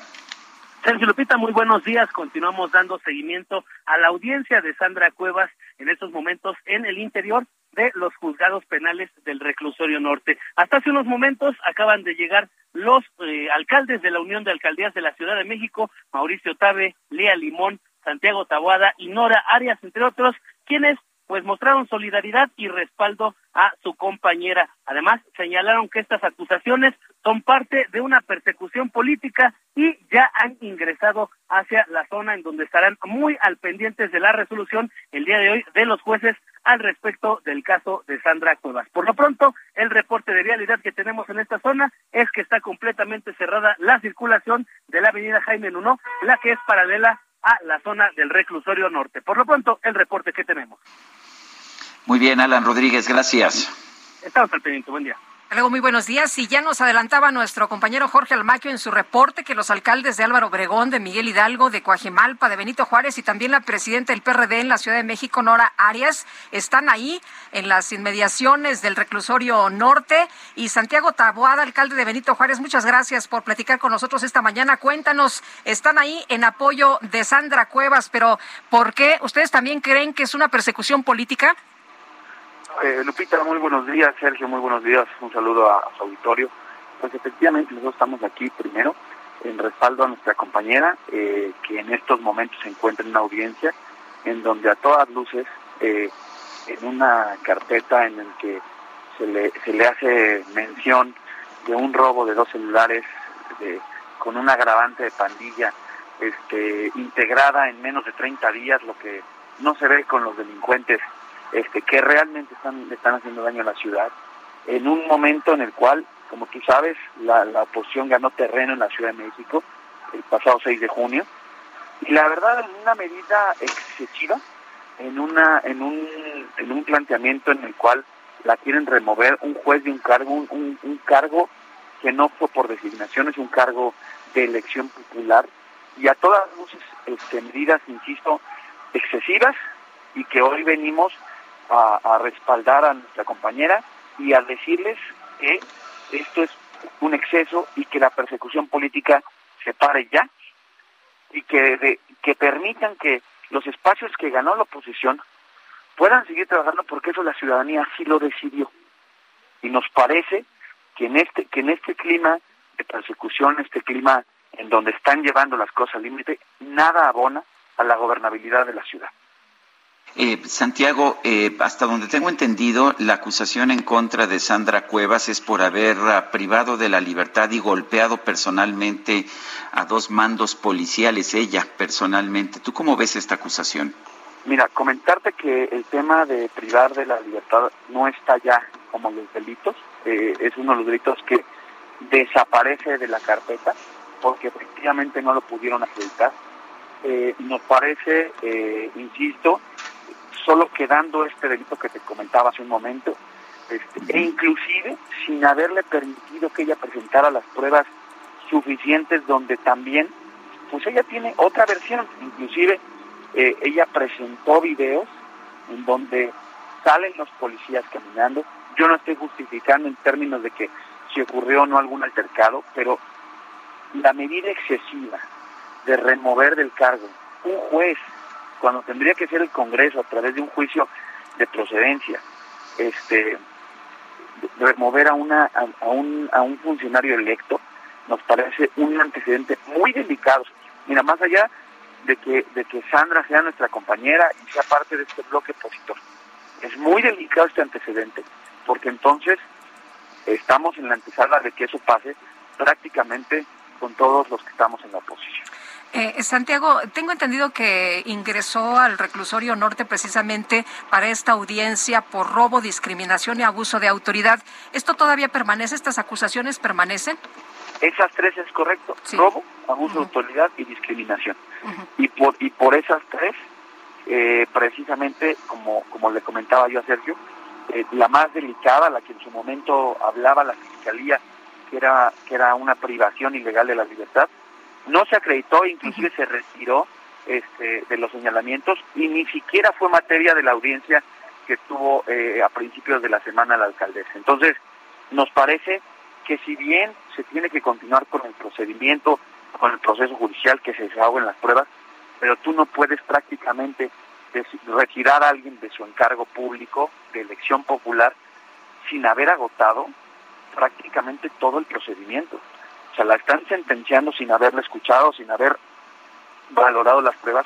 Speaker 30: Sergio Lupita, muy buenos días. Continuamos dando seguimiento a la audiencia de Sandra Cuevas en estos momentos en el interior de los juzgados penales del reclusorio norte. Hasta hace unos momentos acaban de llegar los eh, alcaldes de la Unión de Alcaldías de la Ciudad de México, Mauricio Tabe, Lea Limón, Santiago Tabuada y Nora Arias, entre otros, quienes pues mostraron solidaridad y respaldo a su compañera. Además, señalaron que estas acusaciones son parte de una persecución política y ya han ingresado hacia la zona en donde estarán muy al pendientes de la resolución el día de hoy de los jueces al respecto del caso de Sandra Cuevas. Por lo pronto, el reporte de realidad que tenemos en esta zona es que está completamente cerrada la circulación de la avenida Jaime Nuno, la que es paralela a la zona del reclusorio norte. Por lo pronto, el reporte que tenemos.
Speaker 1: Muy bien, Alan Rodríguez, gracias.
Speaker 30: Estamos al pendiente, buen día.
Speaker 2: Luego, muy buenos días. Y ya nos adelantaba nuestro compañero Jorge Almaquio en su reporte que los alcaldes de Álvaro Obregón, de Miguel Hidalgo, de Coajimalpa, de Benito Juárez y también la presidenta del PRD en la Ciudad de México, Nora Arias, están ahí en las inmediaciones del reclusorio norte. Y Santiago Taboada, alcalde de Benito Juárez, muchas gracias por platicar con nosotros esta mañana. Cuéntanos, están ahí en apoyo de Sandra Cuevas, pero ¿por qué? ¿Ustedes también creen que es una persecución política?
Speaker 37: Eh, Lupita, muy buenos días. Sergio, muy buenos días. Un saludo a, su auditorio. Pues efectivamente nosotros estamos aquí primero en respaldo a nuestra compañera eh, que en estos momentos se encuentra en una audiencia en donde a todas luces eh, en una carpeta en el que se le, se le hace mención de un robo de dos celulares con un agravante de pandilla este, integrada en menos de 30 días, lo que no se ve con los delincuentes este, que realmente están, están haciendo daño a la ciudad, en un momento en el cual, como tú sabes, la, la oposición ganó terreno en la Ciudad de México el pasado 6 de junio, y la verdad en una medida excesiva, en, una, en, un, en un planteamiento en el cual la quieren remover un juez de un cargo, un, un, cargo que no fue por designación, es un cargo de elección popular, y a todas luces este, medidas, insisto, excesivas, y que hoy venimos a, respaldar a nuestra compañera y a decirles que esto es un exceso y que la persecución política se pare ya y que, que permitan que los espacios que ganó la oposición puedan seguir trabajando porque eso la ciudadanía así lo decidió. Y nos parece que en este, que en este clima de persecución, este clima en donde están llevando las cosas al límite, nada abona a la gobernabilidad de la ciudad.
Speaker 1: Eh, Santiago, eh, hasta donde tengo entendido, la acusación en contra de Sandra Cuevas es por haber ah, privado de la libertad y golpeado personalmente a dos mandos policiales, ella personalmente. ¿Tú cómo ves esta acusación?
Speaker 37: Mira, comentarte que el tema de privar de la libertad no está ya como los delitos, eh, es uno de los delitos que desaparece de la carpeta porque efectivamente no lo pudieron acreditar. nos parece, insisto, solo quedando este delito que te comentaba hace un momento, este, e inclusive sin haberle permitido que ella presentara las pruebas suficientes donde también, pues ella tiene otra versión, inclusive eh, ella presentó videos en donde salen los policías caminando, yo no estoy justificando en términos de que si ocurrió o no algún altercado, pero la medida excesiva de remover del cargo un juez cuando tendría que ser el Congreso a través de un juicio de procedencia, este, remover a, una, a, un, a un funcionario electo, nos parece un antecedente muy delicado. Mira, más allá de que, de que Sandra sea nuestra compañera y sea parte de este bloque opositor, es muy delicado este antecedente, porque entonces estamos en la antesala de que eso pase prácticamente con todos los que estamos en la oposición.
Speaker 2: Eh, Santiago, tengo entendido que ingresó al reclusorio norte precisamente para esta audiencia por robo, discriminación y abuso de autoridad. ¿Esto todavía permanece? ¿Estas acusaciones permanecen?
Speaker 37: Esas tres es correcto. Robo, abuso de autoridad y discriminación. y, por, y por esas tres, eh, precisamente, como, como le comentaba yo a Sergio, eh, la más delicada, la que en su momento hablaba la Fiscalía, que era, que era una privación ilegal de la libertad, no se acreditó, inclusive se retiró este, de los señalamientos y ni siquiera fue materia de la audiencia que tuvo eh, a principios de la semana la alcaldesa. Entonces, nos parece que si bien se tiene que continuar con el procedimiento, con el proceso judicial que se en las pruebas, pero tú no puedes prácticamente retirar a alguien de su encargo público, de elección popular, sin haber agotado prácticamente todo el procedimiento. O sea, la están sentenciando sin haberla escuchado, sin haber valorado las pruebas,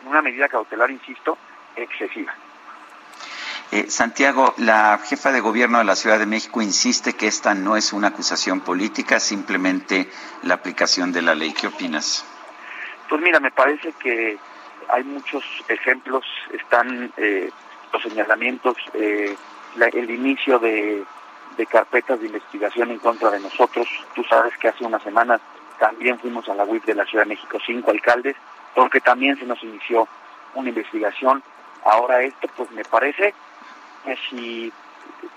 Speaker 37: en una medida cautelar, insisto, excesiva.
Speaker 1: Eh, Santiago, la jefa de gobierno de la Ciudad de México insiste que esta no es una acusación política, simplemente la aplicación de la ley. ¿Qué opinas?
Speaker 37: Pues mira, me parece que hay muchos ejemplos, están eh, los señalamientos, eh, el inicio de de carpetas de investigación en contra de nosotros. Tú sabes que hace unas semanas también fuimos a la UIP de la Ciudad de México, cinco alcaldes, porque también se nos inició una investigación. Ahora esto, pues me parece que si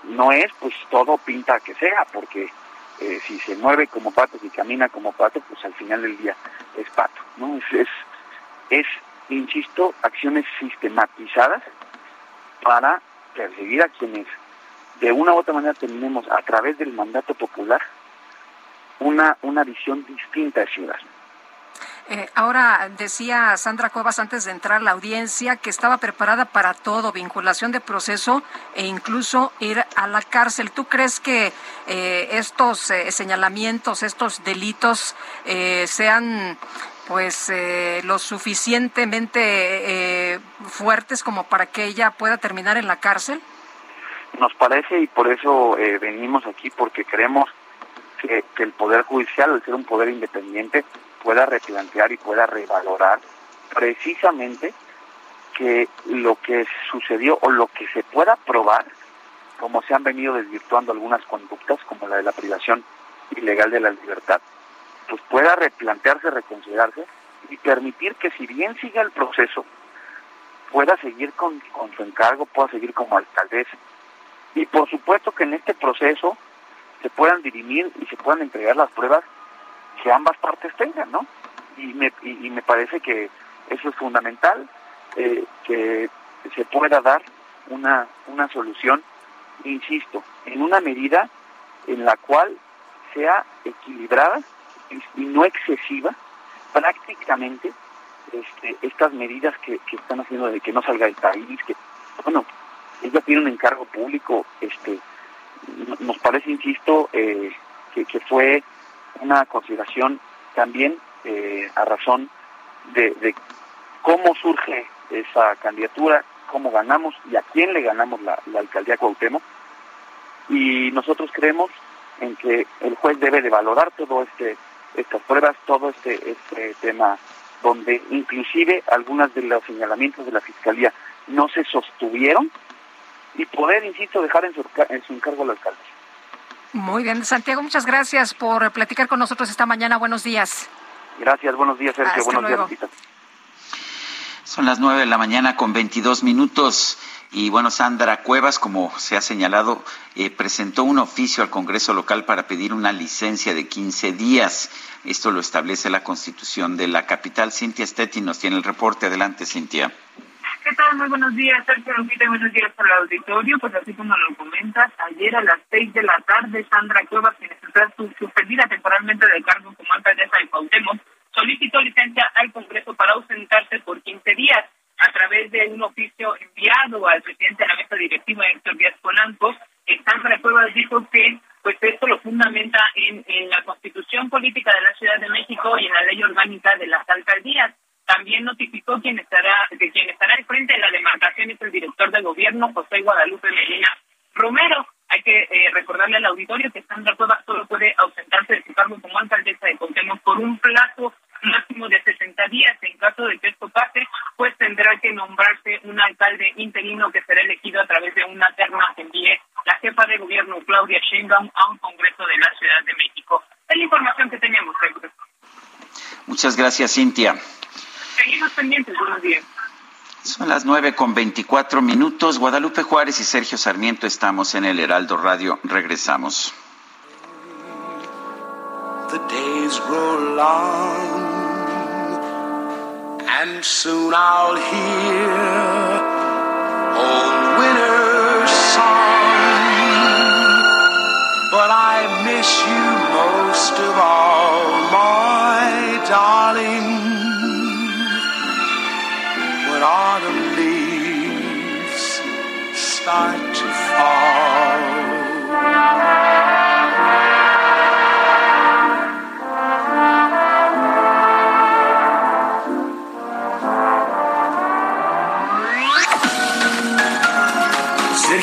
Speaker 37: no es, pues todo pinta que sea, porque eh, si se mueve como pato, si camina como pato, pues al final del día es pato, ¿no? Es, es, es insisto, acciones sistematizadas para perseguir a quienes de una u otra manera tenemos a través del mandato popular una, una visión distinta de ciudad.
Speaker 2: Eh, ahora decía Sandra Cuevas antes de entrar a la audiencia que estaba preparada para todo, vinculación de proceso e incluso ir a la cárcel. ¿Tú crees que eh, estos eh, señalamientos, estos delitos sean pues lo suficientemente fuertes como para que ella pueda terminar en la cárcel?
Speaker 37: Nos parece y por eso venimos aquí porque creemos que, que el Poder Judicial, al ser un poder independiente, pueda replantear y pueda revalorar precisamente que lo que sucedió o lo que se pueda probar, como se han venido desvirtuando algunas conductas, como la de la privación ilegal de la libertad, pues pueda replantearse, reconsiderarse y permitir que si bien siga el proceso, pueda seguir con, con su encargo, pueda seguir como alcaldesa. Y por supuesto que en este proceso se puedan dirimir y se puedan entregar las pruebas que ambas partes tengan, ¿no? Y me, y, me parece que eso es fundamental, eh, que se pueda dar una, una solución, insisto, en una medida en la cual sea equilibrada y, no excesiva, prácticamente este, estas medidas que, que, están haciendo de que no salga del país, que, bueno, ella tiene un encargo público, este, nos parece, insisto, eh, que, fue una consideración también eh, a razón de, cómo surge esa candidatura, cómo ganamos y a quién le ganamos la, alcaldía Cuauhtémoc. Y nosotros creemos en que el juez debe de valorar todo este estas pruebas, todo este, este tema donde inclusive algunas de los señalamientos de la fiscalía no se sostuvieron y poder, insisto, dejar en su, en su encargo al alcalde.
Speaker 2: Muy bien, Santiago, muchas gracias por platicar con nosotros esta mañana. Buenos días.
Speaker 37: Gracias, buenos días, Sergio. buenos días,
Speaker 1: Son las nueve de la mañana con 22 minutos. Y bueno, Sandra Cuevas, como se ha señalado, eh, presentó un oficio al Congreso local para pedir una licencia de 15 días. Esto lo establece la Constitución de la capital. Cintia Stetti nos tiene el reporte. Adelante, Cintia.
Speaker 38: ¿Qué tal? Muy buenos días, Sergio Lupita, buenos días por el auditorio. Pues así como lo comentas, ayer a las seis de la tarde, Sandra Cuevas, quien está suspendida temporalmente del cargo como alcaldesa de Cuauhtémoc, solicitó licencia al Congreso para ausentarse por 15 días a través de un oficio enviado al presidente de la mesa directiva, Héctor Díaz Polanco. Sandra Cuevas dijo que pues esto lo fundamenta en, en la constitución política de la Ciudad de México y en la ley orgánica de las alcaldías. También notificó quien estará, que quien estará al frente de la demarcación es el director de gobierno, José Guadalupe Medina Romero. Hay que eh, recordarle al auditorio que Sandra Cueva solo puede ausentarse de su cargo como alcaldesa de Contemos por un plazo máximo de 60 días. En caso de que esto pase, pues tendrá que nombrarse un alcalde interino que será elegido a través de una terna que envíe la jefa de gobierno Claudia Sheinbaum a un congreso de la Ciudad de México. Es la información que tenemos.
Speaker 1: Muchas gracias, Cintia.
Speaker 38: Seguimos pendientes, buenos días.
Speaker 1: Son las nueve con veinticuatro minutos. Guadalupe Juárez y Sergio Sarmiento estamos en el Heraldo Radio. Regresamos.
Speaker 10: The days grow long, and soon I'll hear old winter's song. But I miss you most of all, my darling. When autumn leaves start to fall.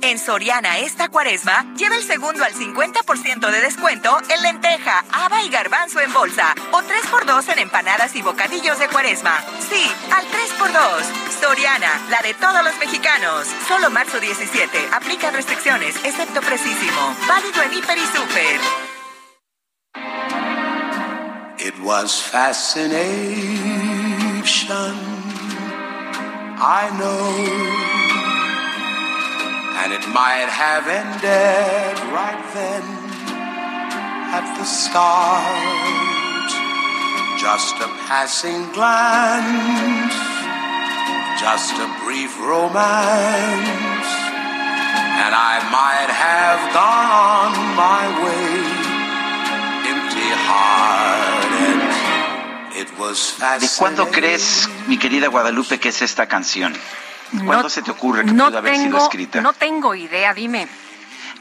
Speaker 9: En Soriana esta cuaresma, lleva el segundo al 50% de descuento en lenteja, haba y garbanzo en bolsa. O 3x2 en empanadas y bocadillos de cuaresma. Sí, al 3x2. Soriana, la de todos los mexicanos. Solo marzo 17. Aplican restricciones, excepto precisísimo. Válido en Hiper y Super.
Speaker 10: It was fascination, I know. And it might have ended right then at the start. Just a passing glance, just a brief romance. And I might have gone on my way
Speaker 1: ¿De cuándo crees, mi querida Guadalupe, que es esta canción? ¿Cuándo
Speaker 2: No-
Speaker 1: se te ocurre que
Speaker 2: no
Speaker 1: pudo haber sido
Speaker 2: tengo,
Speaker 1: escrita?
Speaker 2: No tengo idea, dime.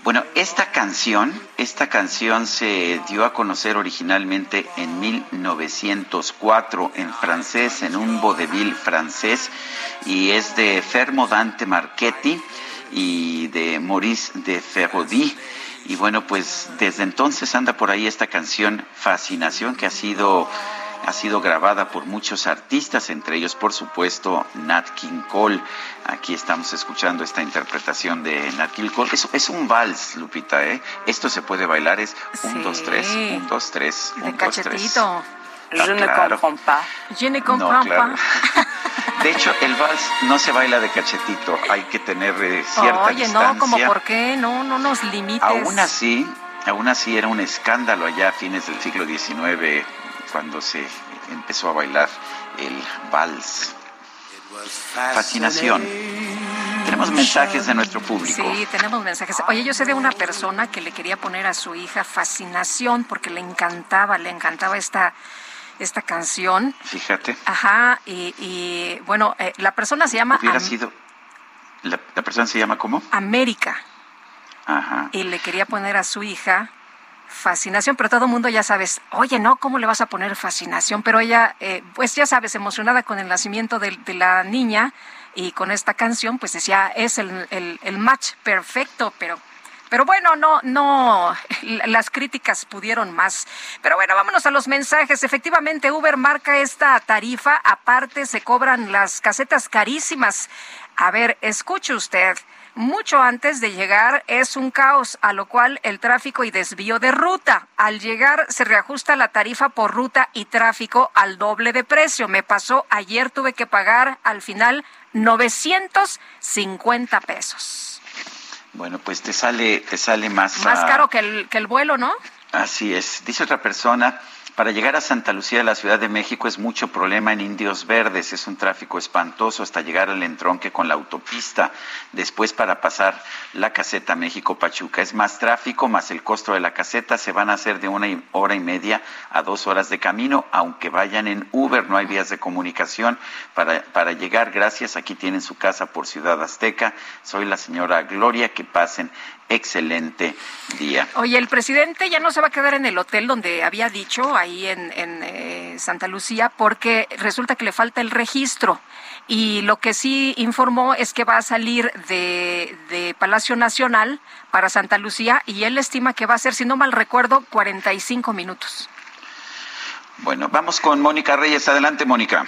Speaker 1: Bueno, esta canción, esta canción se dio a conocer originalmente en 1904 en francés, en un vodevil francés, y es de Fermo Dante Marchetti y de Maurice de Ferrodi. Y bueno, pues desde entonces anda por ahí esta canción Fascinación que ha sido ha sido grabada por muchos artistas, entre ellos, por supuesto, Nat King Cole. Aquí estamos escuchando esta interpretación de Nat King Cole. Es, es un vals, Lupita, ¿eh? Esto se puede bailar, es un, dos, tres, un, dos, tres,
Speaker 2: De
Speaker 1: un, dos, tres.
Speaker 2: cachetito.
Speaker 1: Ah, claro.
Speaker 2: Je ne
Speaker 1: No,
Speaker 2: comprends
Speaker 1: claro.
Speaker 2: pas.
Speaker 1: De hecho, el vals no se baila de cachetito, hay que tener eh, cierta
Speaker 2: Oye,
Speaker 1: distancia.
Speaker 2: no, como por qué, no, no nos limites.
Speaker 1: Aún así, aún así era un escándalo allá a fines del siglo XIX cuando se empezó a bailar el vals. Fascinación. Tenemos mensajes de nuestro público.
Speaker 2: Sí, tenemos mensajes. Oye, yo sé de una persona que le quería poner a su hija fascinación porque le encantaba, le encantaba esta, esta canción.
Speaker 1: Fíjate,
Speaker 2: Ajá, y, y, bueno, eh, la persona se llama
Speaker 1: hubiera
Speaker 2: Am-
Speaker 1: sido. La, la persona se llama cómo?
Speaker 2: América
Speaker 1: Ajá.
Speaker 2: y le quería poner a su hija fascinación, pero todo el mundo ya sabes, oye, no, ¿cómo le vas a poner fascinación? Pero ella, eh, pues ya sabes, emocionada con el nacimiento de, la niña y con esta canción, pues decía, es el, el- el match perfecto, pero... Pero bueno, no, no, las críticas pudieron más. Pero bueno, vámonos a los mensajes. Efectivamente, Uber marca esta tarifa. Aparte, se cobran las casetas carísimas. A ver, escuche usted. Mucho antes de llegar es un caos, a lo cual el tráfico y desvío de ruta. Al llegar se reajusta la tarifa por ruta y tráfico al doble de precio. Me pasó ayer, tuve que pagar al final 950 pesos.
Speaker 1: Bueno, pues te sale, te sale más.
Speaker 2: Más caro que el, que el vuelo, ¿no?
Speaker 1: Así es. Dice otra persona, para llegar a Santa Lucía de la Ciudad de México es mucho problema en Indios Verdes, es un tráfico espantoso hasta llegar al entronque con la autopista, después para pasar la caseta México-Pachuca. Es más tráfico, más el costo de la caseta, se van a hacer de una hora y media a dos horas de camino, aunque vayan en Uber, no hay vías de comunicación para, para llegar. Gracias, aquí tienen su casa por Ciudad Azteca. Soy la señora Gloria, que pasen excelente día.
Speaker 2: Oye, el presidente ya no se va a quedar en el hotel donde había dicho, ahí en, en, eh, Santa Lucía, porque resulta que le falta el registro. Y lo que sí informó es que va a salir de, de Palacio Nacional para Santa Lucía y él estima que va a ser, si no mal recuerdo, 45 minutos.
Speaker 1: Bueno, vamos con Mónica Reyes. Adelante, Mónica.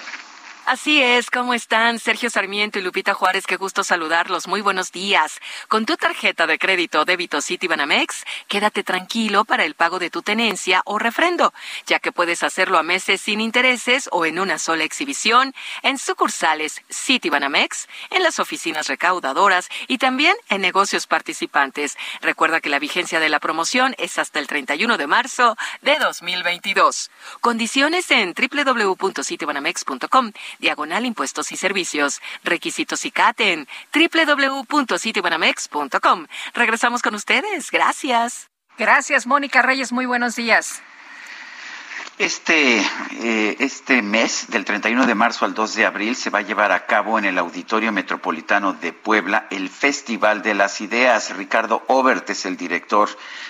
Speaker 25: Así es, ¿cómo están? Sergio Sarmiento y Lupita Juárez, qué gusto saludarlos. Muy buenos días. Con tu tarjeta de crédito débito Citibanamex, quédate tranquilo para el pago de tu tenencia o refrendo, ya que puedes hacerlo a meses sin intereses o en una sola exhibición en sucursales Citibanamex, en las oficinas recaudadoras y también en negocios participantes. Recuerda que la vigencia de la promoción es hasta el 31 de marzo de 2022. Condiciones en www.citibanamex.com diagonal impuestos y servicios. Requisitos y CAT en www.citibanamex.com. Regresamos con ustedes. Gracias.
Speaker 2: Gracias, Mónica Reyes. Muy buenos días.
Speaker 1: Este, eh, este mes, del 31 de marzo al 2 de abril, se va a llevar a cabo en el Auditorio Metropolitano de Puebla el Festival de las Ideas. Ricardo Obert es el director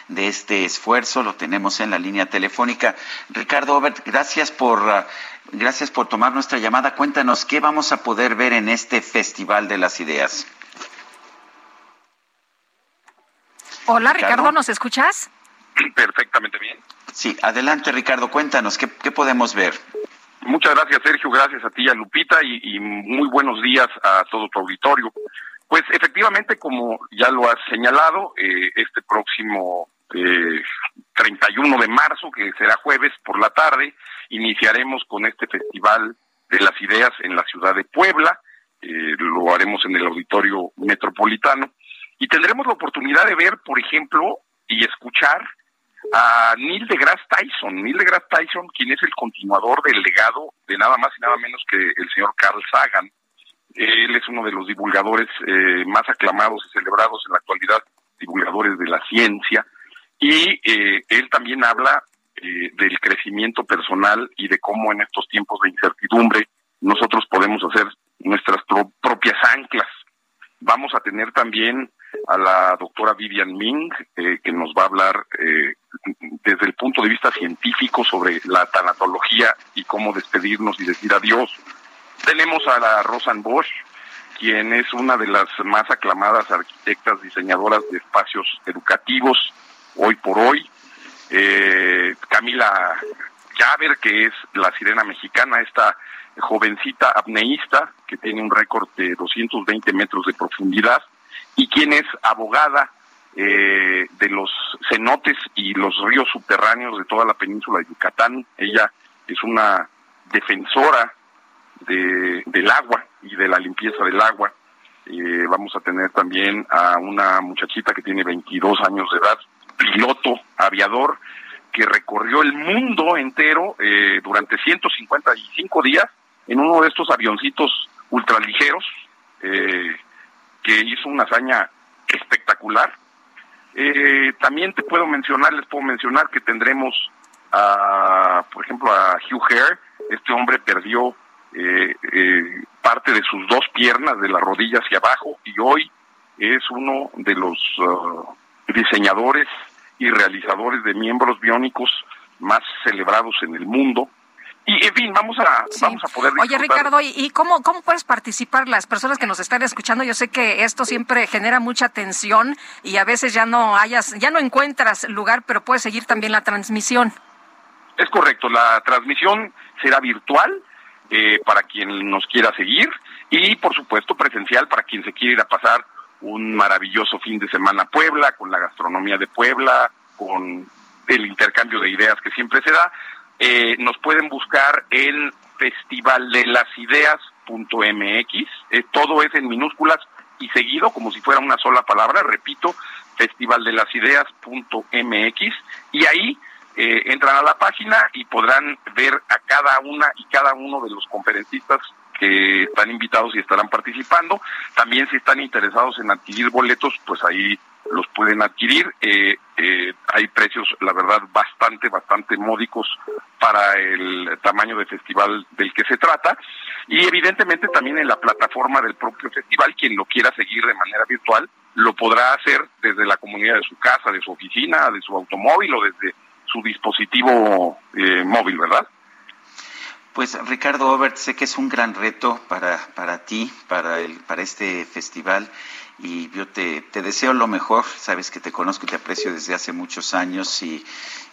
Speaker 1: de este esfuerzo, lo tenemos en la línea telefónica. Ricardo Obert, gracias por, gracias por tomar nuestra llamada. Cuéntanos qué vamos a poder ver en este Festival de las Ideas.
Speaker 2: Hola, Ricardo, ¿nos escuchas?
Speaker 39: Perfectamente bien.
Speaker 1: Sí, adelante Ricardo, cuéntanos, ¿qué, qué podemos ver?
Speaker 39: Muchas gracias, Sergio. Gracias a ti, a Lupita, y, y, muy buenos días a todo tu auditorio. Pues efectivamente, como ya lo has señalado, eh, este próximo eh, 31 de marzo, que será jueves por la tarde, iniciaremos con este Festival de las Ideas en la ciudad de Puebla. Eh, lo haremos en el Auditorio Metropolitano. Y tendremos la oportunidad de ver, por ejemplo, y escuchar a Neil deGrasse Tyson. Neil deGrasse Tyson, quien es el continuador del legado de nada más y nada menos que el señor Carl Sagan. Él es uno de los divulgadores eh, más aclamados y celebrados en la actualidad, divulgadores de la ciencia. Y eh, él también habla eh, del crecimiento personal y de cómo en estos tiempos de incertidumbre nosotros podemos hacer nuestras pro propias anclas. Vamos a tener también a la doctora Vivian Ming, eh, que nos va a hablar eh, desde el punto de vista científico sobre la tanatología y cómo despedirnos y decir adiós. Tenemos a la Rosan Bosch, quien es una de las más aclamadas arquitectas diseñadoras de espacios educativos hoy por hoy. Eh, Camila Javer, que es la sirena mexicana, esta jovencita apneísta que tiene un récord de 220 metros de profundidad y quien es abogada eh, de los cenotes y los ríos subterráneos de toda la península de Yucatán. Ella es una defensora de, del agua y de la limpieza del agua. Eh, vamos a tener también a una muchachita que tiene 22 años de edad, piloto, aviador, que recorrió el mundo entero eh, durante 155 días en uno de estos avioncitos ultraligeros. Eh, que hizo una hazaña espectacular. Eh, también te puedo mencionar, les puedo mencionar que tendremos, a, por ejemplo, a Hugh Hare. Este hombre perdió eh, eh, parte de sus dos piernas, de la rodilla hacia abajo, y hoy es uno de los uh, diseñadores y realizadores de miembros biónicos más celebrados en el mundo. Y en fin, vamos a, sí. vamos a poder.
Speaker 2: Oye, Ricardo, ¿y cómo, cómo puedes participar las personas que nos están escuchando? Yo sé que esto siempre genera mucha tensión y a veces ya no hayas, ya no encuentras lugar, pero puedes seguir también la transmisión.
Speaker 39: Es correcto, la transmisión será virtual eh, para quien nos quiera seguir y, por supuesto, presencial para quien se quiera ir a pasar un maravilloso fin de semana Puebla, con la gastronomía de Puebla, con el intercambio de ideas que siempre se da. Eh, nos pueden buscar en festivaldelasiddeas.mx, eh, todo es en minúsculas y seguido como si fuera una sola palabra, repito, festivaldelasiddeas.mx y ahí eh, entran a la página y podrán ver a cada una y cada uno de los conferencistas que están invitados y estarán participando. También si están interesados en adquirir boletos, pues ahí los pueden adquirir. Eh, eh, hay precios, la verdad, bastante, bastante módicos para el tamaño de festival del que se trata. Y evidentemente también en la plataforma del propio festival, quien lo quiera seguir de manera virtual, lo podrá hacer desde la comunidad de su casa, de su oficina, de su automóvil o desde su dispositivo eh, móvil, ¿verdad?
Speaker 1: Pues Ricardo Obert, sé que es un gran reto para, para ti, para, el, para este festival y yo te, te, deseo lo mejor, sabes que te conozco y te aprecio desde hace muchos años y,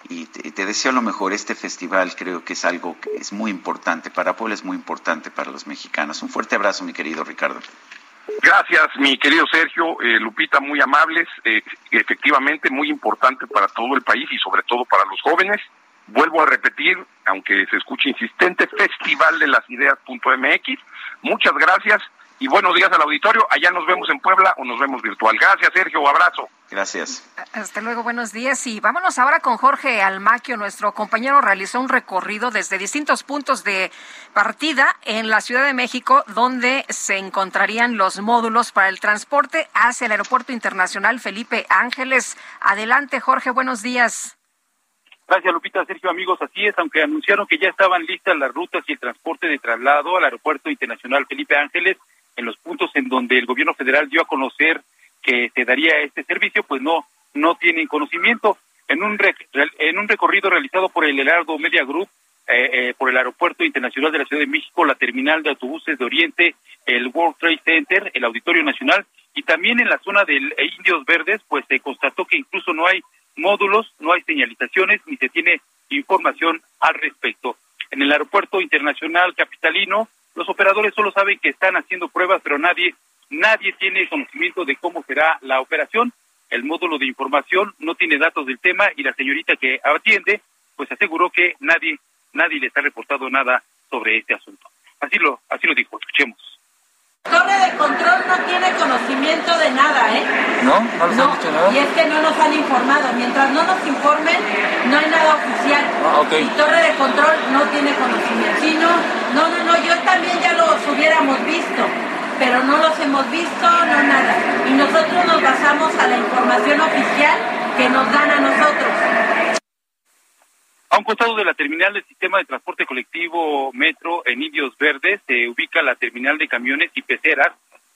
Speaker 1: y te, deseo lo mejor. Este festival creo que es algo que es muy importante, para Puebla es muy importante para los mexicanos. Un fuerte abrazo, mi querido Ricardo.
Speaker 39: Gracias, mi querido Sergio, eh, Lupita, muy amables, eh, efectivamente muy importante para todo el país y sobre todo para los jóvenes. Vuelvo a repetir, aunque se escuche insistente, festival de las ideas.mx. Muchas gracias y buenos días al auditorio. Allá nos vemos en Puebla o nos vemos virtual. Gracias, Sergio. Abrazo.
Speaker 1: Gracias.
Speaker 2: Hasta luego, buenos días. Y vámonos ahora con Jorge Almaquio. Nuestro compañero realizó un recorrido desde distintos puntos de partida en la Ciudad de México, donde se encontrarían los módulos para el transporte hacia el Aeropuerto Internacional Felipe Ángeles. Adelante, Jorge. Buenos días.
Speaker 40: Gracias, Lupita. Sergio, amigos, así es, aunque anunciaron que ya estaban listas las rutas y el transporte de traslado al Aeropuerto Internacional Felipe Ángeles, en los puntos en donde el gobierno federal dio a conocer que se daría este servicio, pues no, no tienen conocimiento. En un, en un recorrido realizado por el Heraldo Media Group, eh, eh, por el Aeropuerto Internacional de la Ciudad de México, la terminal de autobuses de Oriente, el World Trade Center, el Auditorio Nacional y también en la zona de Indios Verdes, pues se constató que incluso no hay módulos, no hay señalizaciones ni se tiene información al respecto. En el aeropuerto internacional capitalino, los operadores solo saben que están haciendo pruebas, pero nadie, nadie tiene conocimiento de cómo será la operación. El módulo de información no tiene datos del tema y la señorita que atiende, pues aseguró que nadie, nadie les ha reportado nada sobre este asunto. Así lo, así lo dijo. Escuchemos.
Speaker 41: Torre de control no tiene conocimiento de nada, ¿eh?
Speaker 42: ¿No? ¿No han dicho nada?
Speaker 41: Y es que no nos han informado. Mientras no nos informen, no hay nada oficial.
Speaker 42: Ah.
Speaker 41: Y Torre de control no tiene conocimiento. Sí, no, no, no, no, yo también ya los hubiéramos visto, pero no los hemos visto, no nada. Y nosotros nos basamos a la información oficial que nos dan a nosotros.
Speaker 40: A un costado de la terminal del sistema de transporte colectivo Metro en Indios Verdes se ubica la terminal de camiones y peceras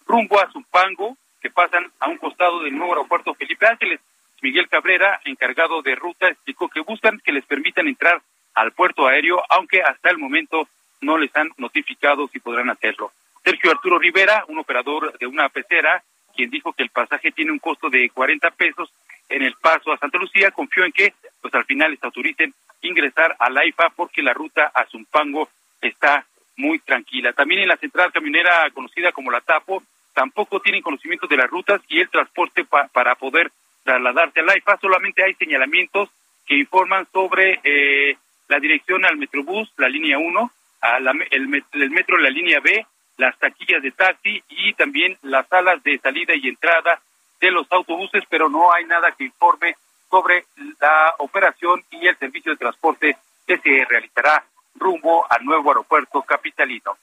Speaker 40: rumbo a Zumpango, que pasan a un costado del nuevo aeropuerto Felipe Ángeles. Miguel Cabrera, encargado de ruta, explicó que buscan que les permitan entrar al puerto aéreo, aunque hasta el momento no les han notificado si podrán hacerlo. Sergio Arturo Rivera, un operador de una pecera, quien dijo que el pasaje tiene un costo de 40 pesos en el paso a Santa Lucía, confió en que pues al final les autoricen ingresar a la IFA porque la ruta a Zumpango está muy tranquila. También en la central camionera conocida como la Tapo, tampoco tienen conocimiento de las rutas y el transporte para poder trasladarse a la IFA. Solamente hay señalamientos que informan sobre eh, la dirección al Metrobús, la línea 1, a la, el, el metro, la línea B, las taquillas de taxi y también las salas de salida y entrada de los autobuses, pero no hay nada que informe sobre la operación y el servicio de transporte que se realizará rumbo al nuevo aeropuerto capitalino.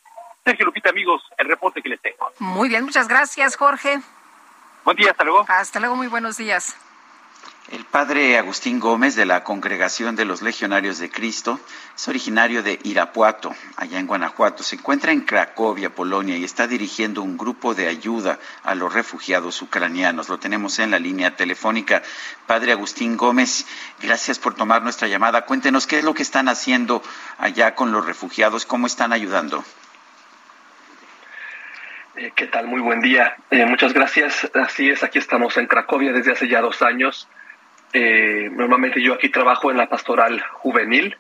Speaker 40: Sergio Lupita, amigos, el reporte que les tengo.
Speaker 2: Muy bien, muchas gracias, Jorge.
Speaker 40: Buen día, hasta luego.
Speaker 2: Hasta luego, muy buenos días.
Speaker 1: El padre Agustín Gómez de la Congregación de los Legionarios de Cristo es originario de Irapuato, allá en Guanajuato. Se encuentra en Cracovia, Polonia, y está dirigiendo un grupo de ayuda a los refugiados ucranianos. Lo tenemos en la línea telefónica. Padre Agustín Gómez, gracias por tomar nuestra llamada. Cuéntenos qué es lo que están haciendo allá con los refugiados, cómo están ayudando.
Speaker 43: Eh, ¿Qué tal? Muy buen día. Eh, muchas gracias. Así es, aquí estamos en Cracovia desde hace ya dos años. Eh, normalmente yo aquí trabajo en la pastoral juvenil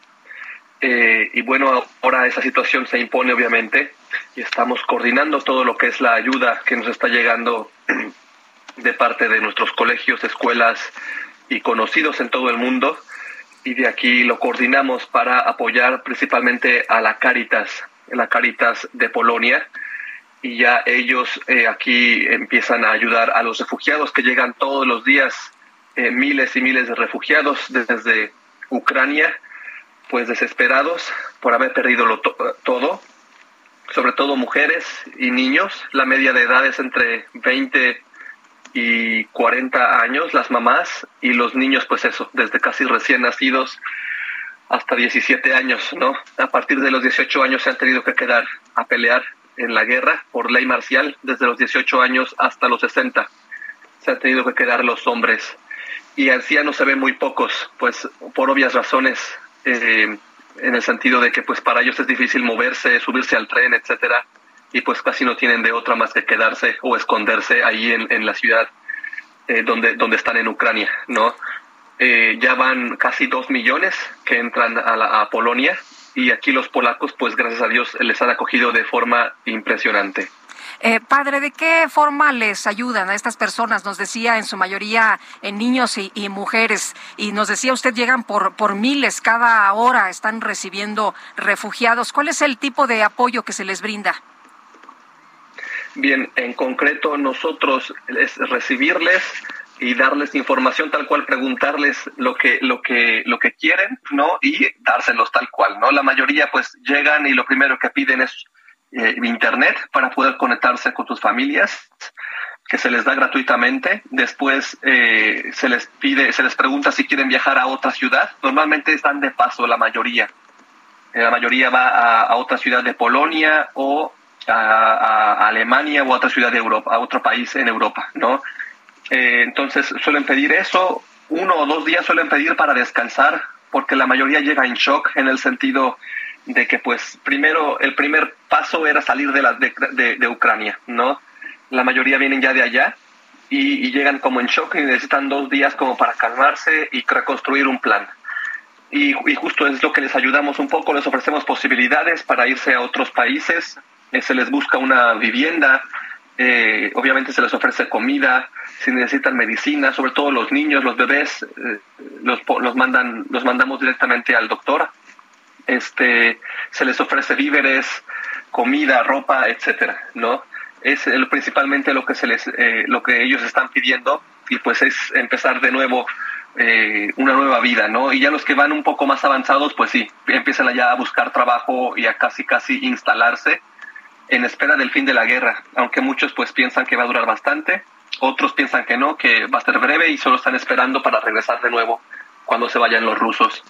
Speaker 43: eh, y bueno, ahora esa situación se impone obviamente y estamos coordinando todo lo que es la ayuda que nos está llegando de parte de nuestros colegios, escuelas y conocidos en todo el mundo y de aquí lo coordinamos para apoyar principalmente a la Caritas, la Caritas de Polonia y ya ellos eh, aquí empiezan a ayudar a los refugiados que llegan todos los días eh, miles y miles de refugiados desde Ucrania, pues desesperados por haber perdido lo todo, sobre todo mujeres y niños. La media de edad es entre 20 y 40 años, las mamás, y los niños, pues eso, desde casi recién nacidos hasta 17 años, ¿no? A partir de los 18 años se han tenido que quedar a pelear en la guerra por ley marcial, desde los 18 años hasta los 60. Se han tenido que quedar los hombres y ancianos se ven muy pocos, pues por obvias razones, eh, en el sentido de que pues para ellos es difícil moverse, subirse al tren, etcétera, y pues casi no tienen de otra más que quedarse o esconderse ahí en, la ciudad eh, donde, donde están en Ucrania, ¿no? Eh, ya van casi dos millones que entran a, la, a Polonia y aquí los polacos, pues gracias a Dios, les han acogido de forma impresionante.
Speaker 2: Eh, padre, ¿de qué forma les ayudan a estas personas? Nos decía en su mayoría en niños y, y, mujeres y nos decía usted llegan por, por miles cada hora, están recibiendo refugiados. ¿Cuál es el tipo de apoyo que se les brinda?
Speaker 43: Bien, en concreto nosotros es recibirles y darles información tal cual, preguntarles lo que lo que lo que quieren, ¿no? Y dárselos tal cual, ¿no? La mayoría pues llegan y lo primero que piden es eh, internet para poder conectarse con tus familias que se les da gratuitamente. Después eh, se les pide, se les pregunta si quieren viajar a otra ciudad. Normalmente están de paso la mayoría. Eh, la mayoría va a, otra ciudad de Polonia o a, Alemania o a otra ciudad de Europa, a otro país en Europa, ¿no? Entonces suelen pedir eso. Uno o dos días suelen pedir para descansar porque la mayoría llega en shock en el sentido de que pues primero el primer paso era salir de, la, de, de, Ucrania, ¿no? La mayoría vienen ya de allá y, llegan como en shock y necesitan dos días como para calmarse y reconstruir un plan. Y, y, justo es lo que les ayudamos un poco, les ofrecemos posibilidades para irse a otros países, eh, se les busca una vivienda, eh, obviamente se les ofrece comida, si necesitan medicina, sobre todo los niños, los bebés, eh, los, los, mandan, los mandamos directamente al doctor. Este, se les ofrece víveres, comida, ropa, etcétera, ¿no? Es principalmente lo que se les, eh, lo que ellos están pidiendo y pues es empezar de nuevo una nueva vida, ¿no? Y ya los que van un poco más avanzados, pues sí, empiezan allá a buscar trabajo y a casi casi instalarse en espera del fin de la guerra, aunque muchos pues piensan que va a durar bastante, otros piensan que no, que va a ser breve y solo están esperando para regresar de nuevo cuando se vayan los rusos.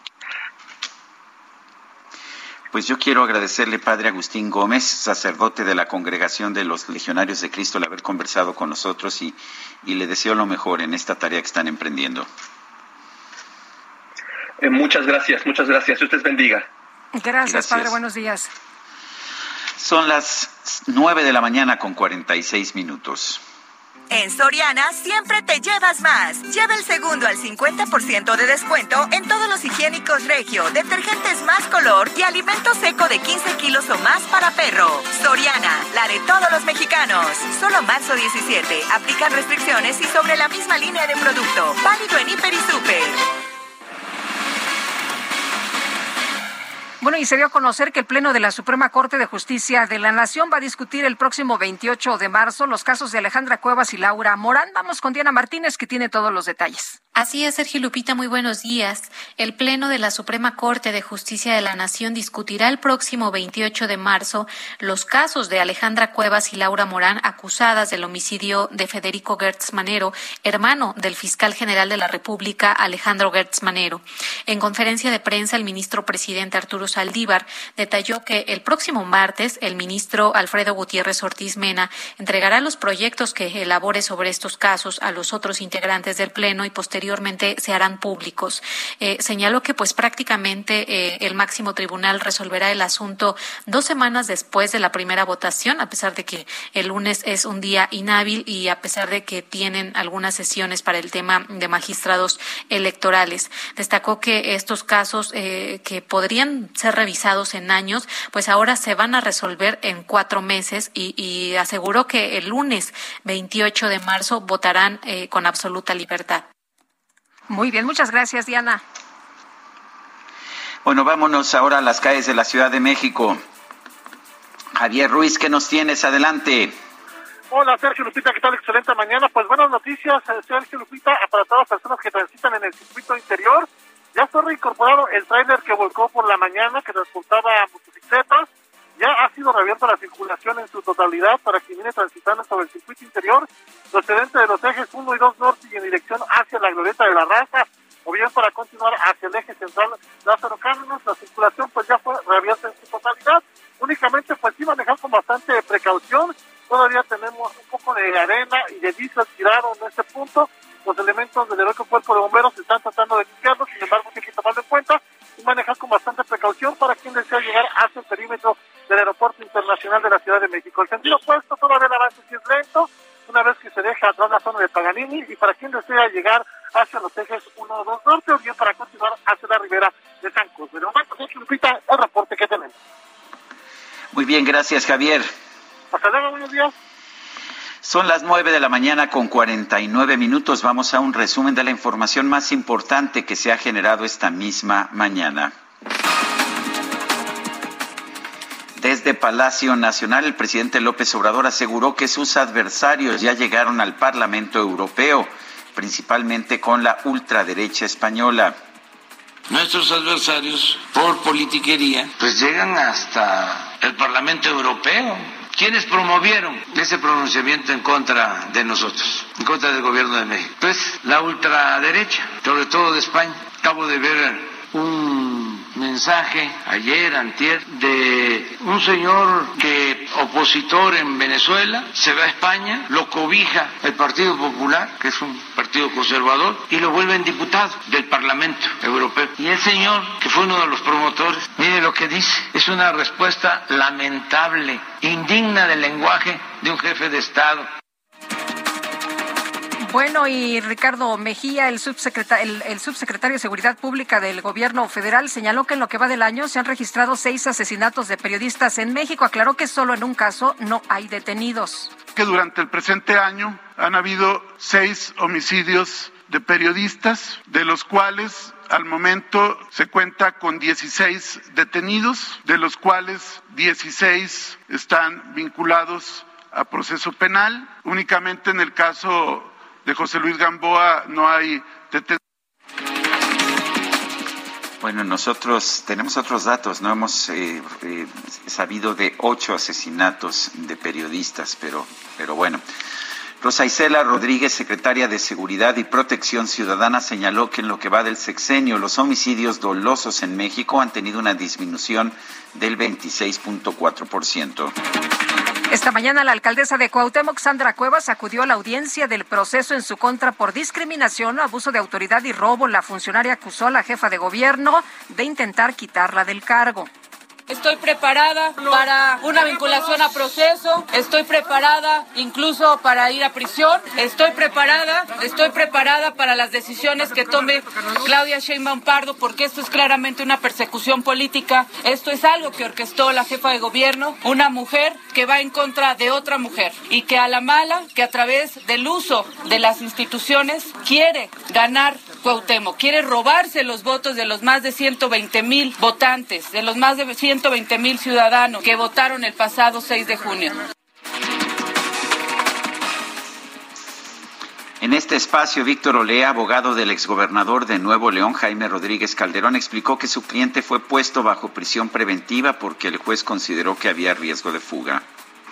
Speaker 1: Pues yo quiero agradecerle, Padre Agustín Gómez, sacerdote de la Congregación de los Legionarios de Cristo, el haber conversado con nosotros y, le deseo lo mejor en esta tarea que están emprendiendo.
Speaker 43: Eh, muchas gracias, muchas gracias. Dios bendiga.
Speaker 2: gracias, Padre. Buenos días.
Speaker 1: Son las 9 de la mañana con 46 minutos.
Speaker 9: En Soriana siempre te llevas más. Lleva el segundo al 50% de descuento en todos los higiénicos Regio, detergentes más color y alimento seco de 15 kilos o más para perro. Soriana, la de todos los mexicanos. Solo marzo 17. Aplican restricciones y sobre la misma línea de producto. Válido en Hiper y Super.
Speaker 2: Bueno, y se dio a conocer que el Pleno de la Suprema Corte de Justicia de la Nación va a discutir el próximo 28 de marzo los casos de Alejandra Cuevas y Laura Morán. Vamos con Diana Martínez, que tiene todos los detalles.
Speaker 12: Así es, Sergio Lupita, muy buenos días. El Pleno de la Suprema Corte de Justicia de la Nación discutirá el próximo 28 de marzo los casos de Alejandra Cuevas y Laura Morán acusadas del homicidio de Federico Gertz Manero, hermano del fiscal general de la República, Alejandro Gertz Manero. En conferencia de prensa, el ministro presidente Arturo Saldívar detalló que el próximo martes el ministro Alfredo Gutiérrez Ortiz Mena entregará los proyectos que elabore sobre estos casos a los otros integrantes del Pleno y posteriormente se harán públicos. Eh, señaló que pues prácticamente eh, el máximo tribunal resolverá el asunto dos semanas después de la primera votación, a pesar de que el lunes es un día inhábil y a pesar de que tienen algunas sesiones para el tema de magistrados electorales. Destacó que estos casos eh, que podrían ser revisados en años, pues ahora se van a resolver en cuatro meses y, y aseguró que el lunes 28 de marzo votarán con absoluta libertad.
Speaker 2: Muy bien, muchas gracias, Diana.
Speaker 1: Bueno, vámonos ahora a las calles de la Ciudad de México. Javier Ruiz, ¿qué nos tienes? Adelante.
Speaker 8: Hola, Sergio Lupita, ¿qué tal? Excelente mañana. Pues buenas noticias, eh, Sergio Lupita, para todas las personas que transitan en el circuito interior. Ya está reincorporado el tráiler que volcó por la mañana, que transportaba motocicletas. Ya ha sido reabierta la circulación en su totalidad para quien viene transitando sobre el circuito interior, procedente de los ejes 1 y 2 norte y en dirección hacia la glorieta de la raza, o bien para continuar hacia el eje central Lázaro Cárdenas. La circulación pues ya fue reabierta en su totalidad. Únicamente pues sí manejar con bastante precaución. Todavía tenemos un poco de arena y de diésel tirado en este punto. Los elementos del heroico cuerpo de bomberos están tratando de limpiarlo, sin embargo hay que tomarlo en cuenta y manejar con bastante precaución para quien desea llegar hacia el perímetro del Aeropuerto Internacional de la Ciudad de México. El sentido opuesto todavía el avance sí es lento, una vez que se deja atrás la zona de Paganini y para quien desea llegar hacia los ejes 1 o 2 norte o bien para continuar hacia la ribera de San Cruz. De momento, Lupita, el reporte que tenemos.
Speaker 1: Muy bien, gracias Javier.
Speaker 8: Hasta luego, buenos días.
Speaker 1: Son las nueve de la mañana con 49 minutos. Vamos a un resumen de la información más importante que se ha generado esta misma mañana. Desde Palacio Nacional, el presidente López Obrador aseguró que sus adversarios ya llegaron al Parlamento Europeo, principalmente con la ultraderecha española.
Speaker 42: Nuestros adversarios, por politiquería, pues llegan hasta el Parlamento Europeo. ¿Quiénes promovieron ese pronunciamiento en contra de nosotros, en contra del gobierno de México? Pues la ultraderecha, sobre todo de España. Acabo de ver un mensaje ayer, antier, de un señor que opositor en Venezuela, se va a España, lo cobija el Partido Popular, que es un partido conservador, y lo vuelven diputado del Parlamento Europeo. Y el señor, que fue uno de los promotores, mire lo que dice, es una respuesta lamentable, indigna del lenguaje de un jefe de Estado.
Speaker 2: Bueno, y Ricardo Mejía, el subsecretario, el, el, subsecretario de Seguridad Pública del Gobierno Federal, señaló que en lo que va del año se han registrado seis asesinatos de periodistas en México. Aclaró que solo en un caso no hay detenidos.
Speaker 27: Que durante el presente año han habido seis homicidios de periodistas, de los cuales al momento se cuenta con 16 detenidos, de los cuales 16 están vinculados a proceso penal. Únicamente en el caso de José Luis Gamboa no hay detenidos.
Speaker 1: Bueno, nosotros tenemos otros datos, no hemos eh, eh, sabido de ocho asesinatos de periodistas, pero, pero bueno. Rosa Isela Rodríguez, secretaria de Seguridad y Protección Ciudadana, señaló que en lo que va del sexenio, los homicidios dolosos en México han tenido una disminución del 26.4%.
Speaker 2: Esta mañana la alcaldesa de Cuauhtémoc, Sandra Cuevas, acudió a la audiencia del proceso en su contra por discriminación, abuso de autoridad y robo. La funcionaria acusó a la jefa de gobierno de intentar quitarla del cargo.
Speaker 44: Estoy preparada para una vinculación a proceso, estoy preparada incluso para ir a prisión, estoy preparada, estoy preparada para las decisiones que tome Claudia Sheinbaum Pardo, porque esto es claramente una persecución política, esto es algo que orquestó la jefa de gobierno, una mujer que va en contra de otra mujer y que a la mala, que a través del uso de las instituciones quiere ganar Cuauhtémoc, quiere robarse los votos de los más de 120 mil votantes, de los más de 120 mil ciudadanos que votaron el pasado 6 de junio.
Speaker 1: En este espacio, Víctor Olea, abogado del exgobernador de Nuevo León, Jaime Rodríguez Calderón, explicó que su cliente fue puesto bajo prisión preventiva porque el juez consideró que había riesgo de fuga.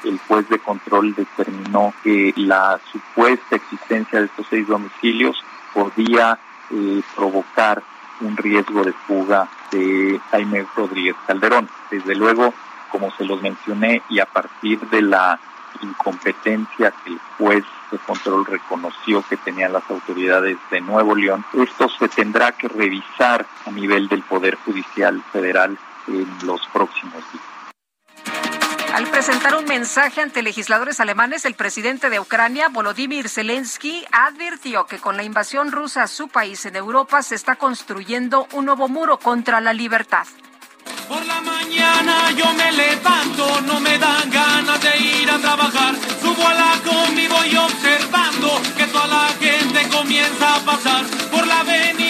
Speaker 21: El juez de control determinó que la supuesta existencia de estos seis domicilios podía eh, provocar un riesgo de fuga de Jaime Rodríguez Calderón. Desde luego, como se los mencioné, y a partir de la incompetencia que el juez de control reconoció que tenían las autoridades de Nuevo León, esto se tendrá que revisar a nivel del Poder Judicial Federal en los próximos días.
Speaker 2: Al presentar un mensaje ante legisladores alemanes, el presidente de Ucrania, Volodymyr Zelensky, advirtió que con la invasión rusa a su país en Europa se está construyendo un nuevo muro contra la libertad.
Speaker 45: Por la mañana yo me levanto, no me dan ganas de ir a trabajar. Subo a la combi, voy observando que toda la gente comienza a pasar. Por la avenida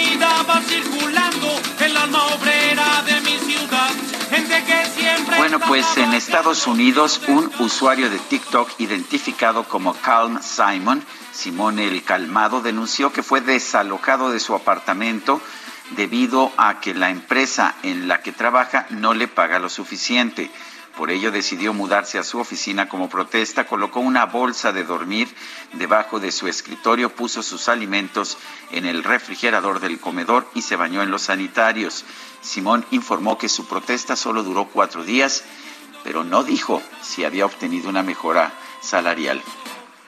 Speaker 1: Bueno, pues en Estados Unidos, un usuario de TikTok identificado como Calm Simon, Simón el Calmado, denunció que fue desalojado de su apartamento debido a que la empresa en la que trabaja no le paga lo suficiente. Por ello decidió mudarse a su oficina como protesta, colocó una bolsa de dormir debajo de su escritorio, puso sus alimentos en el refrigerador del comedor y se bañó en los sanitarios. Simón informó que su protesta solo duró cuatro días, pero no dijo si había obtenido una mejora salarial.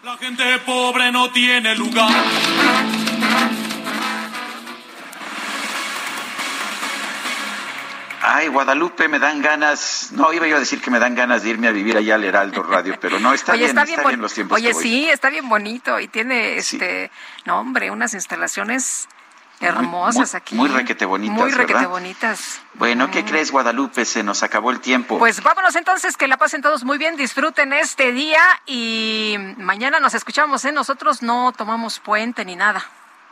Speaker 45: La gente pobre no tiene lugar.
Speaker 1: Ay, Guadalupe, me dan ganas. No, iba yo a decir que me dan ganas de irme a vivir allá al Heraldo Radio, pero no, está
Speaker 2: Oye,
Speaker 1: bien,
Speaker 2: está
Speaker 1: está
Speaker 2: bien,
Speaker 1: bien los tiempos
Speaker 2: Oye,
Speaker 1: que voy.
Speaker 2: sí, está bien bonito y tiene, este, no, hombre, unas instalaciones hermosas
Speaker 1: muy,
Speaker 2: aquí.
Speaker 1: Muy requete bonitas,
Speaker 2: Muy requete
Speaker 1: ¿verdad?
Speaker 2: bonitas.
Speaker 1: Bueno, ¿qué crees, Guadalupe? Se nos acabó el tiempo.
Speaker 2: Pues vámonos entonces, que la pasen todos muy bien, disfruten este día y mañana nos escuchamos, ¿eh? Nosotros no tomamos puente ni nada.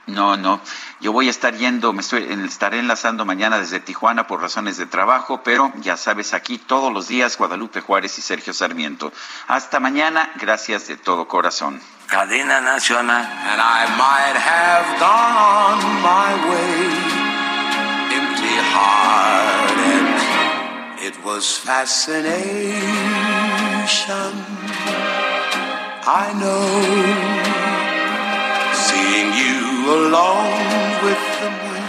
Speaker 1: No, no. Yo voy a estar yendo, me estoy, estaré enlazando mañana desde Tijuana por razones de trabajo, pero ya sabes, aquí todos los días Guadalupe Juárez y Sergio Sarmiento. Hasta mañana, gracias de todo corazón.
Speaker 46: Cadena Nacional.
Speaker 45: And I might have gone my way, empty hearted. It was fascination. I know, seeing you alone with the moon.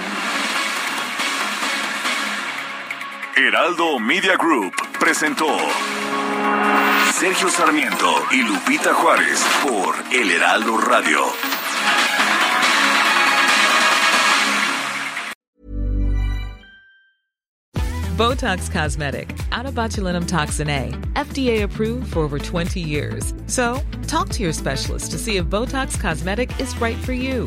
Speaker 4: Heraldo Media Group presentó Sergio Sarmiento y Lupita Juárez por El Heraldo Radio.
Speaker 45: Botox Cosmetic, out of botulinum toxin A, FDA approved for over 20 years. So, talk to your specialist to see if Botox Cosmetic is right for you.